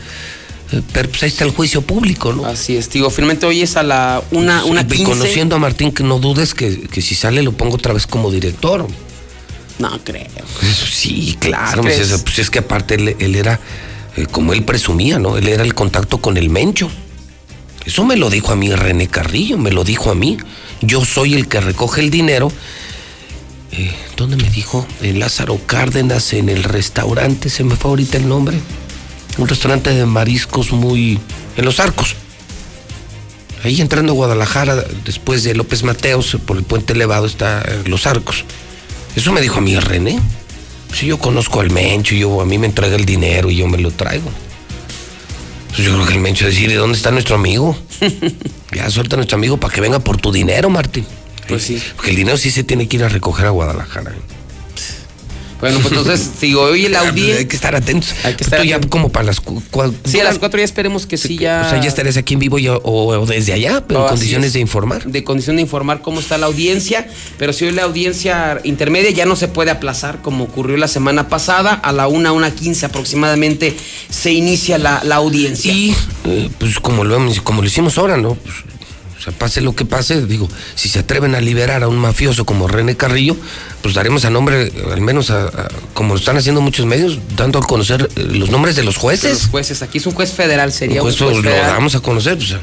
Eh, Pero pues ahí está el juicio público, ¿no? Así es, digo, finalmente hoy es a la una, una Y 15. conociendo a Martín, que no dudes que, que si sale lo pongo otra vez como director. No creo. Sí, claro. ¿Sí pues, es, pues es que aparte él, él era, eh, como él presumía, ¿no? Él era el contacto con el Mencho. Eso me lo dijo a mí René Carrillo, me lo dijo a mí. Yo soy el que recoge el dinero. Eh, ¿Dónde me dijo? En Lázaro Cárdenas, en el restaurante, se me fue ahorita el nombre. Un restaurante de mariscos muy... en Los Arcos. Ahí entrando a Guadalajara, después de López Mateos, por el puente elevado está eh, Los Arcos. Eso me dijo a mí René. Si yo conozco al Mencho, yo, a mí me entrega el dinero y yo me lo traigo. Pues yo creo que el Mencho decir, ¿de dónde está nuestro amigo? [laughs] ya suelta a nuestro amigo para que venga por tu dinero, Martín. Pues sí. Porque el dinero sí se tiene que ir a recoger a Guadalajara. Bueno, pues entonces, [laughs] digo, hoy la pues audiencia. Hay que estar atentos. Hay que Esto estar ya atentos. como para las... cu- cua- Sí, a las cuatro ya esperemos que sí ya. O sea, ya estarías aquí en vivo ya- o, o desde allá, pero No, en condiciones es. de informar. De condición de informar cómo está la audiencia, pero si hoy la audiencia intermedia ya no se puede aplazar como ocurrió la semana pasada, a la una, una quince aproximadamente se inicia la, la audiencia. Y eh, pues como lo, como lo hicimos ahora, ¿no? Pues, o sea, pase lo que pase, digo, si se atreven a liberar a un mafioso como René Carrillo, pues daremos a nombre, al menos a, a- como lo están haciendo muchos medios, dando a conocer eh, los nombres de los De jueces. los jueces, aquí es un juez federal, sería Pues un eso juez lo federal. damos a conocer, pues,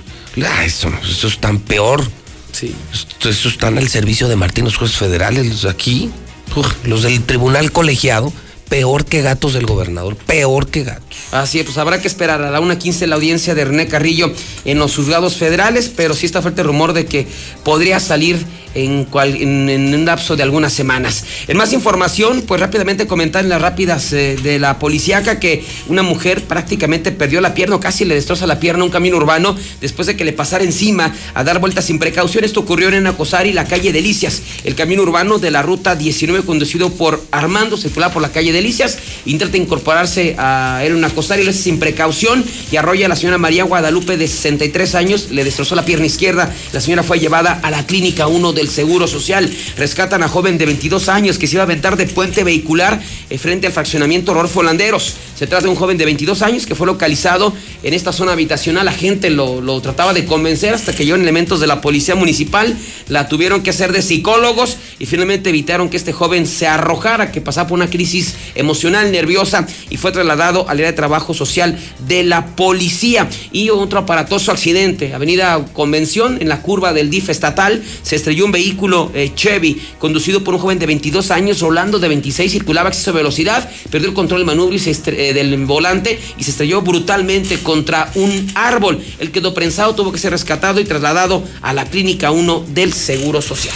ah, eso, eso es tan peor. Sí. Esto- Eso están al servicio de Martín, los jueces federales, los aquí, uf, los del tribunal colegiado, peor que gatos del gobernador, peor que gatos. Así es, pues habrá que esperar a la 1.15 la audiencia de René Carrillo en los juzgados federales, pero sí está fuerte el rumor de que podría salir en, cual- en- en un lapso de algunas semanas. En más información, pues rápidamente comentar en las rápidas eh, de la policíaca que una mujer prácticamente perdió la pierna o casi le destroza la pierna a un camino urbano después de que le pasara encima a dar vueltas sin precaución. Esto ocurrió en Acosari, la calle Delicias. El camino urbano de la ruta 19 conducido por Armando circulaba por la calle Delicias, intenta incorporarse a era un Acosari, lo hace sin precaución y arrolla a la señora María Guadalupe de 63 años, le destrozó la pierna izquierda. La señora fue llevada a la clínica 1 del Seguro Social. Rescatan a joven de 22 años que se iba a aventar de puente vehicular eh, frente al fraccionamiento Rodolfo Landeros. Se trata de un joven de 22 años que fue localizado en esta zona habitacional. La gente lo, trataba de convencer hasta que llegaron elementos de la policía municipal. La tuvieron que hacer de psicólogos y finalmente evitaron que este joven se arrojara, que pasaba por una crisis emocional, nerviosa y fue trasladado al área de trabajo social de la policía. Y otro aparatoso accidente. Avenida Convención, en la curva del DIF estatal, se estrelló vehículo eh, Chevy conducido por un joven de 22 años. Rolando de 26 circulaba a exceso de velocidad, perdió el control del manubrio y se eh, del volante y se estrelló brutalmente contra un árbol. Él quedó prensado, tuvo que ser rescatado y trasladado a la clínica 1 del Seguro Social.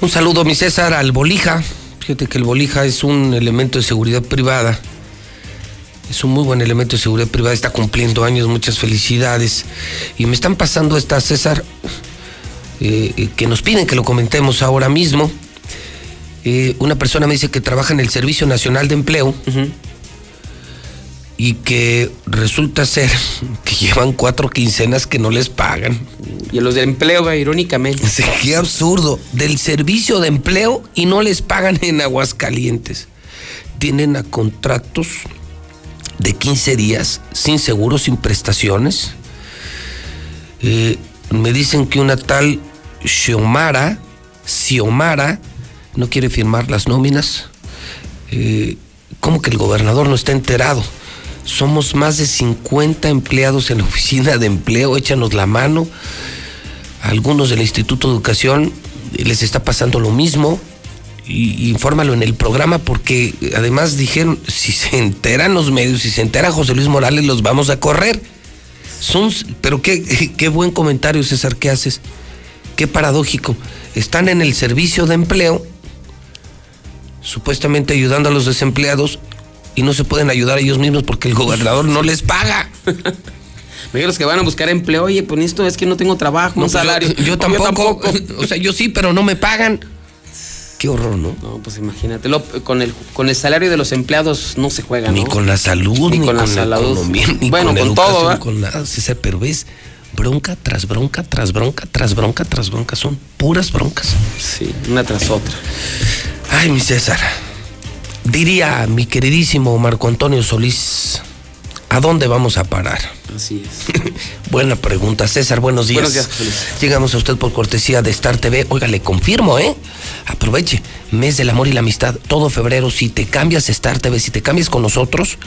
Un saludo, mi César, al Bolija. Fíjate que el Bolija es un elemento de seguridad privada. Es un muy buen elemento de seguridad privada. Está cumpliendo años, muchas felicidades. Y me están pasando esta, César, eh, que nos piden que lo comentemos ahora mismo. Eh, una persona me dice que trabaja en el Servicio Nacional de Empleo y que resulta ser [laughs] que llevan cuatro quincenas que no les pagan. Y a los del empleo, irónicamente. Sí, Qué absurdo. Del servicio de empleo y no les pagan en Aguascalientes. Tienen a contratos de 15 días sin seguro, sin prestaciones. Eh, me dicen que una tal Xiomara, Xiomara, no quiere firmar las nóminas. Eh, ¿Cómo que el gobernador no está enterado? Somos más de 50 empleados en la oficina de empleo, échanos la mano. A algunos del Instituto de Educación les está pasando lo mismo. Y, infórmalo en el programa porque además dijeron, si se enteran los medios, si se entera José Luis Morales, los vamos a correr. Son, pero qué, qué buen comentario, César, ¿qué haces? Qué paradójico. Están en el servicio de empleo, supuestamente ayudando a los desempleados, y no se pueden ayudar a ellos mismos porque el gobernador no les paga. [laughs] Me los que van a buscar empleo, oye, pues esto es que no tengo trabajo, No, un pues, salario. Yo, tampoco. [laughs] O sea, yo sí, pero no me pagan. Qué horror, ¿no? No, pues imagínate, lo- con, el, con el salario de los empleados no se juega, ¿no? Ni con la salud, Ni ni, con con, la la, salud. economía, ni Bueno, con, con todo, ¿verdad? con César, pero ves, bronca tras bronca, tras bronca, tras bronca, tras bronca, son puras broncas. Sí, una tras otra. Ay, mi César, diría mi queridísimo Marco Antonio Solís, ¿A dónde vamos a parar? Así es. [laughs] Buena pregunta, César. Buenos días. Buenos días, Luis. Llegamos a usted por cortesía de Star TV. Oiga, le confirmo, ¿eh? Aproveche. Mes del amor y la amistad. Todo febrero. Si te cambias Star TV, si te cambias con nosotros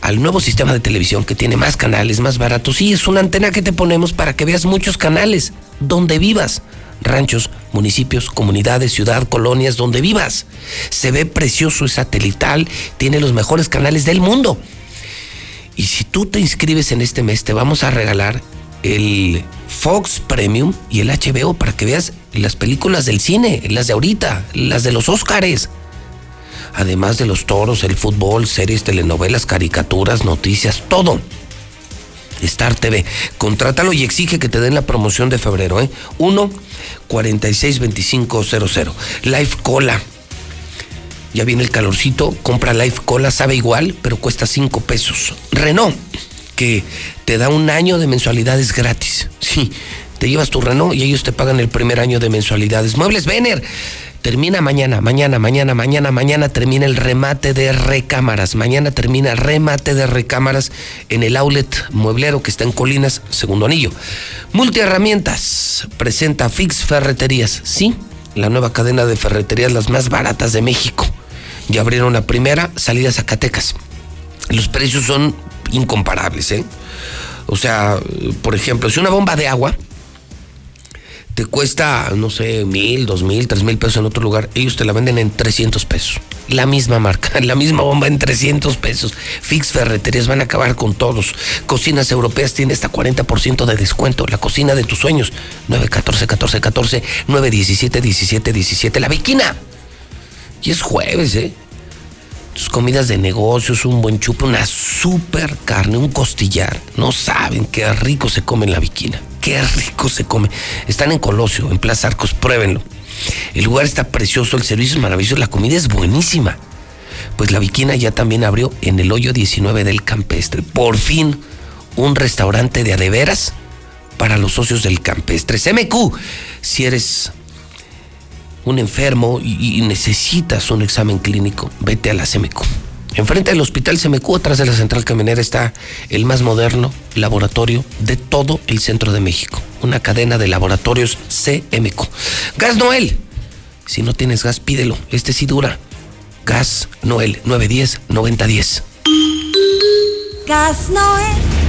al nuevo sistema de televisión que tiene más canales, más baratos. Sí, es una antena que te ponemos para que veas muchos canales donde vivas. Ranchos, municipios, comunidades, ciudad, colonias, donde vivas. Se ve precioso, es satelital, tiene los mejores canales del mundo. Y si tú te inscribes en este mes, te vamos a regalar el Fox Premium y el HBO para que veas las películas del cine, las de ahorita, las de los Óscares. Además de los toros, el fútbol, series, telenovelas, caricaturas, noticias, todo. Star TV, contrátalo y exige que te den la promoción de febrero, ¿eh? 1 46 2500. Life Cola. Ya viene el calorcito, compra Life Cola, sabe igual, pero cuesta 5 pesos. Renault, que te da un año de mensualidades gratis. Sí, te llevas tu Renault y ellos te pagan el primer año de mensualidades. Muebles Vener, termina mañana, mañana, mañana, mañana, mañana termina el remate de recámaras. Mañana termina remate de recámaras en el outlet mueblero que está en Colinas, segundo anillo. Multiherramientas presenta Fix Ferreterías. Sí, la nueva cadena de ferreterías las más baratas de México. Ya abrieron la primera salida a Zacatecas. Los precios son incomparables, ¿eh? O sea, por ejemplo, si una bomba de agua te cuesta, no sé, mil, dos mil, tres mil pesos en otro lugar, ellos te la venden en 300 pesos. La misma marca, [laughs] la misma bomba en 300 pesos. Fix Ferreterías van a acabar con todos. Cocinas Europeas tiene hasta 40% de descuento. La cocina de tus sueños, 914 14 14 917 17 17. La Viquina. Y es jueves, ¿eh? Tus comidas de negocios, un buen chupe, una super carne, un costillar. No saben qué rico se come en la Viquina. Qué rico se come. Están en Colosio, en Plaza Arcos, pruébenlo. El lugar está precioso, el servicio es maravilloso, la comida es buenísima. Pues la Viquina ya también abrió en el hoyo 19 del Campestre. Por fin, un restaurante de adeveras para los socios del Campestre. CMQ, si eres un enfermo y, necesitas un examen clínico, vete a la CMQ. Enfrente del hospital CMQ, atrás de la central camionera, está el más moderno laboratorio de todo el centro de México. Una cadena de laboratorios CMQ. Gas Noel. Si no tienes gas, pídelo. Este sí dura. Gas Noel 910-9010. Gas Noel.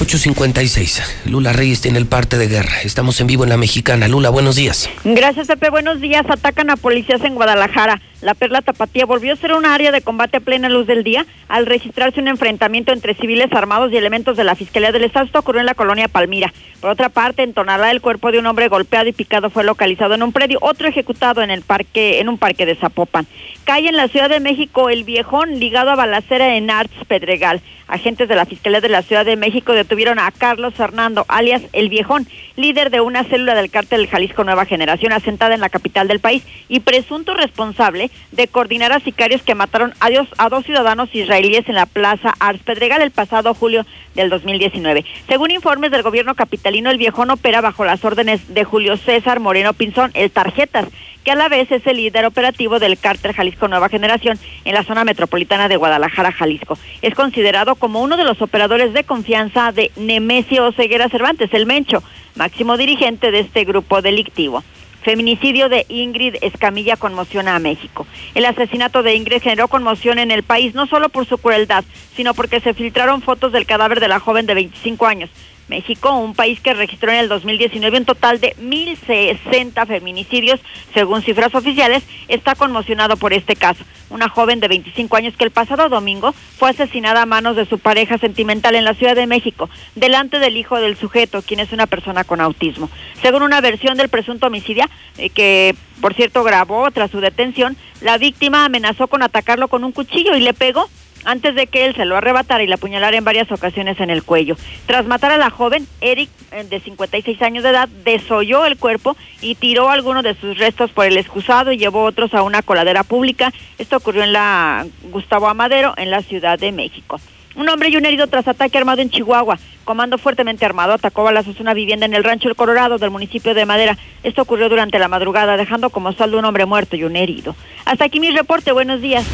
856. Lula Reyes tiene el parte de guerra. Estamos en vivo en la mexicana. Lula, buenos días. Gracias, Pepe. Buenos días. Atacan a policías en Guadalajara. La Perla Tapatía volvió a ser un área de combate a plena luz del día al registrarse un enfrentamiento entre civiles armados y elementos de la Fiscalía del Estado. Esto ocurrió en la colonia Palmira. Por otra parte, en Tonalá, el cuerpo de un hombre golpeado y picado fue localizado en un predio, otro ejecutado en el parque, en un parque de Zapopan. Calle en la Ciudad de México, el viejón ligado a balacera en Arts Pedregal. Agentes de la Fiscalía de la Ciudad de México detuvieron a Carlos Fernando, alias El Viejón, líder de una célula del cártel Jalisco Nueva Generación asentada en la capital del país y presunto responsable de coordinar a sicarios que mataron a, Dios- a dos ciudadanos israelíes en la Plaza Arts Pedregal el pasado julio del 2019. Según informes del gobierno capitalino, El Viejón opera bajo las órdenes de Julio César Moreno Pinzón, el Tarjetas, que a la vez es el líder operativo del cártel Jalisco Nueva Generación en la zona metropolitana de Guadalajara, Jalisco. Es considerado como uno de los operadores de confianza de Nemesio Ceguera Cervantes, el Mencho, máximo dirigente de este grupo delictivo. Feminicidio de Ingrid Escamilla conmociona a México. El asesinato de Ingrid generó conmoción en el país no solo por su crueldad, sino porque se filtraron fotos del cadáver de la joven de 25 años. México, un país que registró en el 2019 un total de 1.060 feminicidios, según cifras oficiales, está conmocionado por este caso. Una joven de 25 años que el pasado domingo fue asesinada a manos de su pareja sentimental en la Ciudad de México, delante del hijo del sujeto, quien es una persona con autismo. Según una versión del presunto homicidio, eh, que por cierto grabó tras su detención, la víctima amenazó con atacarlo con un cuchillo y le pegó antes de que él se lo arrebatara y le apuñalara en varias ocasiones en el cuello. Tras matar a la joven, Eric, eh, de 56 años de edad, desolló el cuerpo y tiró algunos de sus restos por el excusado y llevó otros a una coladera pública. Esto ocurrió en la Gustavo Amadero, en la Ciudad de México. Un hombre y un herido tras ataque armado en Chihuahua. Comando fuertemente armado atacó balazos una vivienda en el rancho El Colorado del municipio de Madera. Esto ocurrió durante la madrugada, dejando como saldo un hombre muerto y un herido. Hasta aquí mi reporte. Buenos días.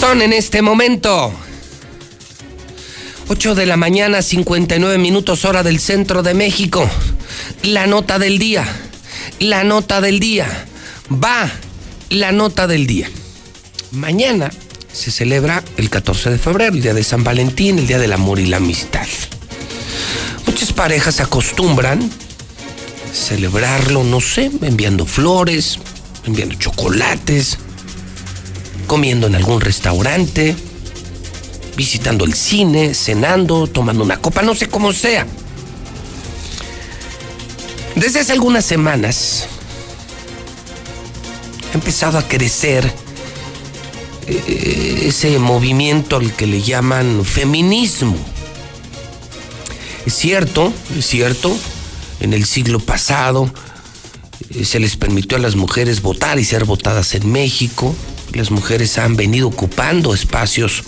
Son en este momento 8 de la mañana, 59 minutos hora del centro de México. La nota del día. La nota del día. Va la nota del día. Mañana se celebra el 14 de febrero, el día de San Valentín, el día del amor y la amistad. Muchas parejas acostumbran celebrarlo, no sé, enviando flores, enviando chocolates, comiendo en algún restaurante, visitando el cine, cenando, tomando una copa, no sé cómo sea. Desde hace algunas semanas ha empezado a crecer eh, ese movimiento al que le llaman feminismo. Es cierto, es cierto, en el siglo pasado eh, se les permitió a las mujeres votar y ser votadas en México. Las mujeres han venido ocupando espacios,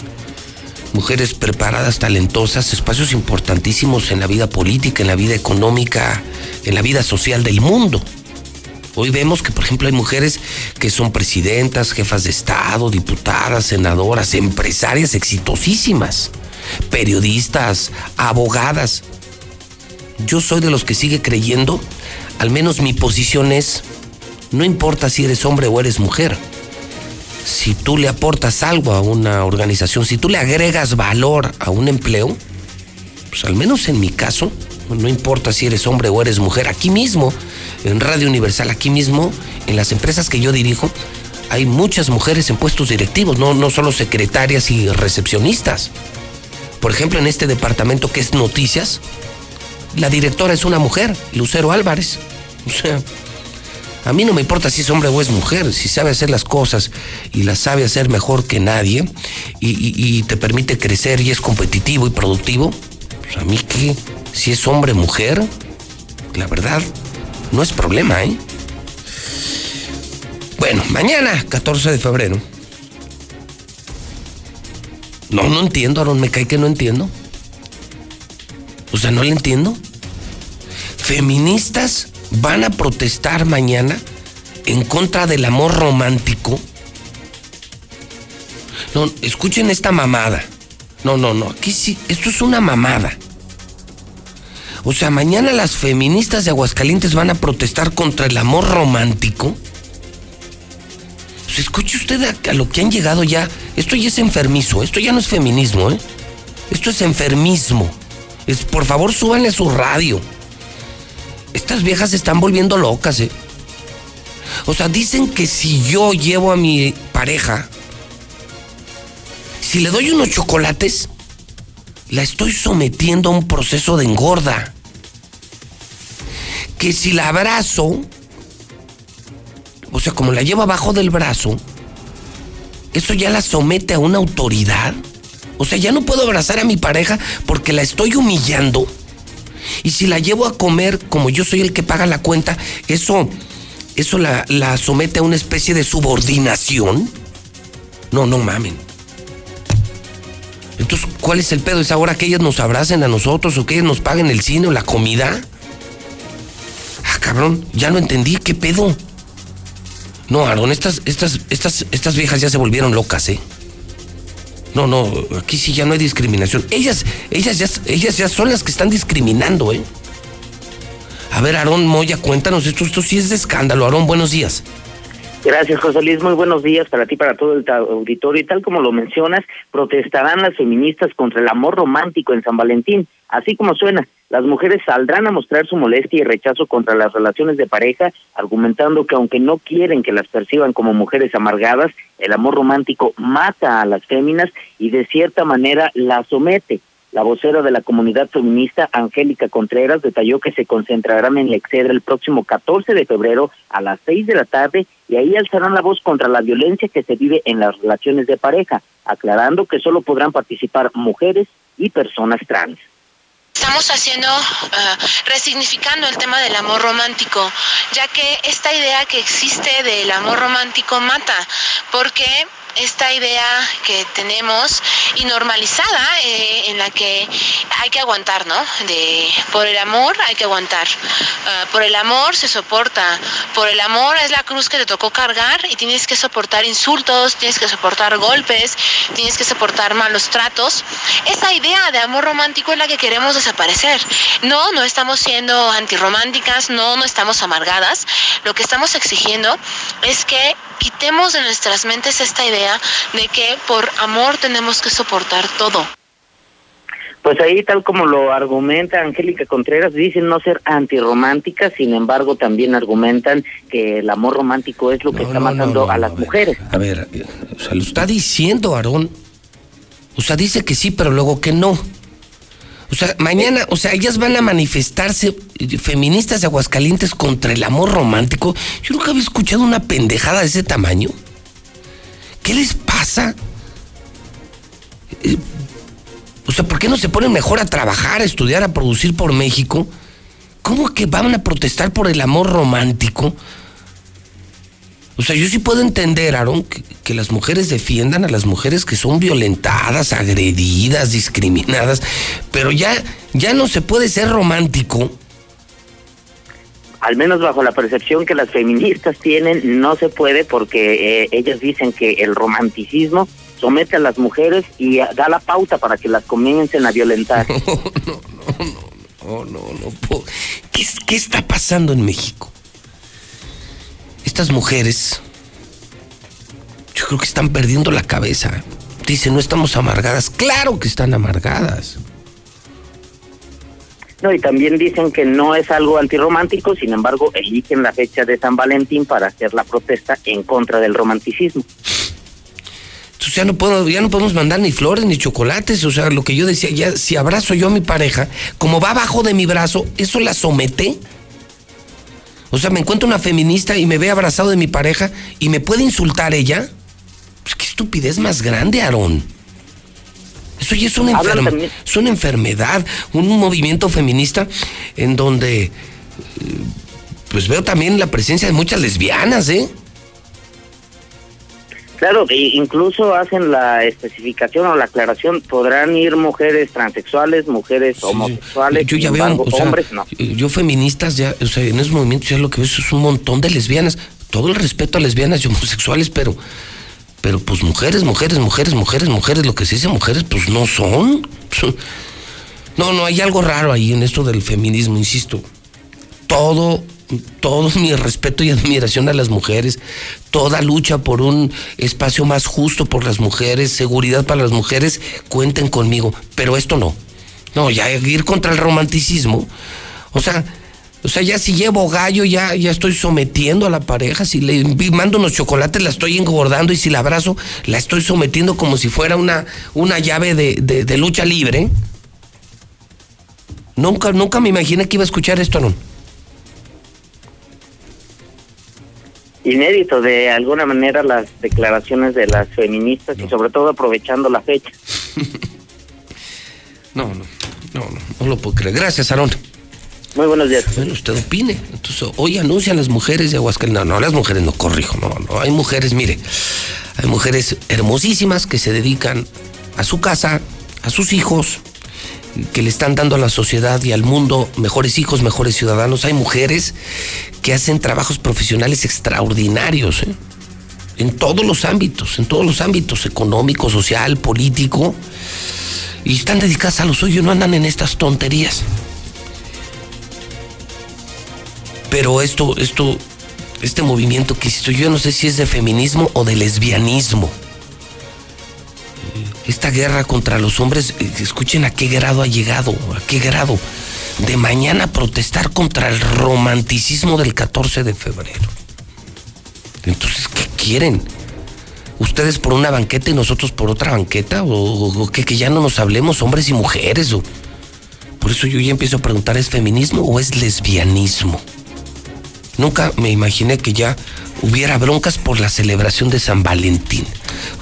mujeres preparadas, talentosas, espacios importantísimos en la vida política, en la vida económica, en la vida social del mundo. Hoy vemos que, por ejemplo, hay mujeres que son presidentas, jefas de Estado, diputadas, senadoras, empresarias exitosísimas, periodistas, abogadas. Yo soy de los que sigue creyendo, al menos mi posición es, no importa si eres hombre o eres mujer, si tú le aportas algo a una organización, si tú le agregas valor a un empleo, pues al menos en mi caso, no importa si eres hombre o eres mujer, aquí mismo, en Radio Universal, aquí mismo, en las empresas que yo dirijo, hay muchas mujeres en puestos directivos, no, no solo secretarias y recepcionistas. Por ejemplo, en este departamento que es noticias, la directora es una mujer, Lucero Álvarez. O sea, a mí no me importa si es hombre o es mujer, si sabe hacer las cosas y las sabe hacer mejor que nadie y, te permite crecer y es competitivo y productivo, pues a mí que si es hombre o mujer, la verdad, no es problema, ¿eh? Bueno, mañana, 14 de febrero. No, no entiendo, Aaron, me cae que no entiendo. O sea, no le entiendo. Feministas van a protestar mañana en contra del amor romántico. No, escuchen esta mamada. No, no, no, aquí sí, esto es una mamada. O sea, mañana las feministas de Aguascalientes van a protestar contra el amor romántico. Pues escuche usted a, lo que han llegado ya. Esto ya es enfermizo, esto ya no es feminismo, ¿eh? Esto es enfermismo. Es, por favor, súbanle su radio. Estas viejas se están volviendo locas, ¿eh? O sea, dicen que si yo llevo a mi pareja, si le doy unos chocolates, la estoy sometiendo a un proceso de engorda. Que si la abrazo, o sea, como la llevo abajo del brazo, eso ya la somete a una autoridad. O sea, ya no puedo abrazar a mi pareja porque la estoy humillando. Y si la llevo a comer, como yo soy el que paga la cuenta, eso, eso la, la somete a una especie de subordinación. No, no mamen. Entonces, ¿cuál es el pedo? ¿Es ahora que ellas nos abracen a nosotros o que ellas nos paguen el cine o la comida? Ah, cabrón, ya no entendí, ¿qué pedo? No, Aaron, estas, estas, estas, estas viejas ya se volvieron locas, ¿eh? No, no, aquí sí ya no hay discriminación. Ellas, ellas ya, ellas ya son las que están discriminando, ¿eh? A ver, Aarón Moya, cuéntanos, esto, esto sí es de escándalo. Aarón, buenos días. Gracias, José Luis. Muy buenos días para ti, para todo el auditorio. Y tal como lo mencionas, protestarán las feministas contra el amor romántico en San Valentín. Así como suena, las mujeres saldrán a mostrar su molestia y rechazo contra las relaciones de pareja, argumentando que aunque no quieren que las perciban como mujeres amargadas, el amor romántico mata a las féminas y de cierta manera las somete. La vocera de la comunidad feminista, Angélica Contreras, detalló que se concentrarán en la Excedra el próximo 14 de febrero a las 6 de la tarde y ahí alzarán la voz contra la violencia que se vive en las relaciones de pareja, aclarando que solo podrán participar mujeres y personas trans. Estamos haciendo, ah, resignificando el tema del amor romántico, ya que esta idea que existe del amor romántico mata, porque esta idea que tenemos y normalizada eh, en la que hay que aguantar, ¿no? De por el amor hay que aguantar. Ah, por el amor se soporta. Por el amor es la cruz que te tocó cargar y tienes que soportar insultos, tienes que soportar golpes, tienes que soportar malos tratos. Esa idea de amor romántico es la que queremos desaparecer. No, no estamos siendo antirrománticas, no, no estamos amargadas. Lo que estamos exigiendo es que quitemos de nuestras mentes esta idea de que por amor tenemos que soportar todo. Pues ahí, tal como lo argumenta Angélica Contreras, dicen no ser antirrománticas, sin embargo, también argumentan que el amor romántico es lo que está matando a las mujeres. A ver, o sea, lo está diciendo Aarón. O sea, dice que sí, pero luego que no. O sea, mañana, o sea, ellas van a manifestarse feministas de Aguascalientes contra el amor romántico. Yo nunca había escuchado una pendejada de ese tamaño. ¿Qué les pasa? Eh, o sea, ¿por qué no se ponen mejor a trabajar, a estudiar, a producir por México? ¿Cómo que van a protestar por el amor romántico? O sea, yo sí puedo entender, Aaron, que, que, las mujeres defiendan a las mujeres que son violentadas, agredidas, discriminadas, pero ya, ya no se puede ser romántico. Al menos bajo la percepción que las feministas tienen, no se puede porque eh, ellas dicen que el romanticismo somete a las mujeres y da la pauta para que las comiencen a violentar. No, no, no, no, no, no. ¿Qué, ¿Qué está pasando en México? Estas mujeres, yo creo que están perdiendo la cabeza. Dicen, no estamos amargadas. Claro que están amargadas. No, y también dicen que no es algo antirromántico, sin embargo, eligen la fecha de San Valentín para hacer la protesta en contra del romanticismo. Entonces ya no puedo, ya no podemos mandar ni flores ni chocolates. O sea, lo que yo decía, ya si abrazo yo a mi pareja, como va abajo de mi brazo, ¿eso la somete? O sea, me encuentro una feminista y me ve abrazado de mi pareja y me puede insultar ella. Pues qué estupidez más grande, Aarón. Eso ya es una, enferma, es una enfermedad, un movimiento feminista en donde pues veo también la presencia de muchas lesbianas, ¿eh? Claro, incluso hacen la especificación o la aclaración, podrán ir mujeres transexuales, mujeres sí, homosexuales, yo ya veo, embargo, o sea, hombres no. Yo feministas ya, o sea, en esos movimientos ya lo que veo es un montón de lesbianas, todo el respeto a lesbianas y homosexuales, pero pero pues mujeres, mujeres, mujeres, mujeres, mujeres, lo que se dice mujeres, pues no son. No, no, hay algo raro ahí en esto del feminismo, insisto. Todo todo mi respeto y admiración a las mujeres, toda lucha por un espacio más justo por las mujeres, seguridad para las mujeres, cuenten conmigo, pero esto no. No, ya ir contra el romanticismo. O sea, o sea, ya si llevo gallo, ya, ya estoy sometiendo a la pareja. Si le mando unos chocolates, la estoy engordando. Y si la abrazo, la estoy sometiendo como si fuera una, una llave de, de, lucha libre. Nunca, nunca me imaginé que iba a escuchar esto, ¿no? Inédito de alguna manera las declaraciones de las feministas no. y sobre todo aprovechando la fecha. [laughs] no, no, no, no, no lo puedo creer. Gracias, Aarón. Muy buenos días. Bueno, usted opine. Entonces, hoy anuncian las mujeres de Aguascalientes. No, no, las mujeres no corrijo, no, no. Hay mujeres, mire, hay mujeres hermosísimas que se dedican a su casa, a sus hijos, que le están dando a la sociedad y al mundo mejores hijos, mejores ciudadanos. Hay mujeres que hacen trabajos profesionales extraordinarios, ¿eh? en todos los ámbitos, en todos los ámbitos, económico, social, político, y están dedicadas a lo suyo, no andan en estas tonterías. Pero esto, esto, este movimiento que yo no sé si es de feminismo o de lesbianismo esta guerra contra los hombres, escuchen a qué grado ha llegado, a qué grado. De mañana protestar contra el romanticismo del 14 de febrero. Entonces, ¿qué quieren? ¿Ustedes por una banqueta y nosotros por otra banqueta? ¿O, o que, que, ya no nos hablemos hombres y mujeres? O... Por eso yo ya empiezo a preguntar, ¿es feminismo o es lesbianismo? Nunca me imaginé que ya hubiera broncas por la celebración de San Valentín.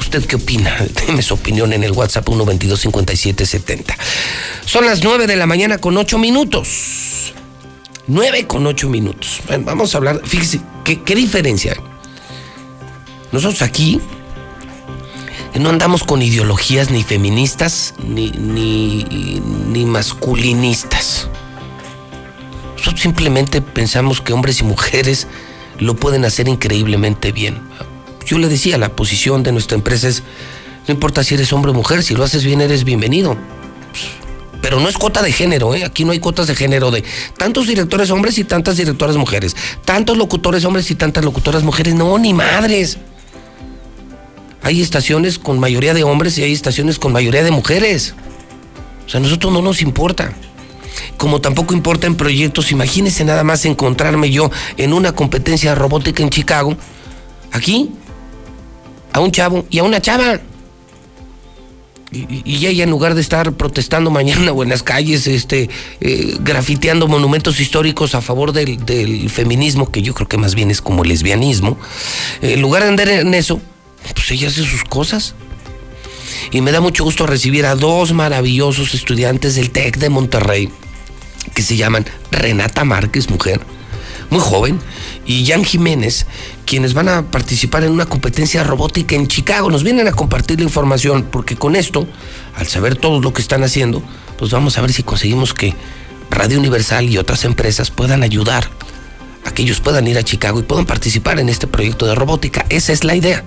¿Usted qué opina? [laughs] Déme su opinión en el WhatsApp 122-5770. Son las 9 de la mañana con 8 minutos. 9 con 8 minutos. Vamos a hablar, fíjese, ¿qué, qué diferencia? Nosotros aquí No andamos con ideologías ni feministas ni, ni, ni masculinistas. Nosotros simplemente pensamos que hombres y mujeres lo pueden hacer increíblemente bien. Yo le decía, la posición de nuestra empresa es, no importa si eres hombre o mujer, si lo haces bien eres bienvenido. Pero no es cuota de género, ¿eh? Aquí no hay cuotas de género de tantos directores hombres y tantas directoras mujeres, tantos locutores hombres y tantas locutoras mujeres. No, ni madres. Hay estaciones con mayoría de hombres y hay estaciones con mayoría de mujeres. O sea, a nosotros no nos importa. Como tampoco importa en proyectos, imagínense nada más encontrarme yo en una competencia robótica en Chicago, aquí, a un chavo y a una chava. Y, ella en lugar de estar protestando mañana o en las calles, este, eh, grafiteando monumentos históricos a favor del, del feminismo, que yo creo que más bien es como lesbianismo, en lugar de andar en eso, pues ella hace sus cosas. Y me da mucho gusto recibir a dos maravillosos estudiantes del TEC de Monterrey, que se llaman Renata Márquez, mujer, muy joven, y Jan Jiménez, quienes van a participar en una competencia robótica en Chicago. Nos vienen a compartir la información, porque con esto, al saber todo lo que están haciendo, pues vamos a ver si conseguimos que Radio Universal y otras empresas puedan ayudar a que ellos puedan ir a Chicago y puedan participar en este proyecto de robótica. Esa es la idea,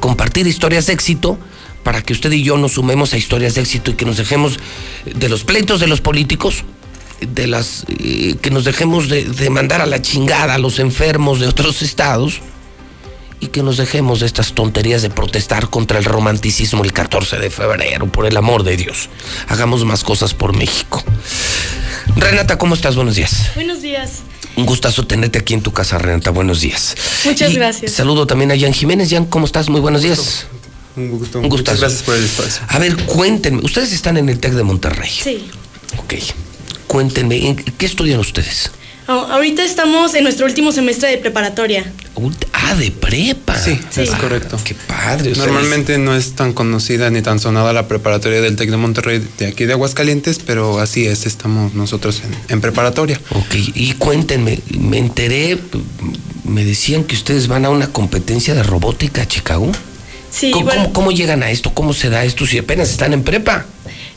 compartir historias de éxito para que usted y yo nos sumemos a historias de éxito y que nos dejemos de los pleitos de los políticos, de las eh, que nos dejemos de, de mandar a la chingada a los enfermos de otros [laughs] estados y que nos dejemos de estas tonterías de protestar contra el romanticismo el 14 de febrero, por el amor de Dios. Hagamos más cosas por México. Renata, ¿cómo estás? Buenos días. Buenos días. Un gustazo tenerte aquí en tu casa, Renata. Buenos días. Muchas Y gracias. Saludo también a Jan Jiménez. Jan, ¿cómo estás? Muy buenos días. Un gusto. Un Muchas gracias por el espacio. A ver, cuéntenme. Ustedes están en el TEC de Monterrey. Sí. Ok. Cuéntenme, ¿en ¿qué estudian ustedes? Oh, ahorita estamos en nuestro último semestre de preparatoria. Ah, de prepa. Sí, Sí. es correcto. Qué padre. Normalmente no es tan conocida ni tan sonada la preparatoria del TEC de Monterrey de aquí de Aguascalientes, pero así es, estamos nosotros en, en preparatoria. Ok, y cuéntenme, me enteré, me decían que ustedes van a una competencia de robótica a Chicago. Sí, ¿Cómo, bueno, cómo- cómo llegan a esto? ¿Cómo se da esto si apenas están en prepa?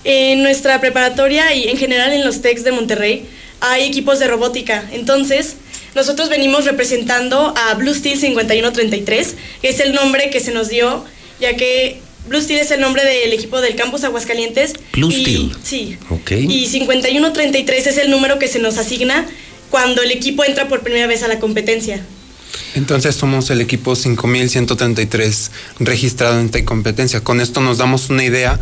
En nuestra preparatoria y en general en los TECs de Monterrey hay equipos de robótica. Entonces, nosotros venimos representando a Blue Steel 5133, que es el nombre que se nos dio, ya que Blue Steel es el nombre del equipo del campus Aguascalientes. Blue y- Steel. Sí. Ok. Y 5133 es el número que se nos asigna cuando el equipo entra por primera vez a la competencia. Entonces somos el equipo 5133 registrado en esta competencia. Con esto nos damos una idea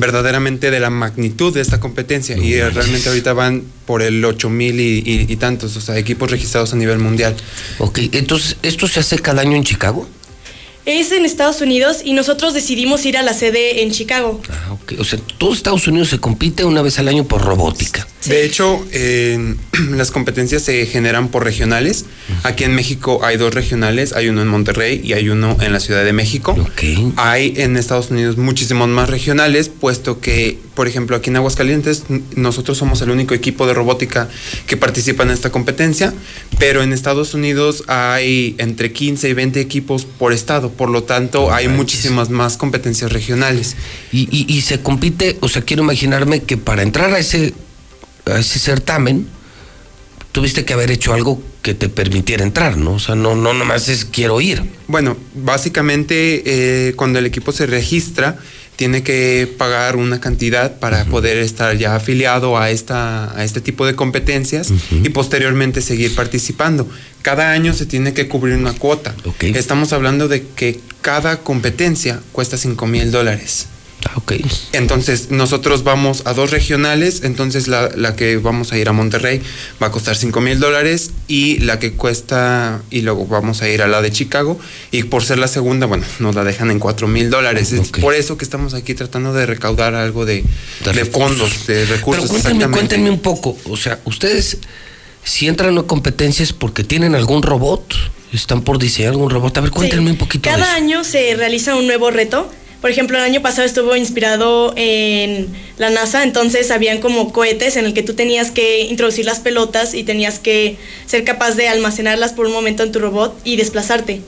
verdaderamente de la magnitud de esta competencia y eh, realmente ahorita van por el 8000 y, y, y tantos, o sea, equipos registrados a nivel mundial. Ok, entonces, ¿esto se hace cada año en Chicago? Es en Estados Unidos y nosotros decidimos ir a la sede en Chicago. Ah, ok. O sea, todo Estados Unidos se compite una vez al año por robótica. De hecho, eh, [clears throat] las competencias se generan por regionales. Aquí en México hay dos regionales, hay uno en Monterrey y hay uno en la Ciudad de México. Hay en Estados Unidos muchísimos más regionales, puesto que, por ejemplo, aquí en Aguascalientes nosotros somos el único equipo de robótica que participa en esta competencia, pero en Estados Unidos hay entre 15 y 20 equipos por estado, por lo tanto hay muchísimas más competencias regionales. Y, y- y se compite, o sea, quiero imaginarme que para entrar a ese, a ese certamen, tuviste que haber hecho algo que te permitiera entrar, ¿no? O sea, no, no nomás es quiero ir. Bueno, básicamente eh, cuando el equipo se registra, tiene que pagar una cantidad para poder estar ya afiliado a, esta, a este tipo de competencias y posteriormente seguir participando. Cada año se tiene que cubrir una cuota. Estamos hablando de que cada competencia cuesta 5 mil dólares. Entonces, nosotros vamos a dos regionales, entonces la, la que vamos a ir a Monterrey va a costar 5 mil dólares y la que cuesta, y luego vamos a ir a la de Chicago y por ser la segunda, bueno, nos la dejan en 4 mil dólares. Es por eso que estamos aquí tratando de recaudar algo de, de fondos, de recursos. Pero cuéntenme, cuéntenme un poco, o sea, ustedes si entran a competencias porque tienen algún robot, están por diseñar algún robot, a ver, cuéntenme un poquito de Cada eso. año se realiza un nuevo reto. Por ejemplo, el año pasado estuvo inspirado en la NASA, entonces habían como cohetes en el que tú tenías que introducir las pelotas y tenías que ser capaz de almacenarlas por un momento en tu robot y desplazarte.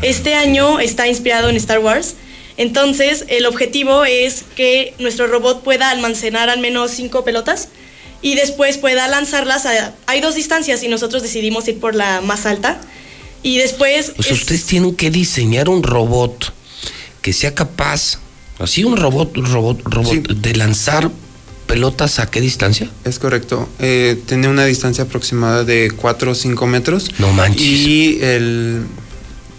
Este año está inspirado en Star Wars, Entonces, el objetivo es que nuestro robot pueda almacenar al menos cinco pelotas y después pueda lanzarlas a... Hay dos distancias y nosotros decidimos ir por la más alta. Y después... Pues ustedes tienen que diseñar un robot que sea capaz, así un robot, un robot, robot de lanzar pelotas a qué distancia? Es correcto. Eh, tiene una distancia aproximada de 4 o 5 metros. No manches. Y el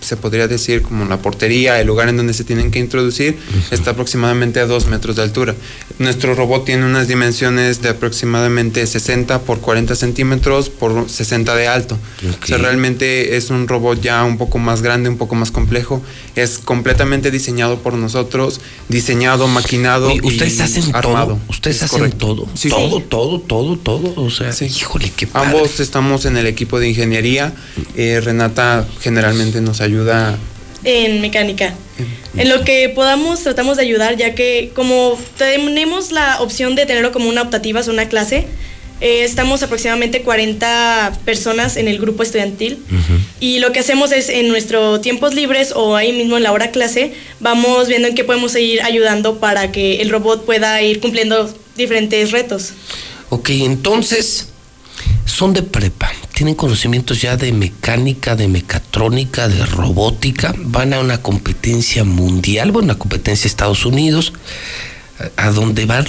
se podría decir como la portería, el lugar en donde se tienen que introducir, está aproximadamente a 2 metros de altura. Nuestro robot tiene unas dimensiones de aproximadamente 60 por 40 centímetros por 60 de alto. O sea, realmente es un robot ya un poco más grande, un poco más complejo. Es completamente diseñado por nosotros, diseñado, maquinado. Oye, ustedes y hacen armado. todo. Ustedes Es hacen correcto. todo. Sí. todo, todo, todo, todo. O sea, híjole, qué padre. Ambos estamos en el equipo de ingeniería. Eh, Renata generalmente nos ayuda. En mecánica. En lo que podamos tratamos de ayudar, ya que como tenemos la opción de tenerlo como una optativa, es una clase, eh, estamos aproximadamente 40 personas en el grupo estudiantil y lo que hacemos es en nuestros tiempos libres o ahí mismo en la hora clase, vamos viendo en qué podemos seguir ayudando para que el robot pueda ir cumpliendo diferentes retos. Ok, entonces son de prepa, tienen conocimientos ya de mecánica, de mecatrónica, de robótica, van a una competencia mundial, bueno, una competencia de Estados Unidos, a a donde van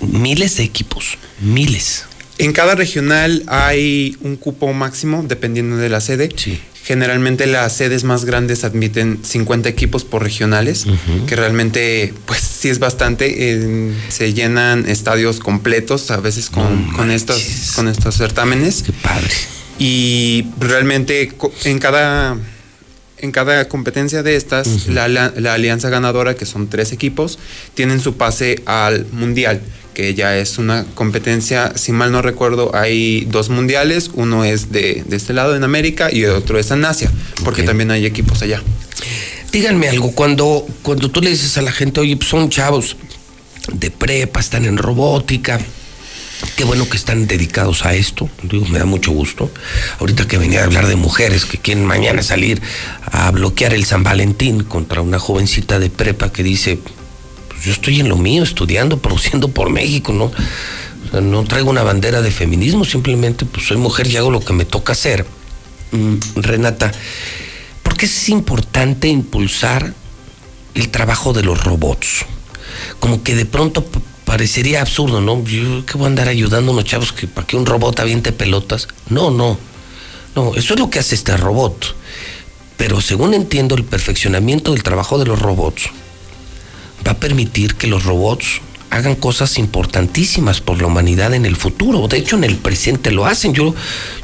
miles de equipos, miles. En cada regional hay un cupo máximo dependiendo de la sede. Generalmente las sedes más grandes admiten 50 equipos por regionales, que realmente pues sí es bastante. eh, se llenan estadios completos a veces con, con estos, con estos certámenes. Qué padre. Y realmente en cada, en cada competencia de estas, la, la- la alianza ganadora, que son tres equipos, tienen su pase al mundial, que ya es una competencia, si mal no recuerdo, hay dos mundiales, uno es de, de este lado en América y otro es en Asia, porque también hay equipos allá. Díganme algo, cuando, cuando tú le dices a la gente, oye, pues son chavos de prepa, están en robótica, qué bueno que están dedicados a esto, digo, me da mucho gusto. Ahorita que venía a hablar de mujeres que quieren mañana salir a bloquear el San Valentín contra una jovencita de prepa que dice, pues yo estoy en lo mío, estudiando, produciendo por México, ¿no? No traigo una bandera de feminismo, simplemente pues soy mujer y hago lo que me toca hacer. Mm, Renata, ¿por qué es importante impulsar el trabajo de los robots? Como que de pronto parecería absurdo, ¿no? Yo que voy a andar ayudando a unos chavos que para que un robot aviente pelotas. No, no. No, eso es lo que hace este robot. Pero según entiendo, el perfeccionamiento del trabajo de los robots va a permitir que los robots hagan cosas importantísimas por la humanidad en el futuro. De hecho, en el presente lo hacen. Yo, yo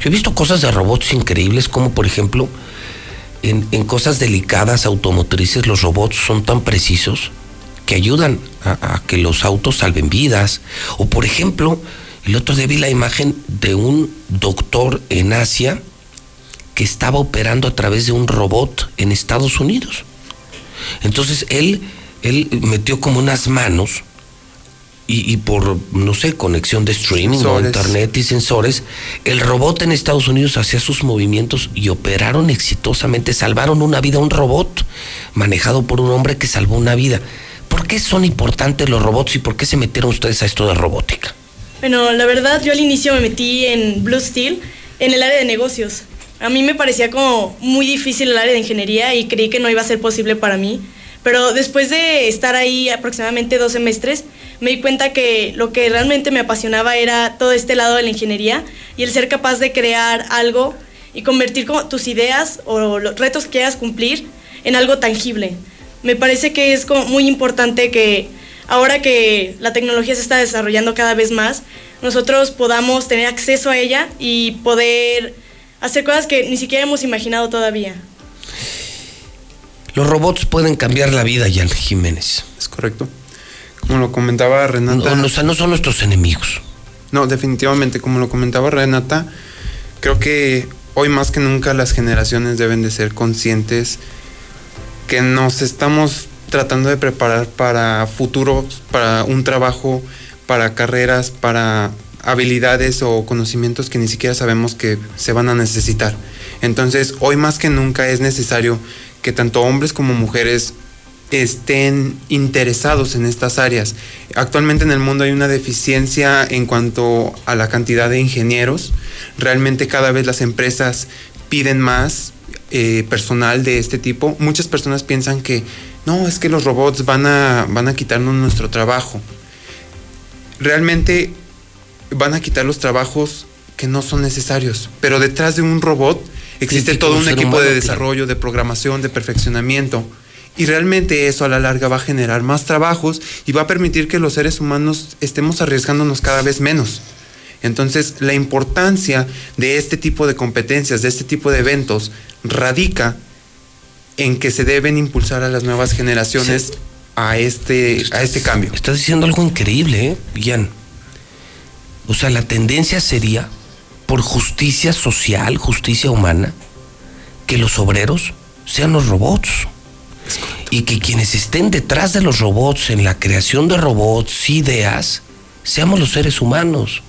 he visto cosas de robots increíbles, como por ejemplo, en, en cosas delicadas automotrices, los robots son tan precisos que ayudan a, a que los autos salven vidas. O por ejemplo, el otro día vi la imagen de un doctor en Asia que estaba operando a través de un robot en Estados Unidos. Entonces él, él metió como unas manos y, y por, no sé, conexión de streaming o internet y sensores, el robot en Estados Unidos hacía sus movimientos y operaron exitosamente, salvaron una vida, un robot manejado por un hombre que salvó una vida. ¿Por qué son importantes los robots y por qué se metieron ustedes a esto de robótica? Bueno, la verdad, yo al inicio me metí en Blue Steel, en el área de negocios. A mí me parecía como muy difícil el área de ingeniería y creí que no iba a ser posible para mí. Pero después de estar ahí aproximadamente dos semestres, me di cuenta que lo que realmente me apasionaba era todo este lado de la ingeniería y el ser capaz de crear algo y convertir tus ideas o los retos que quieras cumplir en algo tangible. Me parece que es como muy importante que ahora que la tecnología se está desarrollando cada vez más, nosotros podamos tener acceso a ella y poder hacer cosas que ni siquiera hemos imaginado todavía. Los robots pueden cambiar la vida, Jan Jiménez. Es correcto. Como lo comentaba Renata. No, o sea, no son nuestros enemigos. No, definitivamente, como lo comentaba Renata, creo que hoy más que nunca las generaciones deben de ser conscientes que nos estamos tratando de preparar para futuros, para un trabajo, para carreras, para habilidades o conocimientos que ni siquiera sabemos que se van a necesitar. Entonces, hoy más que nunca es necesario que tanto hombres como mujeres estén interesados en estas áreas. Actualmente en el mundo hay una deficiencia en cuanto a la cantidad de ingenieros. Realmente cada vez las empresas piden más eh, personal de este tipo. Muchas personas piensan que no, es que los robots van a, van a quitarnos nuestro trabajo. Realmente van a quitar los trabajos que no son necesarios, pero detrás de un robot existe Sí, todo un equipo humano, de desarrollo, de programación, de perfeccionamiento. Y realmente eso a la larga va a generar más trabajos y va a permitir que los seres humanos estemos arriesgándonos cada vez menos. Entonces, la importancia de este tipo de competencias, de este tipo de eventos, radica en que se deben impulsar a las nuevas generaciones a este, a este cambio. Estás diciendo algo increíble, ¿eh, Ian? O sea, la tendencia sería, por justicia social, justicia humana, que los obreros sean los robots. Y que quienes estén detrás de los robots, en la creación de robots, ideas, seamos los seres humanos.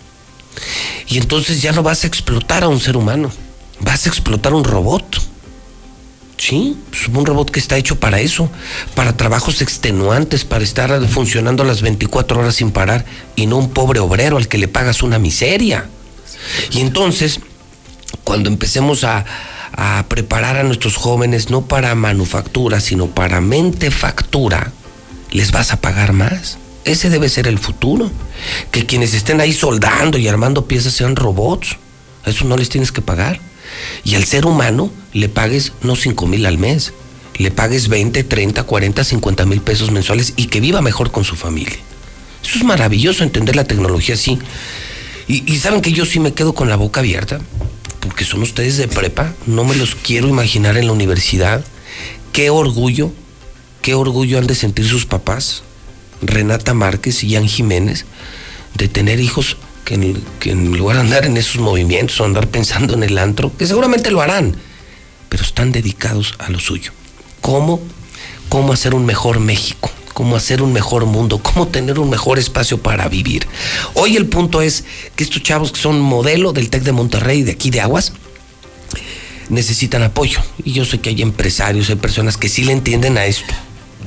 Y entonces ya no vas a explotar a un ser humano, vas a explotar un robot. Sí, pues un robot que está hecho para eso, para trabajos extenuantes, para estar funcionando las 24 horas sin parar y no un pobre obrero al que le pagas una miseria. Y entonces, cuando empecemos a, a preparar a nuestros jóvenes no para manufactura, sino para mente factura, les vas a pagar más. Ese debe ser el futuro. Que quienes estén ahí soldando y armando piezas sean robots. A eso no les tienes que pagar. Y al ser humano le pagues no 5 mil al mes, le pagues 20, 30, 40, 50 mil pesos mensuales y que viva mejor con su familia. Eso es maravilloso entender la tecnología así. Y, y saben que yo sí me quedo con la boca abierta, porque son ustedes de prepa, no me los quiero imaginar en la universidad. Qué orgullo, qué orgullo han de sentir sus papás, Renata Márquez y Ian Jiménez, de tener hijos que en, en lugar de andar en esos movimientos o andar pensando en el antro, que seguramente lo harán, pero están dedicados a lo suyo. ¿Cómo? ¿Cómo hacer un mejor México? ¿Cómo hacer un mejor mundo? ¿Cómo tener un mejor espacio para vivir? Hoy el punto es que estos chavos que son modelo del TEC de Monterrey, de aquí de Aguas, necesitan apoyo. Y yo sé que hay empresarios, hay personas que sí le entienden a esto.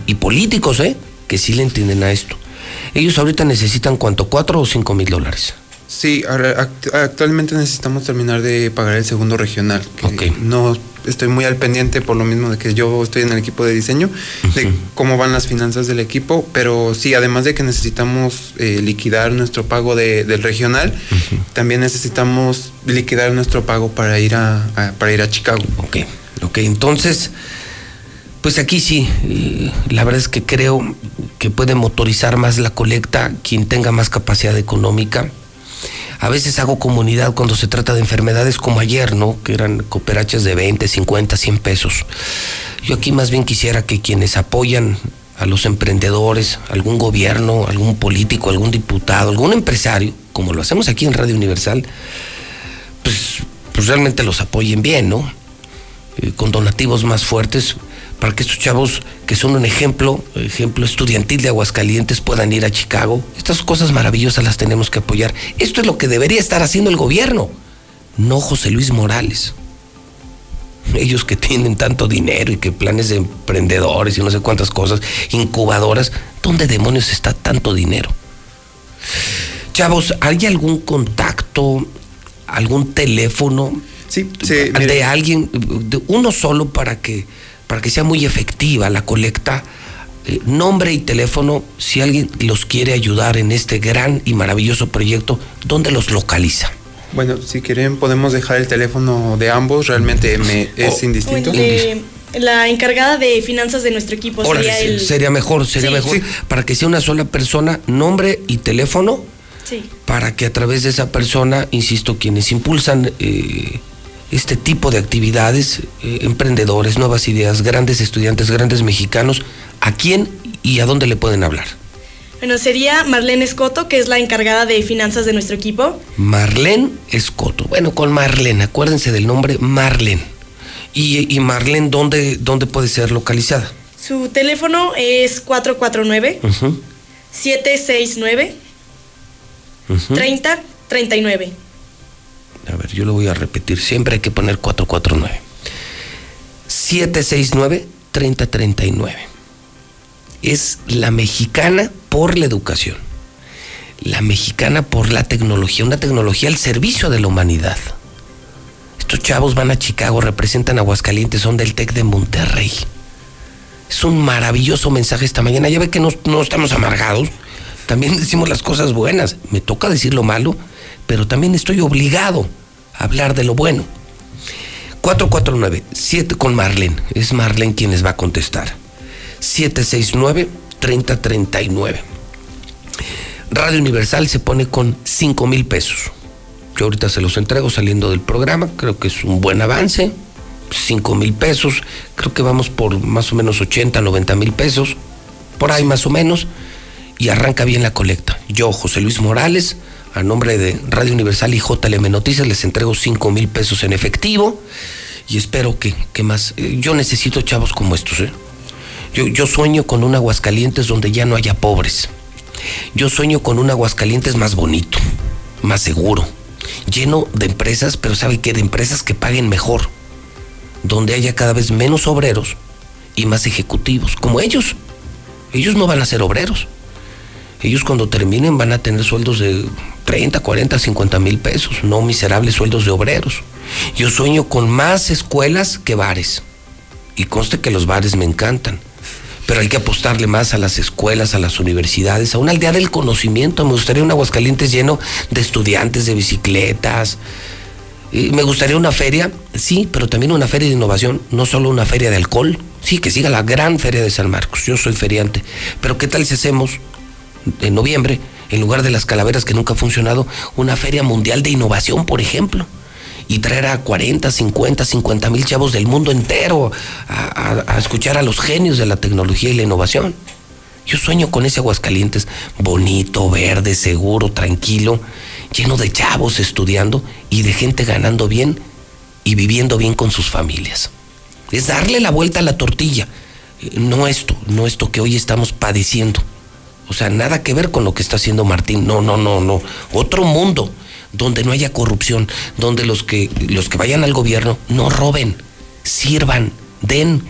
Y políticos, ¿eh? Que sí le entienden a esto. Ellos ahorita necesitan cuánto, cuatro o cinco mil dólares. Sí, actualmente necesitamos terminar de pagar el segundo regional. Que No estoy muy al pendiente por lo mismo de que yo estoy en el equipo de diseño, de cómo van las finanzas del equipo, pero sí, además de que necesitamos eh, liquidar nuestro pago de- del regional, también necesitamos liquidar nuestro pago para ir a, a- para ir a Chicago. Ok, ok, entonces, pues aquí sí, eh, la verdad es que creo que puede motorizar más la colecta quien tenga más capacidad económica. A veces hago comunidad cuando se trata de enfermedades como ayer, ¿no? Que eran cooperachas de 20, 50, 100 pesos. Yo aquí más bien quisiera que quienes apoyan a los emprendedores, algún gobierno, algún político, algún diputado, algún empresario, como lo hacemos aquí en Radio Universal, pues, pues realmente los apoyen bien, ¿no? Eh, con donativos más fuertes para que estos chavos que son un ejemplo, ejemplo estudiantil de Aguascalientes puedan ir a Chicago. Estas cosas maravillosas las tenemos que apoyar. Esto es lo que debería estar haciendo el gobierno, no José Luis Morales. Ellos que tienen tanto dinero y que planes de emprendedores y no sé cuántas cosas, incubadoras, ¿dónde demonios está tanto dinero? Chavos, ¿hay algún contacto, algún teléfono sí, de alguien, de uno solo para que, para que sea muy efectiva la colecta? Eh, nombre y teléfono, si alguien los quiere ayudar en este gran y maravilloso proyecto, ¿dónde los localiza? Bueno, si quieren podemos dejar el teléfono de ambos, realmente me es indistinto. De- la encargada de finanzas de nuestro equipo sería el. sería mejor, sería Sí. mejor para que sea una sola persona, nombre y teléfono, Sí. para que a través de esa persona, insisto, quienes impulsan eh, este tipo de actividades, eh, emprendedores, nuevas ideas, grandes estudiantes, grandes mexicanos, ¿a quién y a dónde le pueden hablar? Bueno, sería Marlene Escoto, que es la encargada de finanzas de nuestro equipo. Marlene Escoto. Bueno, con Marlene, acuérdense del nombre Marlene. ¿Y, y Marlene dónde, dónde puede ser localizada? Su teléfono es 449 Ujú, 769 ujú. 30 39. A ver, yo lo voy a repetir. Siempre hay que poner 449. 769-3039. es la mexicana por la educación, la mexicana por la tecnología, una tecnología al servicio de la humanidad. Estos chavos van a Chicago, representan a Aguascalientes, son del TEC de Monterrey. Es un maravilloso mensaje esta mañana. Ya ve que no, no estamos amargados. También decimos las cosas buenas. Me toca decir lo malo, pero también estoy obligado a hablar de lo bueno. 449, 7 con Marlene. Es Marlene quien les va a contestar. 769-3039. Radio Universal se pone con 5 mil pesos. Yo ahorita se los entrego saliendo del programa. Creo que es un buen avance. 5 mil pesos. Creo que vamos por más o menos 80, 90 mil pesos. Por ahí más o menos. Y arranca bien la colecta. Yo, José Luis Morales, a nombre de Radio Universal y JLM Noticias, les entrego 5 mil pesos en efectivo. Y espero que, más. eh, Yo necesito chavos como estos, ¿eh? Yo, yo sueño con un Aguascalientes donde ya no haya pobres. Yo sueño con un Aguascalientes más bonito, más seguro, lleno de empresas, pero ¿sabe qué? De empresas que paguen mejor, donde haya cada vez menos obreros y más ejecutivos, como ellos. Ellos no van a ser obreros. Ellos cuando terminen van a tener sueldos de 30, 40, 50 mil pesos, no miserables sueldos de obreros. Yo sueño con más escuelas que bares. Y conste que los bares me encantan. Pero hay que apostarle más a las escuelas, a las universidades, a una aldea del conocimiento. Me gustaría un Aguascalientes lleno de estudiantes, de bicicletas. Me gustaría una feria, sí, pero también una feria de innovación, no solo una feria de alcohol. Sí, que siga la gran feria de San Marcos. Yo soy feriante. Pero ¿qué tal si hacemos en noviembre, en lugar de las calaveras que nunca ha funcionado, una feria mundial de innovación, por ejemplo? y traer a 40, 50, 50 mil chavos del mundo entero a, a- escuchar a los genios de la tecnología y la innovación. Yo sueño con ese Aguascalientes bonito, verde, seguro, tranquilo, lleno de chavos estudiando y de gente ganando bien y viviendo bien con sus familias. Es darle la vuelta a la tortilla. Eh, No esto, no esto que hoy estamos padeciendo. O sea, nada que ver con lo que está haciendo Martín. No, no, no, no. Otro mundo donde no haya corrupción, donde los que los que vayan al gobierno no roben, sirvan, den,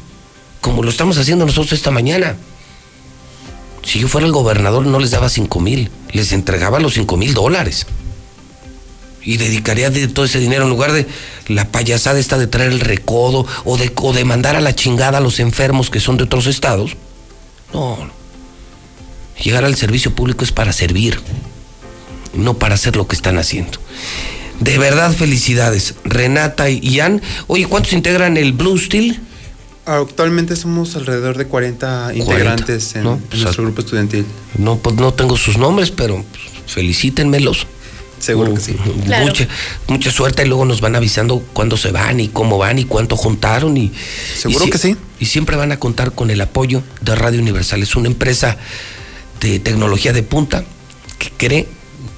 como lo estamos haciendo nosotros esta mañana. Si yo fuera el gobernador no les daba cinco mil, les entregaba los cinco mil dólares. Y dedicaría de todo ese dinero en lugar de la payasada esta de traer el recodo o de, o de mandar a la chingada a los enfermos que son de otros estados. No, llegar al servicio público es para servir, no para hacer lo que están haciendo. De verdad, felicidades. Renata y Ian. Oye, ¿cuántos integran el Blue Steel? Actualmente somos alrededor de 40 integrantes en, ¿no? en Pues, nuestro grupo estudiantil. No, pues no tengo sus nombres, pero pues, felicítenmelos. Seguro que sí. Claro. Mucha, mucha suerte y luego nos van avisando cuándo se van y cómo van y cuánto juntaron. Y, Seguro y si- que sí. Y siempre van a contar con el apoyo de Radio Universal. Es una empresa de tecnología de punta que cree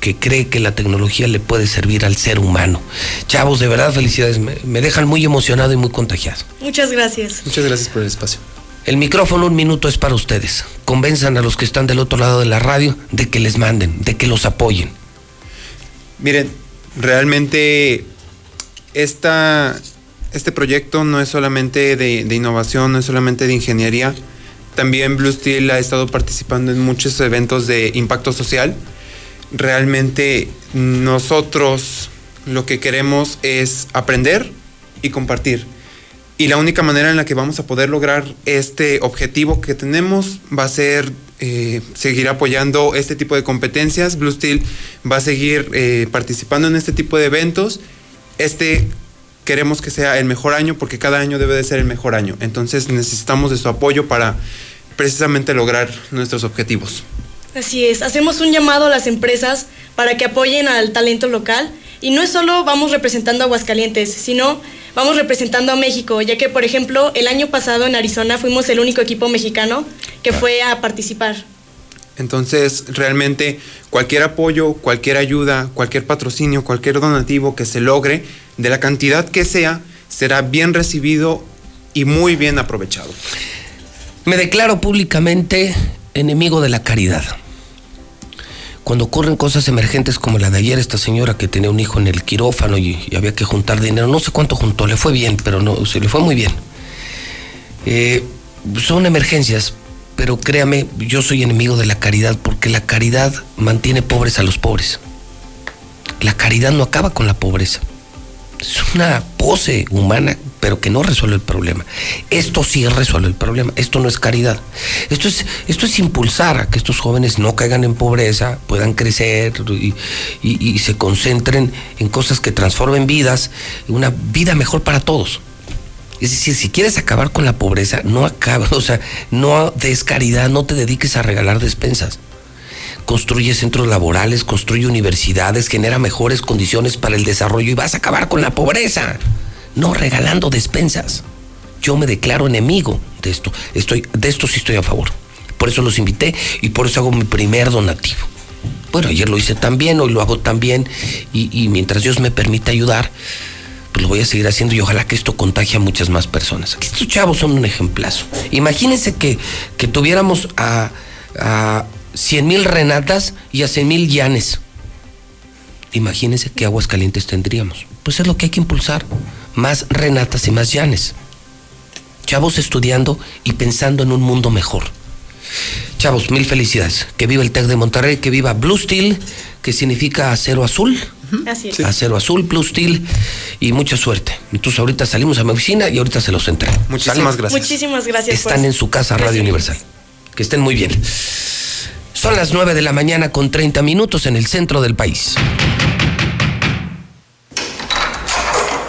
que cree que la tecnología le puede servir al ser humano. Chavos, de verdad, felicidades. Me, me dejan muy emocionado y muy contagiado. Muchas gracias. Muchas gracias por el espacio. El micrófono un minuto es para ustedes. Convenzan a los que están del otro lado de la radio de que les manden, de que los apoyen. Miren, realmente esta, este proyecto no es solamente de, de innovación, no es solamente de ingeniería. También Blue Steel ha estado participando en muchos eventos de impacto social. Realmente nosotros lo que queremos es aprender y compartir. Y la única manera en la que vamos a poder lograr este objetivo que tenemos va a ser eh, seguir apoyando este tipo de competencias. Blue Steel va a seguir eh, participando en este tipo de eventos. Este queremos que sea el mejor año porque cada año debe de ser el mejor año. Entonces necesitamos de su apoyo para precisamente lograr nuestros objetivos. Así es, hacemos un llamado a las empresas para que apoyen al talento local y no es solo vamos representando a Aguascalientes, sino vamos representando a México, ya que por ejemplo el año pasado en Arizona fuimos el único equipo mexicano que fue a participar. Entonces, realmente cualquier apoyo, cualquier ayuda, cualquier patrocinio, cualquier donativo que se logre, de la cantidad que sea, será bien recibido y muy bien aprovechado. Me declaro públicamente enemigo de la caridad. Cuando ocurren cosas emergentes como la de ayer, esta señora que tenía un hijo en el quirófano y, había que juntar dinero, no sé cuánto juntó, le fue bien, pero no, se le fue muy bien. Eh, son emergencias, pero créame, yo soy enemigo de la caridad porque la caridad mantiene pobres a los pobres. La caridad no acaba con la pobreza. Es una pose humana, pero que no resuelve el problema. Esto sí resuelve el problema. Esto no es caridad. Esto es, esto es impulsar a que estos jóvenes no caigan en pobreza, puedan crecer y, y- y se concentren en cosas que transformen vidas, una vida mejor para todos. Es decir, si quieres acabar con la pobreza, no acabes, [laughs] o sea, no des caridad, no te dediques a regalar despensas. Construye centros laborales, construye universidades, genera mejores condiciones para el desarrollo y vas a acabar con la pobreza. No regalando despensas. Yo me declaro enemigo de esto. Estoy, de esto sí estoy a favor. Por eso los invité y por eso hago mi primer donativo. Bueno, ayer lo hice también, hoy lo hago también y, y mientras Dios me permita ayudar, pues lo voy a seguir haciendo y ojalá que esto contagie a muchas más personas. Estos chavos son un ejemplazo. Imagínense que, que tuviéramos a 100 mil Renatas y a 100 mil Llanes. Imagínense qué aguas calientes tendríamos. Pues es lo que hay que impulsar. Más Renatas y más Llanes. Chavos estudiando y pensando en un mundo mejor. Chavos, mil felicidades. Que viva el TEC de Monterrey, que viva Blue Steel, que significa acero azul. Así es. Acero azul, Blue Steel y mucha suerte. Entonces ahorita salimos a mi oficina y ahorita se los entrego. Muchísimas gracias. Muchísimas gracias. Están pues. en su casa Radio Gracias. Universal. Que estén muy bien. Son las 9 de la mañana con 30 minutos en el centro del país.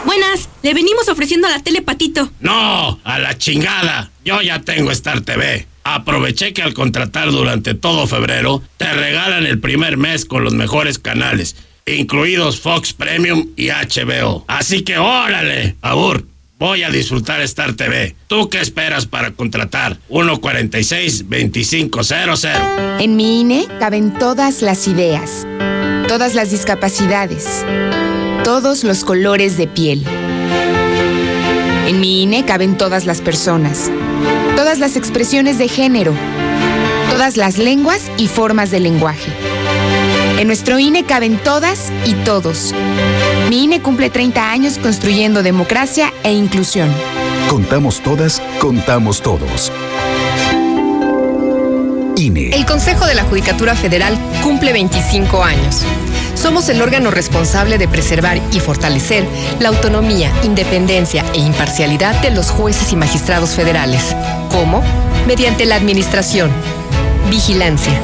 Buenas, le venimos ofreciendo a la tele Patito. No, a la chingada. Yo ya tengo Star TV. Aproveché que al contratar durante todo febrero, te regalan el primer mes con los mejores canales, incluidos Fox Premium y HBO. Así que órale, Abur, voy a disfrutar Star TV. ¿Tú qué esperas para contratar? 146-2500. En mi INE caben todas las ideas, todas las discapacidades, todos los colores de piel. En mi INE caben todas las personas, todas las expresiones de género, todas las lenguas y formas de lenguaje. En nuestro INE caben todas y todos. Mi INE cumple 30 años construyendo democracia e inclusión. Contamos todas, contamos todos. INE. El Consejo de la Judicatura Federal cumple 25 años. Somos el órgano responsable de preservar y fortalecer la autonomía, independencia e imparcialidad de los jueces y magistrados federales. ¿Cómo? Mediante la administración, vigilancia,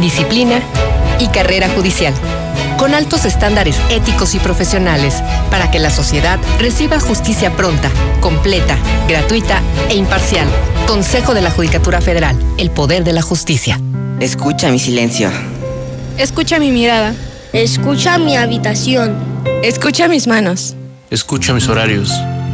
disciplina y carrera judicial. Con altos estándares éticos y profesionales para que la sociedad reciba justicia pronta, completa, gratuita e imparcial. Consejo de la Judicatura Federal, el poder de la justicia. Escucha mi silencio. Escucha mi mirada. Escucha mi habitación. Escucha mis manos. Escucha mis horarios.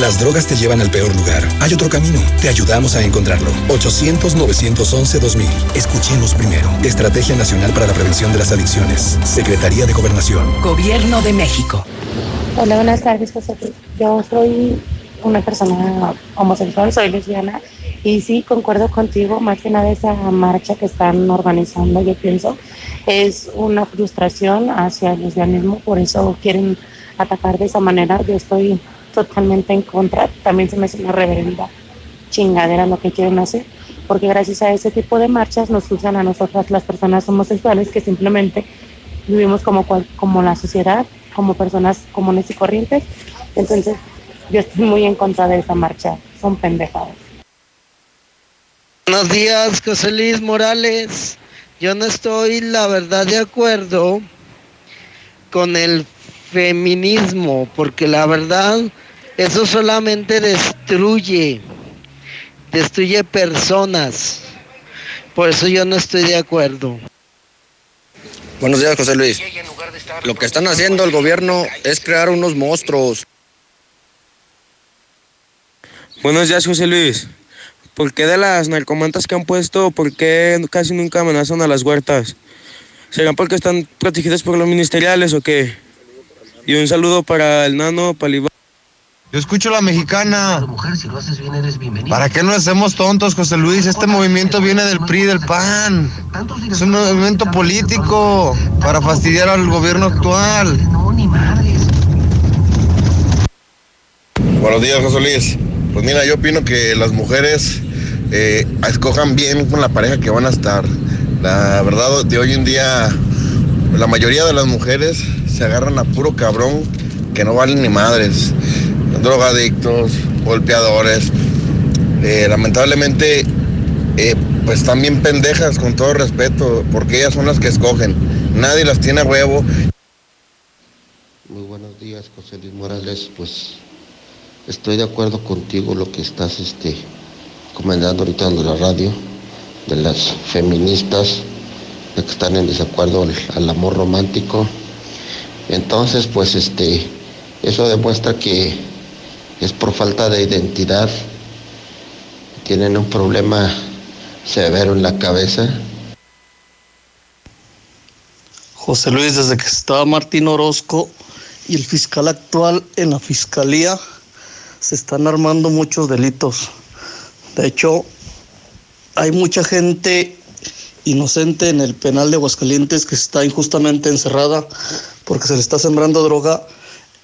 Las drogas te llevan al peor lugar. Hay otro camino. Te ayudamos a encontrarlo. 800-911-2000. Escuchemos primero. Estrategia Nacional para la Prevención de las Adicciones. Secretaría de Gobernación. Gobierno de México. Hola, buenas tardes, José. Yo soy una persona homosexual, soy lesbiana y sí, concuerdo contigo, más que nada esa marcha que están organizando, yo pienso, es una frustración hacia el lesbianismo, por eso quieren atacar de esa manera. Yo estoy totalmente en contra, también se me hace una reverenda chingadera lo que quieren hacer, porque gracias a ese tipo de marchas nos juzgan a nosotras las personas homosexuales que simplemente vivimos como, cual- como la sociedad como personas comunes y corrientes. Entonces, yo estoy muy en contra de esa marcha. Son pendejadas. Buenos días, José Luis Morales. Yo no estoy, la verdad, de acuerdo con el feminismo, porque la verdad, eso solamente destruye, destruye personas. Por eso yo no estoy de acuerdo. Buenos días, José Luis. Lo que están haciendo el gobierno es crear unos monstruos. Buenos días, José Luis. ¿Por qué de las narcomantas que han puesto, por qué casi nunca amenazan a las huertas? ¿Será porque están protegidas por los ministeriales o qué? Y un saludo para el nano, para el Yo escucho la mexicana. ¿Para qué no hacemos tontos, José Luis? Este movimiento viene del PRI, del PAN. Es un movimiento político para fastidiar al gobierno actual. Buenos días, José Luis. Pues mira, yo opino que las mujeres eh, escojan bien con la pareja que van a estar. La verdad, de hoy en día, la mayoría de las mujeres se agarran a puro cabrón que no valen ni madres. Drogadictos, golpeadores. Eh, lamentablemente, eh, pues están bien pendejas, con todo respeto, porque ellas son las que escogen. Nadie las tiene a huevo. Muy buenos días, José Luis Morales. Pues estoy de acuerdo contigo lo que estás este, comentando ahorita en la radio, de las feministas que están en desacuerdo al, amor romántico. Entonces, pues este, eso demuestra que es por falta de identidad. Tienen un problema severo en la cabeza. José Luis, desde que estaba Martín Orozco y el fiscal actual en la fiscalía, se están armando muchos delitos. De hecho, hay mucha gente inocente en el penal de Aguascalientes que está injustamente encerrada porque se le está sembrando droga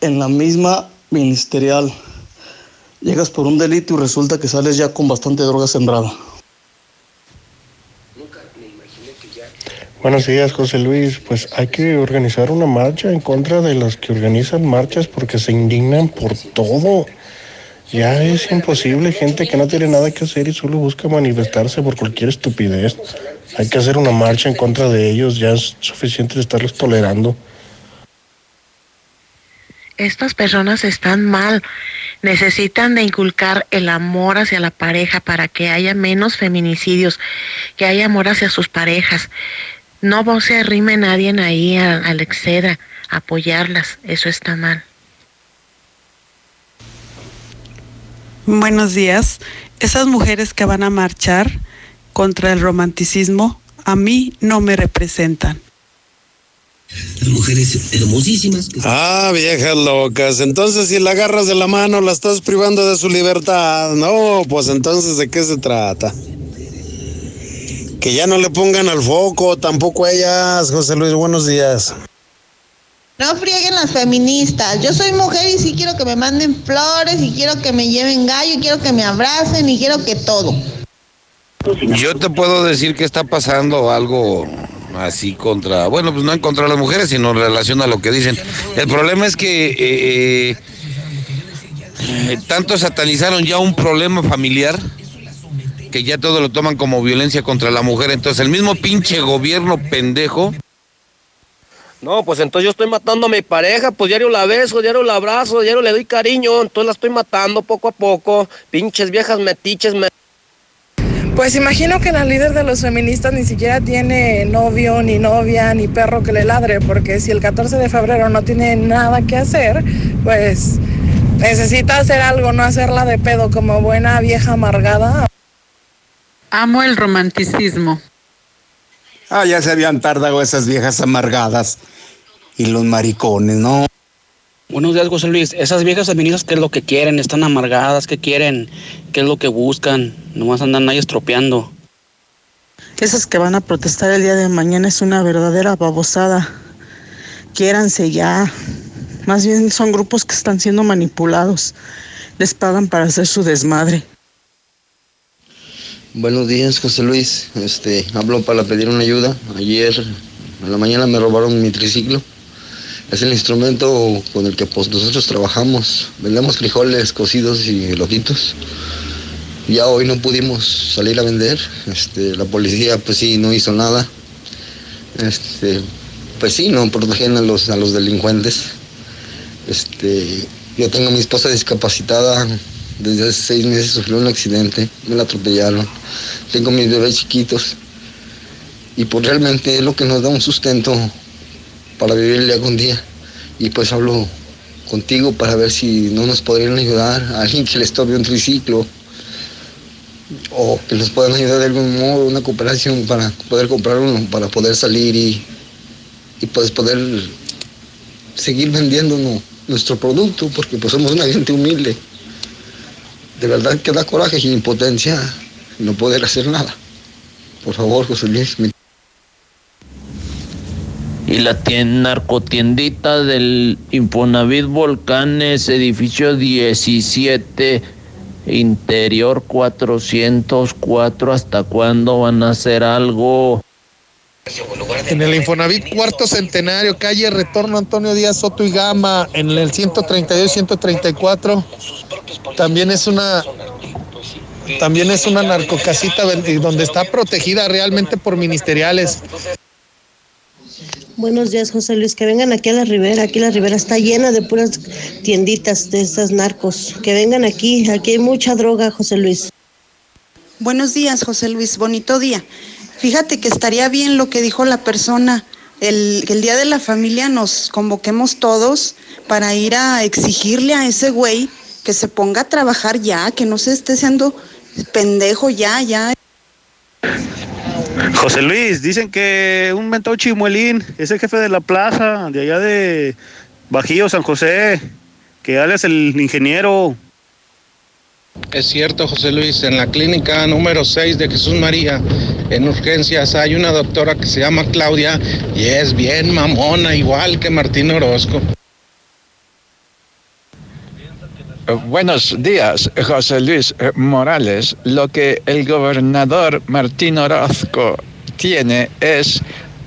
en la misma ministerial. Llegas por un delito y resulta que sales ya con bastante droga sembrada. Buenos días, José Luis. Pues hay que organizar una marcha en contra de los que organizan marchas porque se indignan por todo. Ya es imposible, gente que no tiene nada que hacer y solo busca manifestarse por cualquier estupidez. Hay que hacer una marcha en contra de ellos, ya es suficiente de estarlos tolerando. Estas personas están mal. Necesitan de inculcar el amor hacia la pareja para que haya menos feminicidios, que haya amor hacia sus parejas. No se arrime nadie ahí a, a la exceda, apoyarlas. Eso está mal. Buenos días. Esas mujeres que van a marchar contra el romanticismo a mí no me representan. Las mujeres hermosísimas. Ah, viejas locas. Entonces, si la agarras de la mano, la estás privando de su libertad. No, pues entonces, ¿de qué se trata? Que ya no le pongan al foco, tampoco ellas. José Luis, buenos días. No frieguen las feministas. Yo soy mujer y sí quiero que me manden flores y quiero que me lleven gallo y quiero que me abracen y quiero que todo. Yo te puedo decir que está pasando algo así contra, bueno, pues no en contra las mujeres, sino en relación a lo que dicen. El problema es que eh, eh, tanto satanizaron ya un problema familiar que ya todo lo toman como violencia contra la mujer. Entonces el mismo pinche gobierno pendejo No, pues entonces yo estoy matando a mi pareja, pues diario la beso, diario la abrazo, diario le doy cariño, entonces la estoy matando poco a poco. Pinches viejas metiches, me... Pues imagino que la líder de los feministas ni siquiera tiene novio, ni novia, ni perro que le ladre, porque si el 14 de febrero no tiene nada que hacer, pues necesita hacer algo, no hacerla de pedo como buena vieja amargada. Amo el romanticismo. Ah, ya se habían tardado esas viejas amargadas y los maricones, ¿no? Buenos días, José Luis. Esas viejas feministas, ¿qué es lo que quieren? ¿Están amargadas? ¿Qué quieren? ¿Qué es lo que buscan? Nomás andan ahí estropeando. Esas que van a protestar el día de mañana es una verdadera babosada. Quiéranse ya. Más bien son grupos que están siendo manipulados. Les pagan para hacer su desmadre. Buenos días, José Luis. Este, hablo para pedir una ayuda. Ayer en la mañana me robaron mi triciclo Es el instrumento con el que pues, nosotros trabajamos. Vendemos frijoles cocidos y loquitos. Ya hoy no pudimos salir a vender. Este, la policía pues sí no hizo nada. Este, pues sí, no protegen a los, a los delincuentes. Este, yo tengo a mi esposa discapacitada. Desde hace seis meses sufrió un accidente. Me la atropellaron. Tengo mis bebés chiquitos. Y pues realmente es lo que nos da un sustento para vivir el día. Y pues hablo contigo para ver si no nos podrían ayudar a alguien que les tome un triciclo o que nos puedan ayudar de algún modo, una cooperación para poder comprar uno, para poder salir y, y pues poder seguir vendiendo nuestro producto, porque pues somos una gente humilde. De verdad que da coraje y impotencia no poder hacer nada. Por favor, José Luis. Y la tienda, narcotiendita del Infonavit Volcanes, edificio 17, interior 404. ¿Hasta cuándo van a hacer algo? En el Infonavit Cuarto Centenario, calle Retorno Antonio Díaz Soto y Gama, en el 132 134. También es una también es una narcocasita donde está protegida realmente por ministeriales. Buenos días, José Luis. Que vengan aquí a la Ribera. Aquí la Ribera está llena de puras tienditas de esas narcos. Que vengan aquí. Aquí hay mucha droga, José Luis. Buenos días, José Luis. Bonito día. Fíjate que estaría bien lo que dijo la persona. El, el día de la familia nos convoquemos todos para ir a exigirle a ese güey que se ponga a trabajar ya, que no se esté siendo pendejo ya, ya. José Luis, dicen que un mentado chimuelín es el jefe de la plaza, de allá de Bajío, San José, que alias el ingeniero. Es cierto, José Luis, en la clínica número 6 de Jesús María, en urgencias, hay una doctora que se llama Claudia y es bien mamona, igual que Martín Orozco. Buenos días, José Luis Morales. Lo que el gobernador Martín Orozco tiene es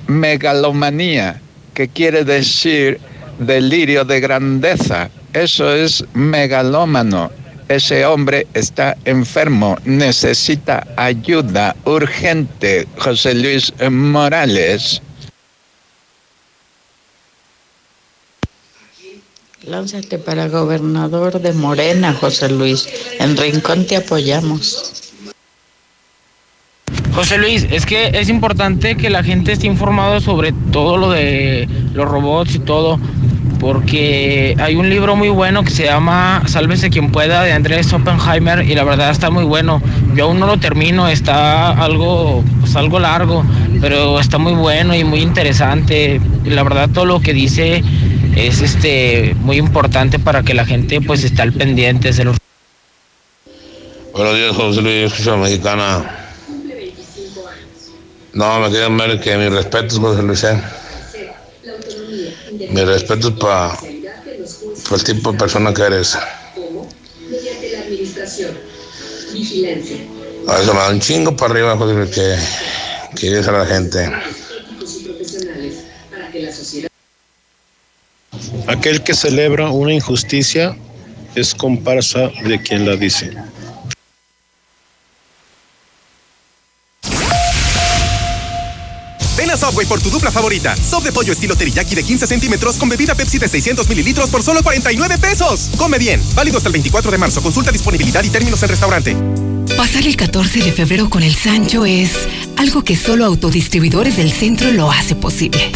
megalomanía, que quiere decir delirio de grandeza. Eso es megalómano. Ese hombre está enfermo, necesita ayuda urgente, José Luis Morales. Lánzate para gobernador de Morena, José Luis. En Rincón te apoyamos. José Luis, es que es importante que la gente esté informado sobre todo lo de los robots y todo, porque hay un libro muy bueno que se llama Sálvese quien pueda de Andrés Oppenheimer y la verdad está muy bueno. Yo aún no lo termino, está algo, pues algo largo, pero está muy bueno y muy interesante. Y la verdad todo lo que dice es este muy importante para que la gente pues esté al pendiente de los Buenos días, José Luis, escucha mexicana. No, me quieren ver que mis respetos, José Luis. ¿eh? Mis respetos para el tipo de persona que eres. A eso me da un chingo para arriba, José Luis, que, que eres a la gente. Aquel que celebra una injusticia es comparsa de quien la dice. Ven a Subway por tu dupla favorita. Sop de pollo estilo teriyaki de 15 centímetros con bebida Pepsi de 600 mililitros por solo 49 pesos. Come bien. Válido hasta el 24 de marzo. Consulta disponibilidad y términos en restaurante. Pasar el 14 de febrero con el Sancho es algo que solo autodistribuidores del centro lo hace posible.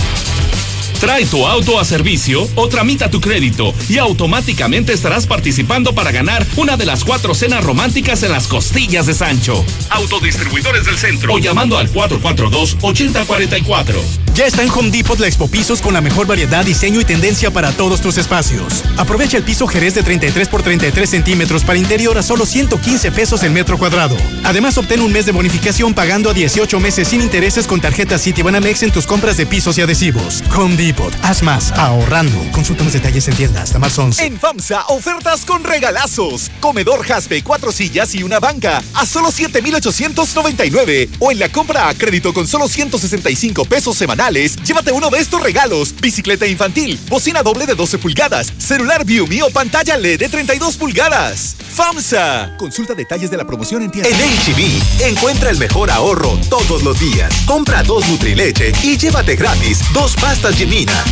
Trae tu auto a servicio o tramita tu crédito y automáticamente estarás participando para ganar una de las cuatro cenas románticas en las costillas de Sancho. Autodistribuidores del centro o llamando al 442-8044. Ya está en Home Depot la Expo Pisos con la mejor variedad, diseño y tendencia para todos tus espacios. Aprovecha el piso Jerez de 33 por 33 centímetros para interior a solo 115 pesos el metro cuadrado. Además, obtén un mes de bonificación pagando a 18 meses sin intereses con tarjeta Citibanamex en tus compras de pisos y adhesivos. Home Depot Depot. Haz más, ahorrando. Consulta más detalles en tienda hasta marzo 11. En FAMSA, ofertas con regalazos. Comedor Jaspe, cuatro sillas y una banca a solo 7,899. O en la compra a crédito con solo 165 pesos semanales, llévate uno de estos regalos. Bicicleta infantil, bocina doble de 12 pulgadas, celular View o pantalla LED de 32 pulgadas. FAMSA. Consulta detalles de la promoción en tienda. En HB, e encuentra el mejor ahorro todos los días. Compra dos Nutrileche y llévate gratis dos pastas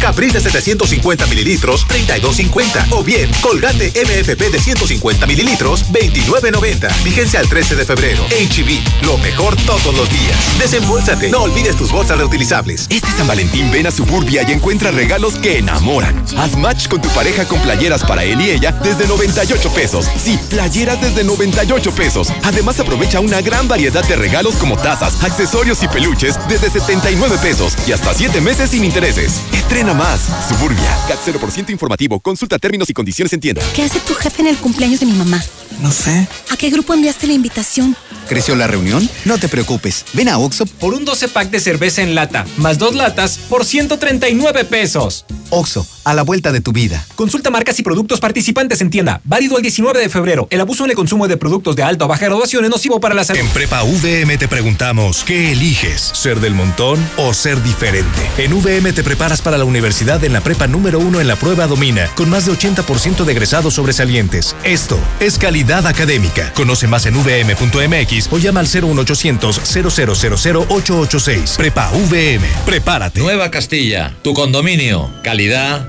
Caprice de 750 mililitros, 32.50. O bien, Colgate MFP de 150 mililitros, 29.90. Vigencia al 13 de febrero. HB, e lo mejor todos los días. Desembolsate. No olvides tus bolsas reutilizables. Este San Valentín ven a Suburbia y encuentra regalos que enamoran. Haz match con tu pareja con playeras para él y ella desde 98 pesos. Sí, playeras desde 98 pesos. Además aprovecha una gran variedad de regalos como tazas, accesorios y peluches desde 79 pesos y hasta 7 meses sin intereses. Estrena más. Suburbia. CAT 0% informativo. Consulta términos y condiciones en tienda. ¿Qué hace tu jefe en el cumpleaños de mi mamá? No sé. ¿A qué grupo enviaste la invitación? ¿Creció la reunión? No te preocupes. Ven a Oxo por un 12 pack de cerveza en lata, más dos latas por 139 pesos. Oxo, a la vuelta de tu vida. Consulta marcas y productos participantes en tienda. Válido el 19 de febrero. El abuso en el consumo de productos de alta o baja graduación es nocivo para la salud. En Prepa VM te preguntamos, ¿qué eliges? ¿Ser del montón o ser diferente? En VM te preparas para la universidad en la prepa número uno en la prueba Domina, con más de 80% de egresados sobresalientes. Esto es calidad académica. Conoce más en vm.mx o llama al 01800 0000 886. Prepa VM. Prepárate. Nueva Castilla, tu condominio. Calidad,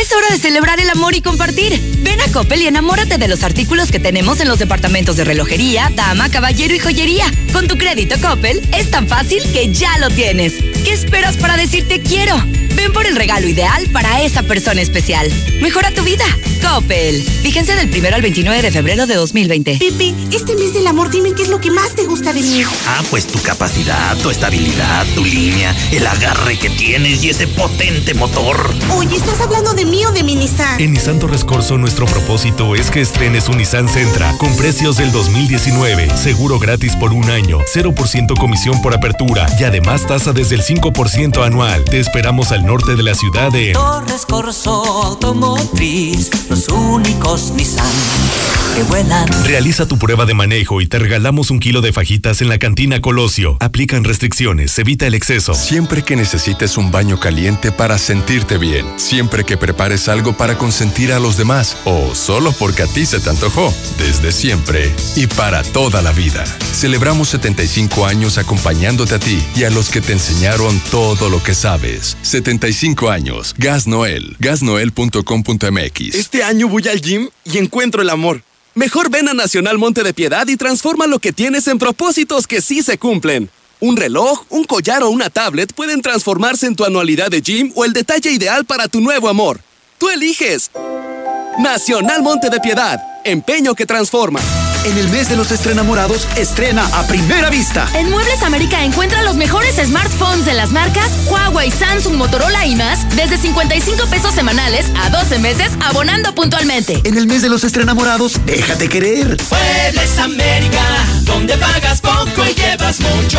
es hora de celebrar el amor y compartir. Ven a Coppel y enamórate de los artículos que tenemos en los departamentos de relojería, dama, caballero y joyería. Con tu crédito Coppel es tan fácil que ya lo tienes. ¿Qué esperas para decirte quiero? Ven por el regalo ideal para esa persona especial. Mejora tu vida. Coppel. Fíjense del 1 al 29 de febrero de 2020. Pepe, este mes del amor, dime qué es lo que más te gusta de mí. Ah, pues tu capacidad, tu estabilidad, tu línea, el agarre que tienes y ese potente motor. Oye, ¿estás hablando de mí o de mi Nissan? En Nissan Torres Corso nuestro propósito es que estrenes un Nissan Sentra con precios del 2019, seguro gratis por un año, 0% comisión por apertura y además tasa desde el 5% anual. Te esperamos al norte de la ciudad de Torres Corso Automotriz, los únicos Nissan que vuelan. Realiza tu prueba de manejo y te regalamos un kilo de fajitas en la cantina Colosio. Aplican restricciones, evita el exceso. Siempre que necesites un baño caliente para sentirte bien, siempre que prepares algo para consentir a los demás o solo porque a ti se te antojó, desde siempre y para toda la vida. Celebramos 75 años acompañándote a ti y a los que te enseñaron todo lo que sabes. 75 años. Gas Noel. Gasnoel.com.mx. Este año voy al gym y encuentro el amor. Mejor ven a Nacional Monte de Piedad y transforma lo que tienes en propósitos que sí se cumplen. Un reloj, un collar o una tablet pueden transformarse en tu anualidad de gym o el detalle ideal para tu nuevo amor. Tú eliges. Nacional Monte de Piedad. Empeño que transforma. En el mes de los estrenamorados, estrena a primera vista. En Muebles América encuentra los mejores smartphones de las marcas Huawei, Samsung, Motorola y más desde 55 pesos semanales a 12 meses abonando puntualmente. En el mes de los estrenamorados, déjate querer. Muebles América, donde pagas poco y llevas mucho.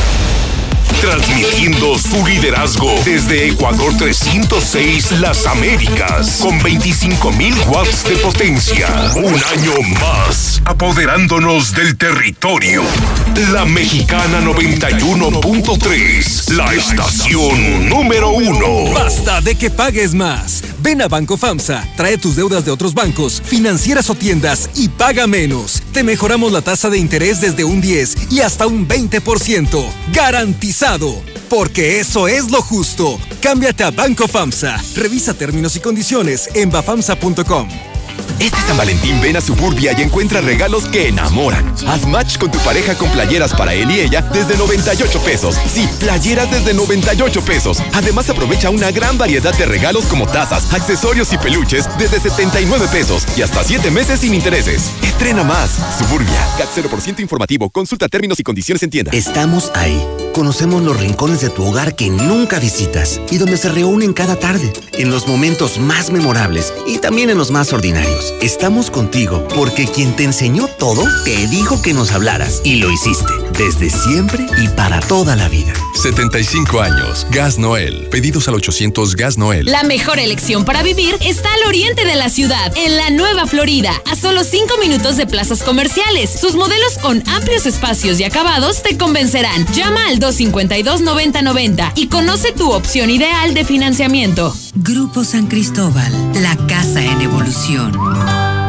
Transmitiendo su liderazgo desde Ecuador 306 Las Américas con 25.000 watts de potencia. Un año más apoderándonos del territorio. La Mexicana 91.3, la estación número uno. Basta de que pagues más. Ven a Banco FAMSA, trae tus deudas de otros bancos, financieras o tiendas y paga menos. Te mejoramos la tasa de interés desde un 10 y hasta un 20%. ¡Garantizado! Porque eso es lo justo. Cámbiate a Banco FAMSA. Revisa términos y condiciones en bafamsa.com. Este San Valentín ven a Suburbia y encuentra regalos que enamoran. Haz match con tu pareja con playeras para él y ella desde 98 pesos. Sí, playeras desde 98 pesos. Además aprovecha una gran variedad de regalos como tazas, accesorios y peluches desde 79 pesos y hasta 7 meses sin intereses. Estrena más. Suburbia. CAT 0% informativo. Consulta términos y condiciones en tienda. Estamos ahí. Conocemos los rincones de tu hogar que nunca visitas y donde se reúnen cada tarde, en los momentos más memorables y también en los más ordinarios. Estamos contigo porque quien te enseñó todo te dijo que nos hablaras y lo hiciste desde siempre y para toda la vida. 75 años. Gas Noel. Pedidos al 800 Gas Noel. La mejor elección para vivir está al oriente de la ciudad, en la Nueva Florida, a solo 5 minutos de plazas comerciales. Sus modelos con amplios espacios y acabados te convencerán. Llama al 252-9090 y conoce tu opción ideal de financiamiento. Grupo San Cristóbal, la casa en evolución. Música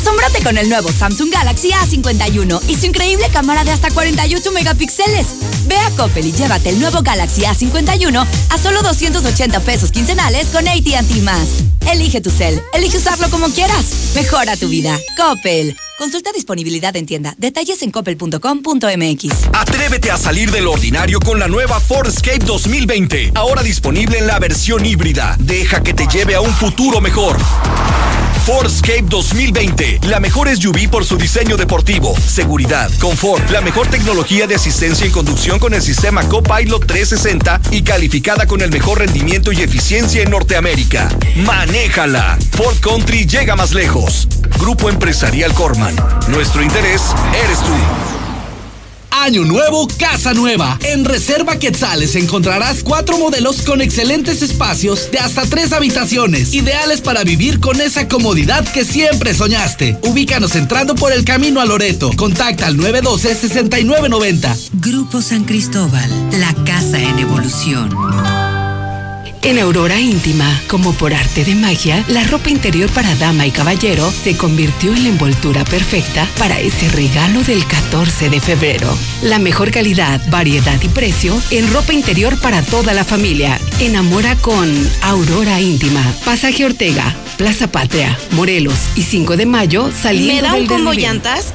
Asómbrate con el nuevo Samsung Galaxy A51 y su increíble cámara de hasta 48 megapíxeles. Ve a Coppel y llévate el nuevo Galaxy A51 a solo 280 pesos quincenales con AT&T más. Elige tu cel, elige usarlo como quieras. Mejora tu vida. Coppel. Consulta disponibilidad en tienda. Detalles en coppel.com.mx. Atrévete a salir del ordinario con la nueva Ford Escape 2020. Ahora disponible en la versión híbrida. Deja que te lleve a un futuro mejor. Fordscape 2020, la mejor SUV por su diseño deportivo, seguridad, confort, la mejor tecnología de asistencia en conducción con el sistema Copilot 360 y calificada con el mejor rendimiento y eficiencia en Norteamérica. Manéjala. Ford Country llega más lejos. Grupo Empresarial Corman. Nuestro interés eres tú. Año nuevo, casa nueva. En Reserva Quetzales encontrarás cuatro modelos con excelentes espacios de hasta tres habitaciones, ideales para vivir con esa comodidad que siempre soñaste. Ubícanos entrando por el camino a Loreto. Contacta al 912-6990. Grupo San Cristóbal, la casa en evolución. En Aurora Íntima, como por arte de magia, la ropa interior para dama y caballero se convirtió en la envoltura perfecta para ese regalo del 14 de febrero. La mejor calidad, variedad y precio en ropa interior para toda la familia. Enamora con Aurora Íntima. Pasaje Ortega, Plaza Patria, Morelos y 5 de mayo saliendo ¿Me da un del combo llantas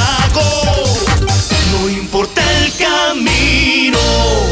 no importa el camino.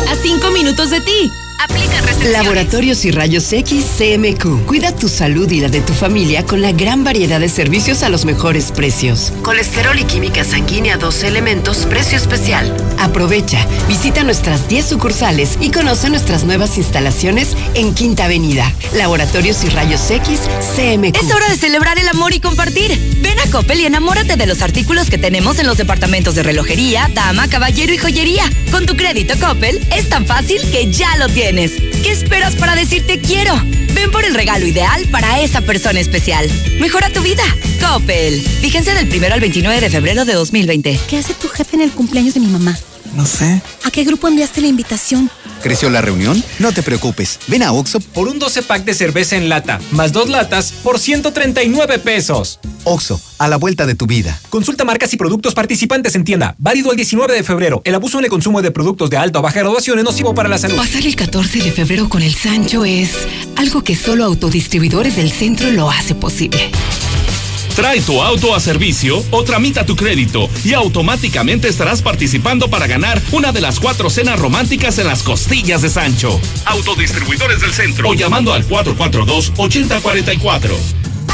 A 5 minutos de ti. Aplica Laboratorios y Rayos X CMQ. Cuida tu salud y la de tu familia con la gran variedad de servicios a los mejores precios. Colesterol y química sanguínea 12 elementos, precio especial. Aprovecha, visita nuestras 10 sucursales y conoce nuestras nuevas instalaciones en Quinta Avenida. Laboratorios y Rayos X CMQ. Es hora de celebrar el amor y compartir. Ven a Coppel y enamórate de los artículos que tenemos en los departamentos de relojería, dama, caballero y joyería. Con tu crédito Coppel es tan fácil que ya lo tienes. ¿Qué esperas para decirte quiero? Ven por el regalo ideal para esa persona especial. Mejora tu vida. Coppel. Vigencia del 1 al 29 de febrero de 2020. ¿Qué hace tu jefe en el cumpleaños de mi mamá? No sé. ¿A qué grupo enviaste la invitación? ¿Creció la reunión? No te preocupes. Ven a Oxo. Por un 12 pack de cerveza en lata, más dos latas, por 139 pesos. Oxo, a la vuelta de tu vida. Consulta marcas y productos participantes en tienda. Válido el 19 de febrero. El abuso en el consumo de productos de alta o baja graduación es nocivo para la salud. Pasar el 14 de febrero con el Sancho es algo que solo autodistribuidores del centro lo hace posible. Trae tu auto a servicio o tramita tu crédito y automáticamente estarás participando para ganar una de las cuatro cenas románticas en las costillas de Sancho. Autodistribuidores del centro o llamando al 442-8044.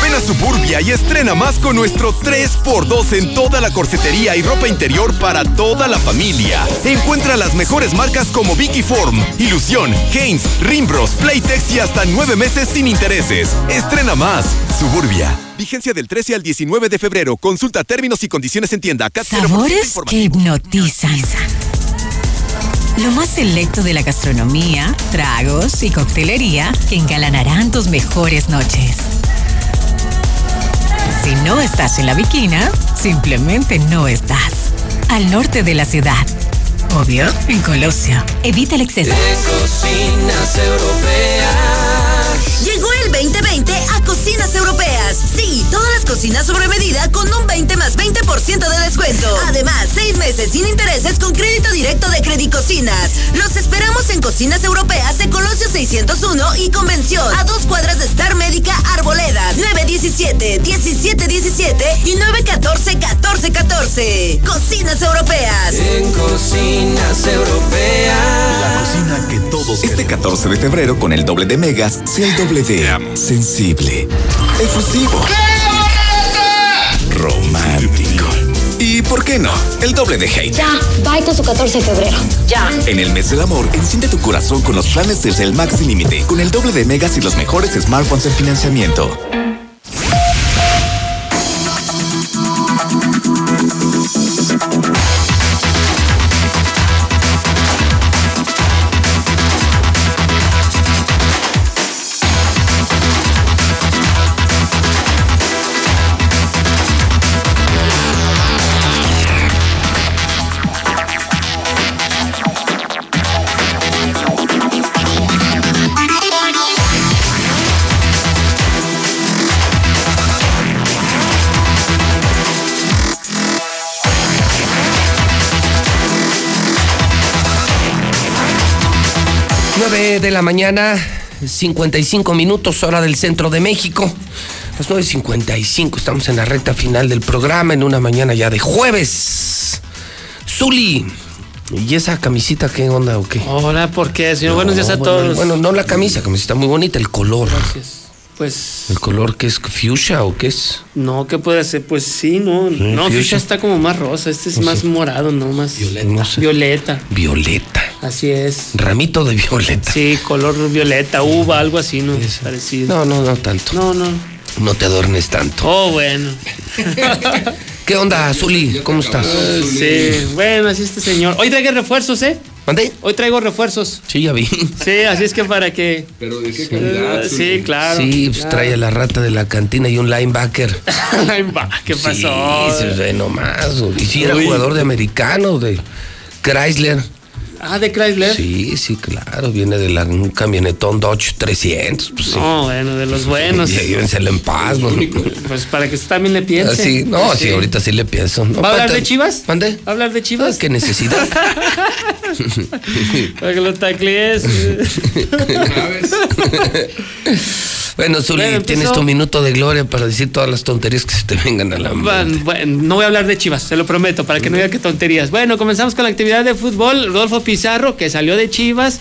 Ven a Suburbia y estrena más con nuestro 3x2 en toda la corsetería y ropa interior para toda la familia. Encuentra las mejores marcas como Vicky Form, Ilusión, Haynes, Rimbros, Playtex y hasta nueve meses sin intereses. Estrena más. Suburbia. Vigencia del 13 al 19 de febrero. Consulta términos y condiciones en tienda. CAT 0% Sabores que hipnotizan. Lo más selecto de la gastronomía, tragos y coctelería que engalanarán tus mejores noches. Si no estás en la Viquina, simplemente no estás. Al norte de la ciudad. Obvio, en Colosio. Evita el exceso. Cocinas europeas. Llegó el 2020 a Cocinas Europeas. Sí, todas las cocinas sobre medida con un 20 más 20% de descuento. Además, seis meses sin intereses con crédito directo de Credicocinas. Los esperamos en Cocinas Europeas de Colosio 601 y Convención. A dos cuadras de Star Médica Arboledas. 917 1717 y 914 1414. Cocinas Europeas. En cocinas europeas. Cocina que todos Este 14 de febrero con el doble de megas, sea el doble de sensible, efusivo, romántico. Y por qué no, el doble de hate. Ya, bye con su 14 de febrero. Ya. En el mes del amor, enciende tu corazón con los planes Telcel Max sin límite, con el doble de megas y los mejores smartphones en financiamiento. De la mañana, 55 minutos, hora del centro de México. Las 9.55, estamos en la recta final del programa, en una mañana ya de jueves. Zuli, ¿y esa camisita qué onda o qué? Hola, ¿por qué, señor? Buenos días a bueno, todos. Bueno, no la camisa, camiseta muy bonita, el color. Pues, ¿El color que es fuchsia o qué es? no, ¿qué puede ser? Pues sí, no. no, fuchsia. Fuchsia está como más rosa. Este es No más sé. morado, ¿no? Más No sé. violeta. Violeta. Así es. Ramito de violeta. Sí, color violeta, uva, algo así, ¿no? Parecido. No, no, no tanto. No, no. No te adornes tanto. Oh, bueno. [laughs] ¿Qué onda, Zuli? ¿Cómo estás? Sí, bueno, así este señor. Hoy traigo refuerzos, ¿eh? ¿Mandé? Hoy traigo refuerzos. Sí, ya vi. Sí, así es que para que. ¿Pero de qué calidad? Sí, claro. Sí, pues claro. trae a la rata de la cantina y un linebacker. [laughs] Va, ¿Qué pasó? Sí, sí, ve nomás. Y si era Uy. jugador de americano, de Chrysler. Ah, de Chrysler. Sí, sí, claro. Viene de la, un camionetón Dodge 300. Pues, sí. No, bueno, de los buenos. [laughs] Y en paz, ¿no? Pues para que usted también le piense. Ah, sí, no, sí. ahorita sí le pienso. No, ¿Va a hablar de Chivas? ¿Mande? ¿Va a hablar de Chivas? Ah, ¿Qué necesidad? [laughs] [laughs] Para que lo taclees. Bueno, Zuli, Bueno, empezó- tienes tu minuto de gloria para decir todas las tonterías que se te vengan a la mente. Bueno, bueno, no voy a hablar de Chivas, se lo prometo, para que no diga que tonterías. Bueno, comenzamos con la actividad de fútbol. Rodolfo Pizarro, que salió de Chivas,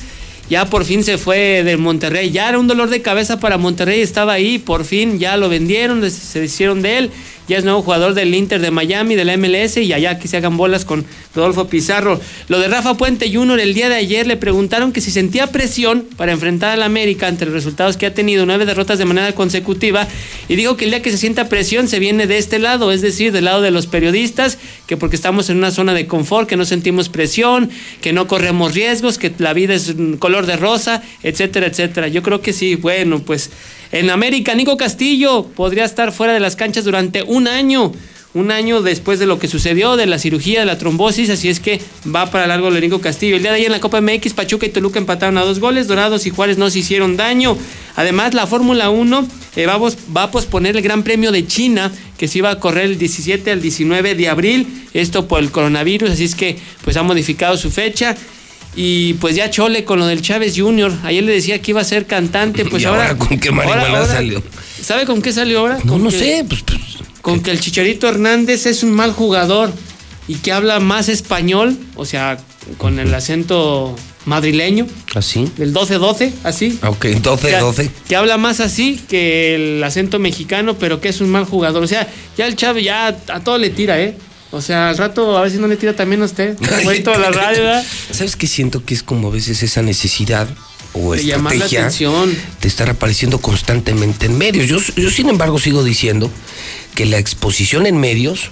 ya por fin se fue del Monterrey. Ya era un dolor de cabeza para Monterrey, estaba ahí, por fin ya lo vendieron, se hicieron de él. Ya es nuevo jugador del Inter de Miami, de la MLS, y allá que se hagan bolas con Rodolfo Pizarro. Lo de Rafa Puente Jr. el día de ayer le preguntaron que si sentía presión para enfrentar al América ante los resultados que ha tenido, nueve derrotas de manera consecutiva, y dijo que el día que se sienta presión se viene de este lado, es decir, del lado de los periodistas, que porque estamos en una zona de confort, que no sentimos presión, que no corremos riesgos, que la vida es color de rosa, etcétera, etcétera. Yo creo que sí, bueno, pues en América, Nico Castillo podría estar fuera de las canchas durante un año. Un año después de lo que sucedió, de la cirugía, de la trombosis, así es que va para largo lo de Nico Castillo. El día de ayer en la Copa MX, Pachuca y Toluca empataron a dos goles, Dorados y Juárez no se hicieron daño. Además, la Fórmula 1 eh, va, va a posponer el Gran Premio de China, que se iba a correr el 17 al 19 de abril, esto por el coronavirus, así es que pues ha modificado su fecha. Y pues ya chole con lo del Chávez Jr. Ayer le decía que iba a ser cantante, pues ¿Y ahora, ahora con qué marihuana ahora- ahora- salió? ¿Sabe con qué salió ahora? No, Con no que- sé, pues, con que el Chicharito Hernández es un mal jugador y que habla más español, o sea, con el acento madrileño, ¿Así? del 12-12, así. Ok, que, 12-12. que habla más así que el acento mexicano, pero que es un mal jugador. O sea, ya el chavo ya a todo le tira, ¿eh? O sea, al rato a ver si no le tira también a usted. [laughs] Güey, toda la radio, ¿verdad? ¿Sabes qué siento que es como a veces esa necesidad o De llamar la estrategia atención. de estar apareciendo constantemente en medios? Yo, yo sin embargo sigo diciendo que la exposición en medios,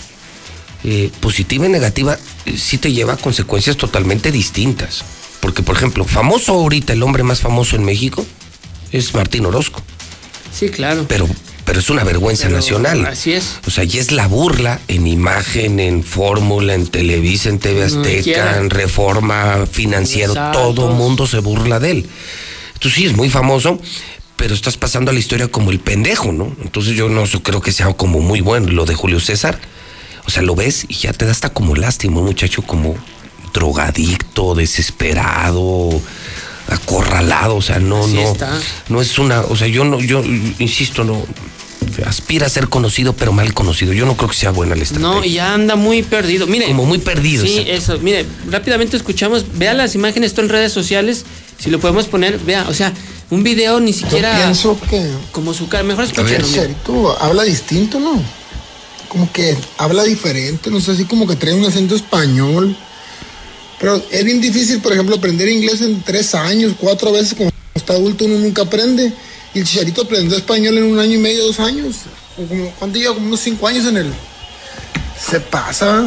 eh, positiva y negativa, eh, sí te lleva a consecuencias totalmente distintas. Porque, por ejemplo, famoso ahorita, el hombre más famoso en México es Martín Orozco. Sí, claro. Pero, pero es una vergüenza Pero nacional. Así es. O sea, y es la burla en imagen, en fórmula, en Televisa, en TV Azteca, en reforma financiero, Exacto. todo mundo se burla de él. Entonces sí, es muy famoso, pero estás pasando a la historia como el pendejo, ¿no? Entonces yo no creo que sea como muy bueno lo de Julio César. O sea, lo ves y ya te da hasta como lástima, un muchacho como drogadicto, desesperado, acorralado, o sea, no, no, está. no es una, o sea, yo no, yo insisto, no, aspira a ser conocido, pero mal conocido. Yo no creo que sea buena la estrategia. No, y ya anda muy perdido. Mire. Como muy perdido. Sí, exacto. eso. Mire, rápidamente escuchamos. Vea las imágenes, esto en redes sociales. Si lo podemos poner, vea, o sea, un video ni siquiera. Yo pienso que Como su cara. Mejor. Chicharito habla distinto, ¿no? Como que habla diferente, no sé, así como que trae un acento español. Pero es bien difícil, por ejemplo, aprender inglés en tres años, cuatro veces, como está adulto uno nunca aprende. Y el Chicharito aprendió español en un año y medio, dos años. O como, ¿Cuánto lleva? Como unos cinco años en él. Se pasa.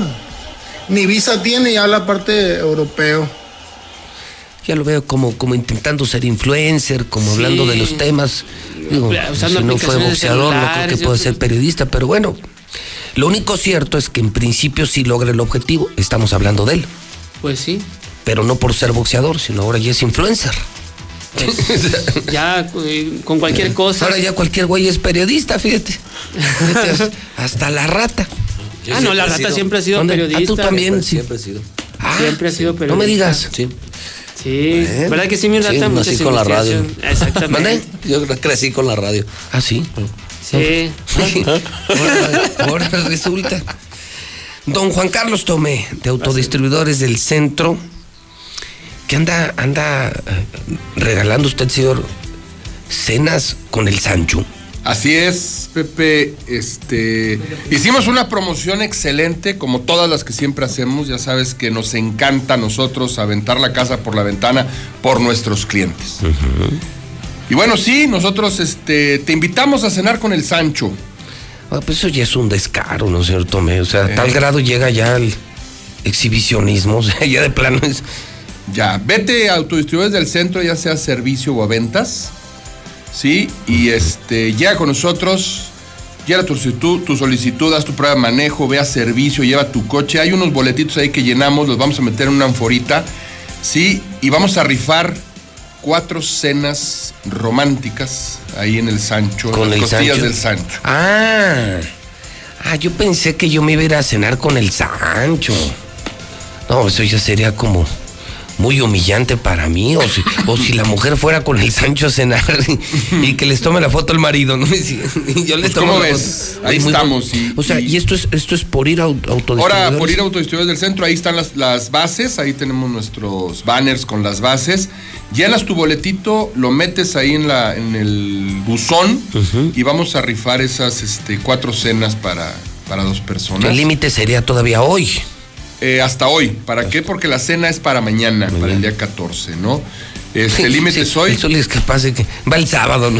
Ni visa tiene y habla parte europeo. Ya lo veo como, como intentando ser influencer, como Sí. hablando de los temas. Digo, Usando si no fue boxeador, no creo que pueda ser periodista, pero bueno. Lo único cierto es que en principio sí logra el objetivo. Estamos hablando de él. Pues sí. Pero no por ser boxeador, sino ahora ya es influencer. Pues, ya eh, con cualquier cosa. Ahora ya cualquier güey es periodista, fíjate. Fíjate, hasta la rata. ah, no, la rata siempre ha sido ¿Dónde? periodista. Ah, tú también. sí. Siempre he sido. Ah, Siempre ha sido periodista. No me digas. Sí. Sí. ¿Verdad que sí, mi rata? Sí, nací con la radio. Exactamente. Yo crecí con la radio. Ah, sí. Sí. ahora, ahora resulta. Don Juan Carlos Tomé, de Autodistribuidores del Centro, que anda, anda eh, regalando usted, señor, cenas con el Sancho. Así es, Pepe. Este, hicimos una promoción excelente, como todas las que siempre hacemos. Ya sabes que nos encanta a nosotros aventar la casa por la ventana por nuestros clientes. Y bueno, sí, nosotros este, te invitamos a cenar con el Sancho. Ah, pues eso ya es un descaro, ¿no, señor Tomé? O sea, a tal grado llega ya el exhibicionismo, [laughs] o sea, ya de plano es... Ya, vete a autodistribuidores del centro, ya sea servicio o a ventas. ¿Sí? Y este, llega con nosotros, lleva tu solicitud, tu solicitud, haz tu prueba de manejo, ve a servicio, lleva tu coche. Hay unos boletitos ahí que llenamos, los vamos a meter en una anforita. ¿Sí? Y vamos a rifar cuatro cenas románticas ahí en el Sancho, Con en el las costillas Sancho. del Sancho. Ah, ah, yo pensé que yo me iba a ir a cenar con el Sancho. No, eso ya sería como muy humillante para mí. O si, o si la mujer fuera con el Sancho a cenar y, y que les tome la foto al marido, ¿no? Y yo les Pues, tomo ¿cómo la ves? foto. Ahí Muy estamos, y- o sea, y esto es, esto es por ir a. Ahora, por ir a Autodistribuidores del Centro, ahí están las, las bases, ahí tenemos nuestros banners con las bases. Llenas tu boletito, lo metes ahí en, la, en el buzón y vamos a rifar esas este, cuatro cenas para, para dos personas. El límite sería todavía hoy. Eh, hasta hoy. ¿Para qué? Porque la cena es para mañana, para el día 14, ¿no? Este, [laughs] el límite es hoy. Eso es capaz de que va el sábado, ¿no?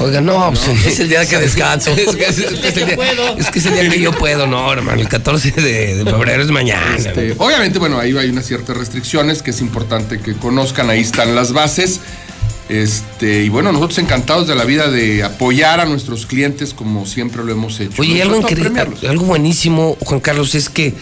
Oiga, no, pues, es el día que [laughs] descanso. es, que, es- es que es el día, es que es el día que yo puedo, no, hermano. El 14 de, de febrero es mañana. Este, obviamente, bueno, ahí hay unas ciertas restricciones que es importante que conozcan. Ahí están las bases. Este, y bueno, nosotros encantados de la vida de apoyar a nuestros clientes como siempre lo hemos hecho. Oye, algo, increíble, algo buenísimo, Juan Carlos, es que,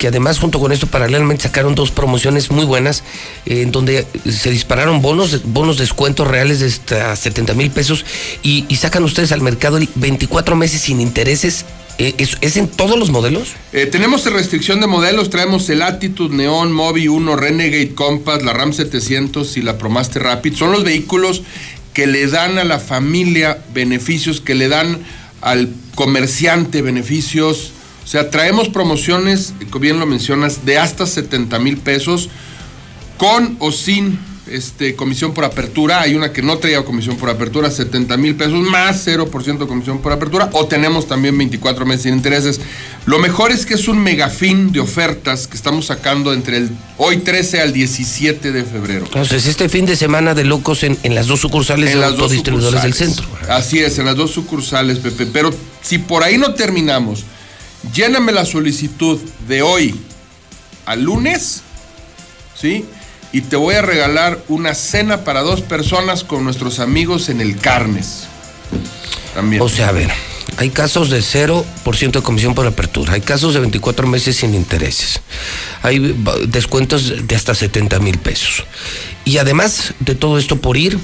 que además junto con esto paralelamente sacaron dos promociones muy buenas eh, en donde se dispararon bonos, bonos descuentos reales de hasta 70 mil pesos y, sacan ustedes al mercado el 24 meses sin intereses. Eh, ¿es, es en todos los modelos? Eh, tenemos restricción de modelos, traemos el Attitude, Neon, Mobi 1, Renegade Compass, la Ram 700 y la ProMaster Rapid. Son los vehículos que le dan a la familia beneficios, que le dan al comerciante beneficios. O sea, traemos promociones, como bien lo mencionas, de hasta 70 mil pesos con o sin este, comisión por apertura. Hay una que no traía comisión por apertura, 70 mil pesos más 0% de comisión por apertura. O tenemos también 24 meses sin intereses. Lo mejor es que es un megafín de ofertas que estamos sacando entre el hoy 13 al 17 de febrero. Entonces, este fin de semana de locos en, en las dos sucursales En de las dos autodistribuidores del centro. Así es, en las dos sucursales, Pepe. Pero si por ahí no terminamos, lléname la solicitud de hoy al lunes, ¿sí? Y te voy a regalar una cena para dos personas con nuestros amigos en el Carnes. También. O sea, a ver, hay casos de 0% de comisión por apertura, hay casos de 24 meses sin intereses, hay descuentos de hasta 70 mil pesos. Y además de todo esto por ir,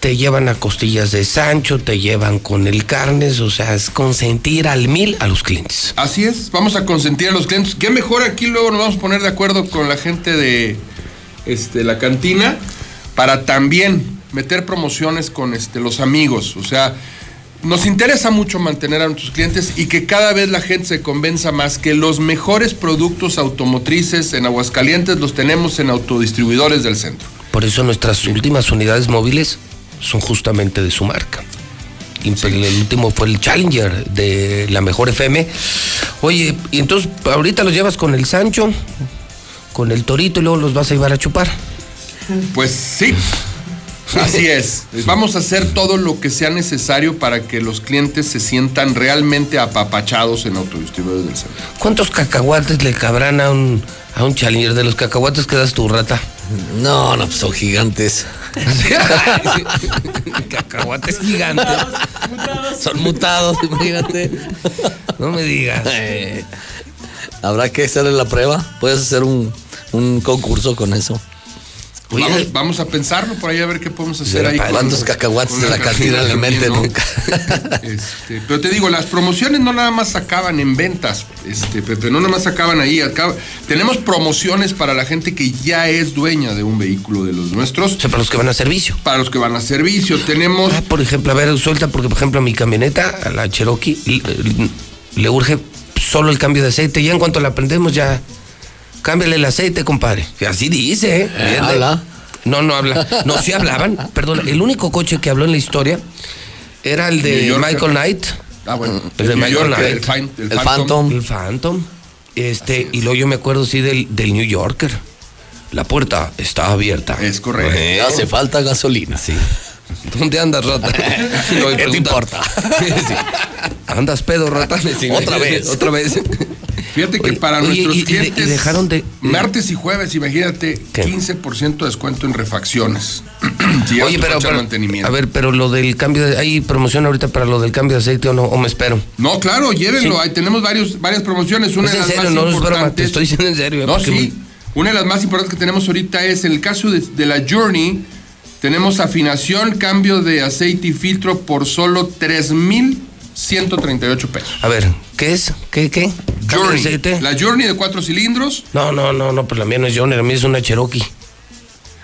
te llevan a costillas de Sancho, te llevan con el carnes, o sea, es consentir al mil a los clientes. Así es, vamos a consentir a los clientes. ¿Qué mejor aquí luego nos vamos a poner de acuerdo con la gente de este, la cantina para también meter promociones con este, los amigos? O sea, nos interesa mucho mantener a nuestros clientes y que cada vez la gente se convenza más que los mejores productos automotrices en Aguascalientes los tenemos en autodistribuidores del centro. Por eso nuestras últimas unidades móviles son justamente de su marca. Y El último fue el Challenger de la mejor FM. Oye, y entonces ahorita los llevas con el Sancho, con el Torito y luego los vas a llevar a chupar. Pues sí, así es. Vamos a hacer todo lo que sea necesario para que los clientes se sientan realmente apapachados en autodistribuidores del centro. ¿Cuántos cacahuates le cabrán a un, a un Challenger de los cacahuates que das tu rata? No, no, pues son gigantes. [laughs] cacahuates gigantes. Son mutados, imagínate. No me digas. [laughs] Eh, Habrá que hacerle la prueba. Puedes hacer un, un concurso con eso. Vamos, vamos a pensarlo por ahí a ver qué podemos hacer ahí. ¿Cuántos cacahuates de la cantina le meten? ¿no? [laughs] Este, pero te digo, las promociones no nada más acaban en ventas, este, Pepe, no nada más acaban ahí. acaba- tenemos promociones para la gente que ya es dueña de un vehículo de los nuestros. O sea, para los que van a servicio. Para los que van a servicio. Tenemos. Ah, por ejemplo, a ver, suelta, porque por ejemplo a mi camioneta, a la Cherokee, le, le urge solo el cambio de aceite. Ya en cuanto la prendemos, ya cámbiale el aceite, compadre. Así dice, ¿eh? Eh, Bien, habla. No, no habla. No, sí hablaban. Perdón, el único coche que habló en la historia era el de. Michael Knight. Ah, bueno. El de El New Michael Yorker, Knight. el Fan- el El Phantom. Phantom. El Phantom. Este, y luego yo me acuerdo, sí, del, del New Yorker. La puerta está abierta. Es correcto. Eh, Hace falta gasolina. Sí. ¿Dónde andas, rata? [laughs] No, ¿Qué te importa? Sí. ¿Andas pedo, rata? Sí, Otra vez. [laughs] Otra vez. Fíjate que Oye, para oye, nuestros y- y de- y clientes. dejaron de- Martes y jueves, imagínate, ¿Qué? 15% de descuento en refacciones. [clears throat] Si Oye, pero, mantenimiento. a ver, pero lo del cambio de... ¿Hay promoción ahorita para lo del cambio de aceite o no? ¿O me espero? No, claro, llévenlo. Sí. Ahí tenemos varios, varias promociones. Una Es de en las serio, más no importantes. te estoy diciendo en serio. ¿eh? No, sí. Una de las más importantes que tenemos ahorita es en el caso de, de la Journey. Tenemos afinación, cambio de aceite y filtro por solo 3,138 pesos. A ver, ¿qué es? ¿Qué, qué? ¿Cambio de Journey. aceite? La Journey de cuatro cilindros. No, no, no, no, pues la mía no es Johnny, la mía es una Cherokee.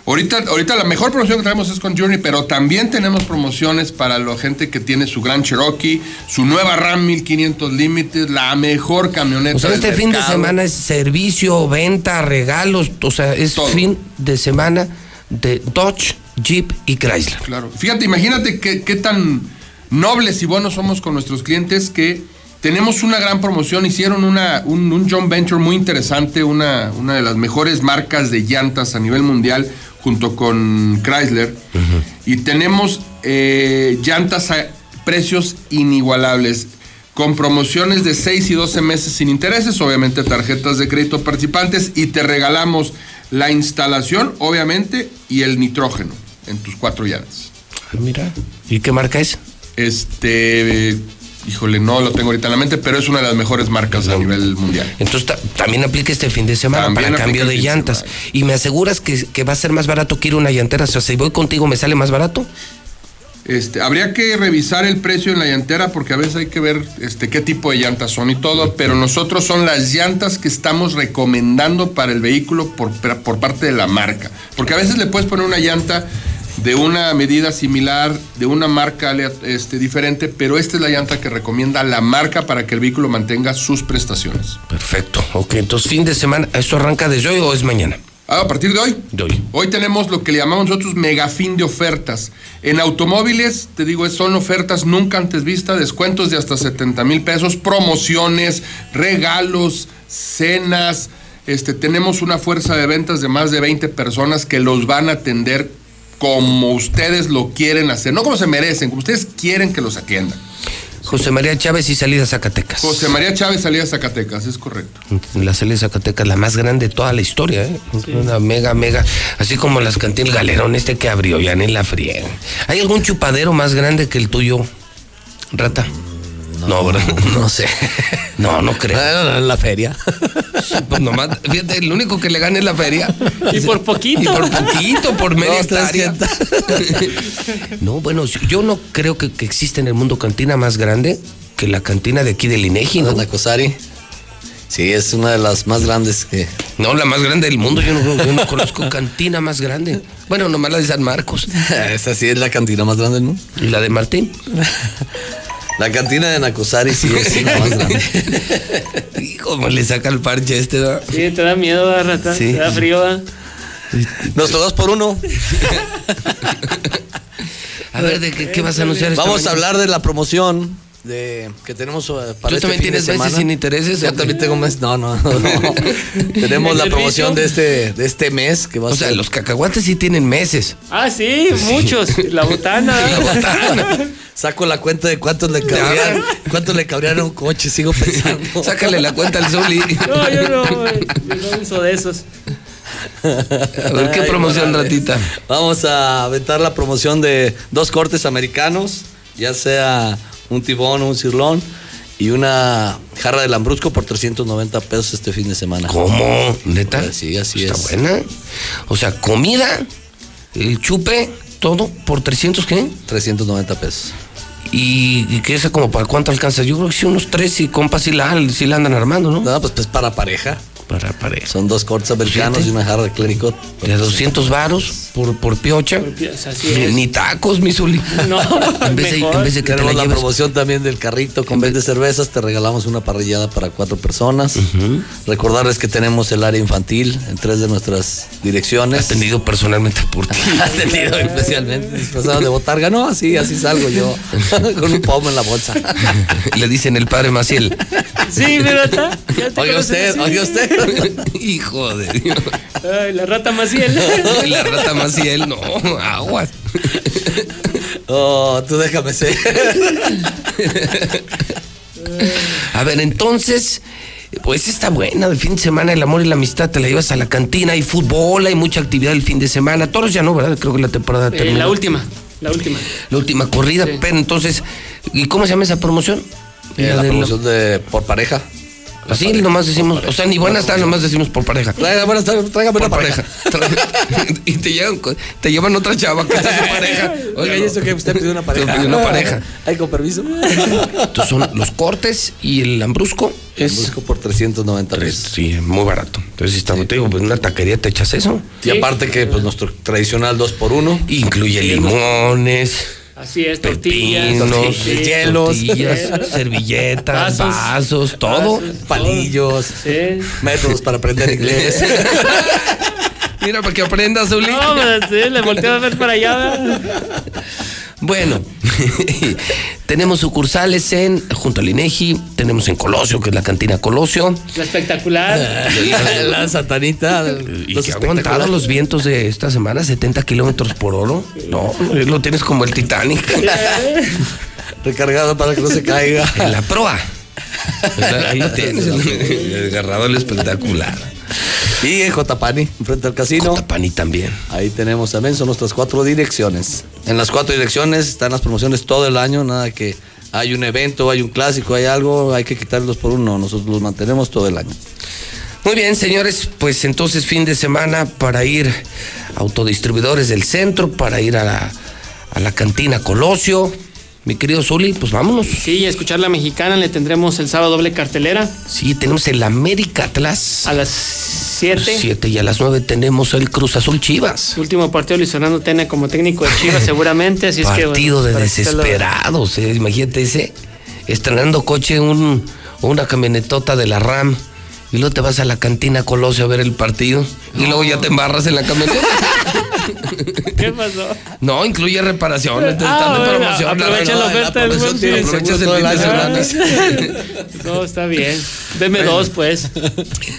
Ahorita, ahorita la mejor promoción que tenemos es con Journey, pero también tenemos promociones para la gente que tiene su Gran Cherokee, su nueva Ram 1500 Limited, la mejor camioneta O sea, del este fin de semana es servicio, venta, regalos, o sea, es Todo. fin de semana de Dodge, Jeep y Chrysler. Claro. Fíjate, imagínate qué, qué tan nobles y buenos somos con nuestros clientes que tenemos una gran promoción. Hicieron una, un, un joint venture muy interesante, una, una de las mejores marcas de llantas a nivel mundial, junto con Chrysler. Y tenemos eh, llantas a precios inigualables. Con promociones de 6 y 12 meses sin intereses, obviamente tarjetas de crédito participantes y te regalamos la instalación, obviamente, y el nitrógeno en tus cuatro llantas. Ah, Mira. ¿Y qué marca es? Este, eh, híjole, no lo tengo ahorita en la mente, pero es una de las mejores marcas a nivel mundial. Entonces ta- también aplica este fin de semana También para cambio de llantas. Y me aseguras que, que va a ser más barato que ir a una llantera. O sea, si voy contigo, ¿me sale más barato? Este, habría que revisar el precio en la llantera porque a veces hay que ver este, qué tipo de llantas son y todo, pero nosotros son las llantas que estamos recomendando para el vehículo por, por parte de la marca. Porque a veces le puedes poner una llanta de una medida similar, de una marca este, diferente, pero esta es la llanta que recomienda la marca para que el vehículo mantenga sus prestaciones. Perfecto. Ok, entonces fin de semana, ¿eso arranca desde hoy o es mañana? Ah, a partir de hoy. De hoy. Hoy tenemos lo que le llamamos nosotros mega fin de ofertas. En automóviles, te digo, son ofertas nunca antes vistas, descuentos de hasta 70 mil pesos, promociones, regalos, cenas. Este, tenemos una fuerza de ventas de más de 20 personas que los van a atender como ustedes lo quieren hacer, no como se merecen, como ustedes quieren que los atiendan. José María Chávez y salida Zacatecas. José María Chávez salida Zacatecas, es correcto. La salida Zacatecas, la más grande de toda la historia, ¿eh? Una mega, mega. Así como las cantinas, el galerón este que abrió, ya ni la friega. ¿Hay algún chupadero más grande que el tuyo, Rata? No, ¿verdad? No sé. No, no creo. Ah, en la feria. Pues nomás, fíjate, el único que le gana es la feria. Y por poquito. Y por poquito, por media hectárea. No, bueno, yo no creo que, que exista en el mundo cantina más grande que la cantina de aquí del Inegi, ¿no? Nacosari. Sí, es una de las más grandes que. No, la más grande del mundo. Yo no, yo no conozco cantina más grande. Bueno, nomás la de San Marcos. [laughs] Esa sí es la cantina más grande del mundo. ¿Y la de Martín? [laughs] La cantina de Nacosari [laughs] sí es la más grande. Y cómo le saca el parche este, ¿no? Sí, te da miedo, ¿verdad, rata. Sí. Te da frío, ¿verdad? Nuestro dos por uno. [laughs] A ver, ¿de qué, qué vas a anunciar esta Vamos a mañana? hablar de la promoción de que tenemos eh, para ¿Tú este también fin de tienes meses sin intereses? Yo también tengo meses. No, no, no. [laughs] tenemos ¿El la servicio? promoción de este, de este mes que va a O sea, ser. los cacahuates sí tienen meses. Ah, sí, muchos. La botana. [laughs] La botana. Saco la cuenta de cuántos le cabrían, cuántos le cabrían a un coche, sigo pensando. [laughs] Sácale la cuenta al Zuli. No, yo no, güey. Yo no uso de esos. A ver, ¿qué Ay, promoción, ratita? Vamos a aventar la promoción de dos cortes americanos, ya sea un tibón un cirlón, y una jarra de lambrusco por 390 pesos este fin de semana. ¿Cómo? ¿Neta? Pues sí, así Está es. buena. O sea, comida, el chupe, todo por 300, ¿qué? 390 pesos. ¿Y, y qué es como para cuánto alcanza? Yo creo que sí, unos tres y compas sí la, sí la andan armando, ¿no? No, pues, pues para pareja. Para pareja. Son dos cortes americanos y una jarra de clericot. De a 200 varos por, por piocha. Así Ni, es. ni tacos, mi Zuli. [laughs] No, En vez, de, en vez de que te la Tenemos la promoción también del carrito con 20 cervezas. Te regalamos una parrillada para cuatro personas. Recordarles que tenemos el área infantil en tres de nuestras direcciones. Atendido personalmente por ti. [laughs] Atendido especialmente disfrazado de botarga. No, así, así salgo yo. [laughs] con un pomo en la bolsa. Le dicen el padre Maciel. Sí, mi rata. Ya te Oiga usted, oiga usted. Hijo de Dios. Ay, la rata Maciel. La rata Maciel, no, [laughs] aguas. Oh, tú déjame ser. A ver, entonces, pues está buena el fin de semana, el amor y la amistad, te la llevas a la cantina, hay fútbol, hay mucha actividad el fin de semana. Toros ya no, ¿verdad? Creo que la temporada Eh, terminó. la última. La última. La última corrida, Sí. pero entonces, ¿y cómo se llama esa promoción? Eh, la de promoción de por pareja. Así nomás decimos, o sea, ni buenas tardes, nomás decimos por pareja. Traiga, buenas tardes, tráigame Por una pareja. pareja. [laughs] y te llevan, te llevan otra chava que está su pareja. [laughs] Oiga, ¿y eso que usted pidió una pareja? Pidió una pareja. Ay, con permiso. Entonces son los cortes y el lambrusco es. Por 390 pesos. Sí, muy barato. Entonces, si está, te digo, pues en una taquería te echas eso. Y aparte que pues nuestro tradicional 2 por 1 Incluye limones, Así es, tortillas. pepinos, sí, hielos, tortillas, [laughs] servilletas, Vasos. vasos, todo. Vasos, palillos, Sí. métodos para aprender inglés. [laughs] Mira, para que aprendas, Zuli. No, pues, sí, le volteo a ver para allá. ¿verdad? Bueno, [laughs] tenemos sucursales en junto al INEGI, tenemos en Colosio, que es la cantina Colosio, La espectacular. [laughs] la satanita. y los que ha aguantado los vientos de esta semana, 70 kilómetros por hora. No, lo tienes como el Titanic. [laughs] Recargado para que no se caiga. En la proa. Ahí lo tienes, el agarrado el espectacular. Y en Jotapani, frente al casino. Tapani también. Ahí tenemos también, son nuestras cuatro direcciones. En las cuatro direcciones están las promociones todo el año, nada que hay un evento, hay un clásico, hay algo, hay que quitarlos por uno. Nosotros los mantenemos todo el año. Muy bien, señores, pues entonces fin de semana para ir a autodistribuidores del centro, para ir a la, a la cantina Colosio. Mi querido Zuli, pues vámonos. Sí, y a escuchar la mexicana le tendremos el sábado doble cartelera Sí, tenemos el América Atlas. a las 7. 7 y a las 9 tenemos el Cruz Azul Chivas. Último partido Luis Fernando Tena como técnico de Chivas [laughs] seguramente, así es que Partido bueno, de desesperados. eh, Imagínate ese, estrenando coche un, una camionetota de la RAM Y luego te vas a la cantina Colosio a ver el partido. Y luego ya te embarras en la camioneta. [laughs] ¿Qué pasó? No, incluye reparaciones. Te Ah, están de bueno, promoción. aprovecha no, la oferta del aprovechas- buen fin. aprovechas el fin de semana. [laughs] No, está bien. Deme dos, pues.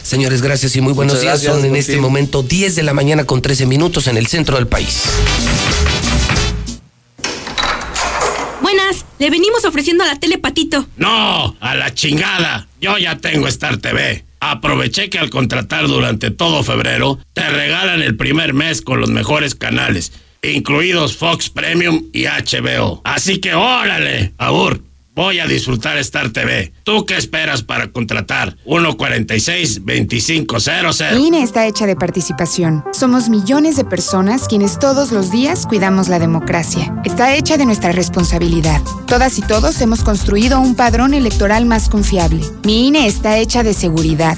Señores, gracias y muy buenos Muchas días. gracias, Son en este momento 10 de la mañana con 13 minutos en el centro del país. Buenas, le venimos ofreciendo a la tele Patito. No, a la chingada. Yo ya tengo Star TV. Aproveché que al contratar durante todo febrero, te regalan el primer mes con los mejores canales, incluidos Fox Premium y HBO. Así que órale, Abur, voy a disfrutar Star TV. ¿Tú qué esperas para contratar? 146-2500. Mi INE está hecha de participación. Somos millones de personas quienes todos los días cuidamos la democracia. Está hecha de nuestra responsabilidad. Todas y todos hemos construido un padrón electoral más confiable. Mi INE está hecha de seguridad.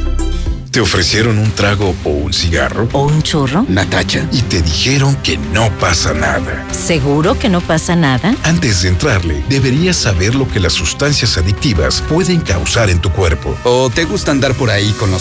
¿Te ofrecieron un trago o un cigarro? ¿O un churro? Natacha. Y te dijeron que no pasa nada. ¿Seguro que no pasa nada? Antes de entrarle, deberías saber lo que las sustancias adictivas pueden causar en tu cuerpo. ¿O te gusta andar por ahí con los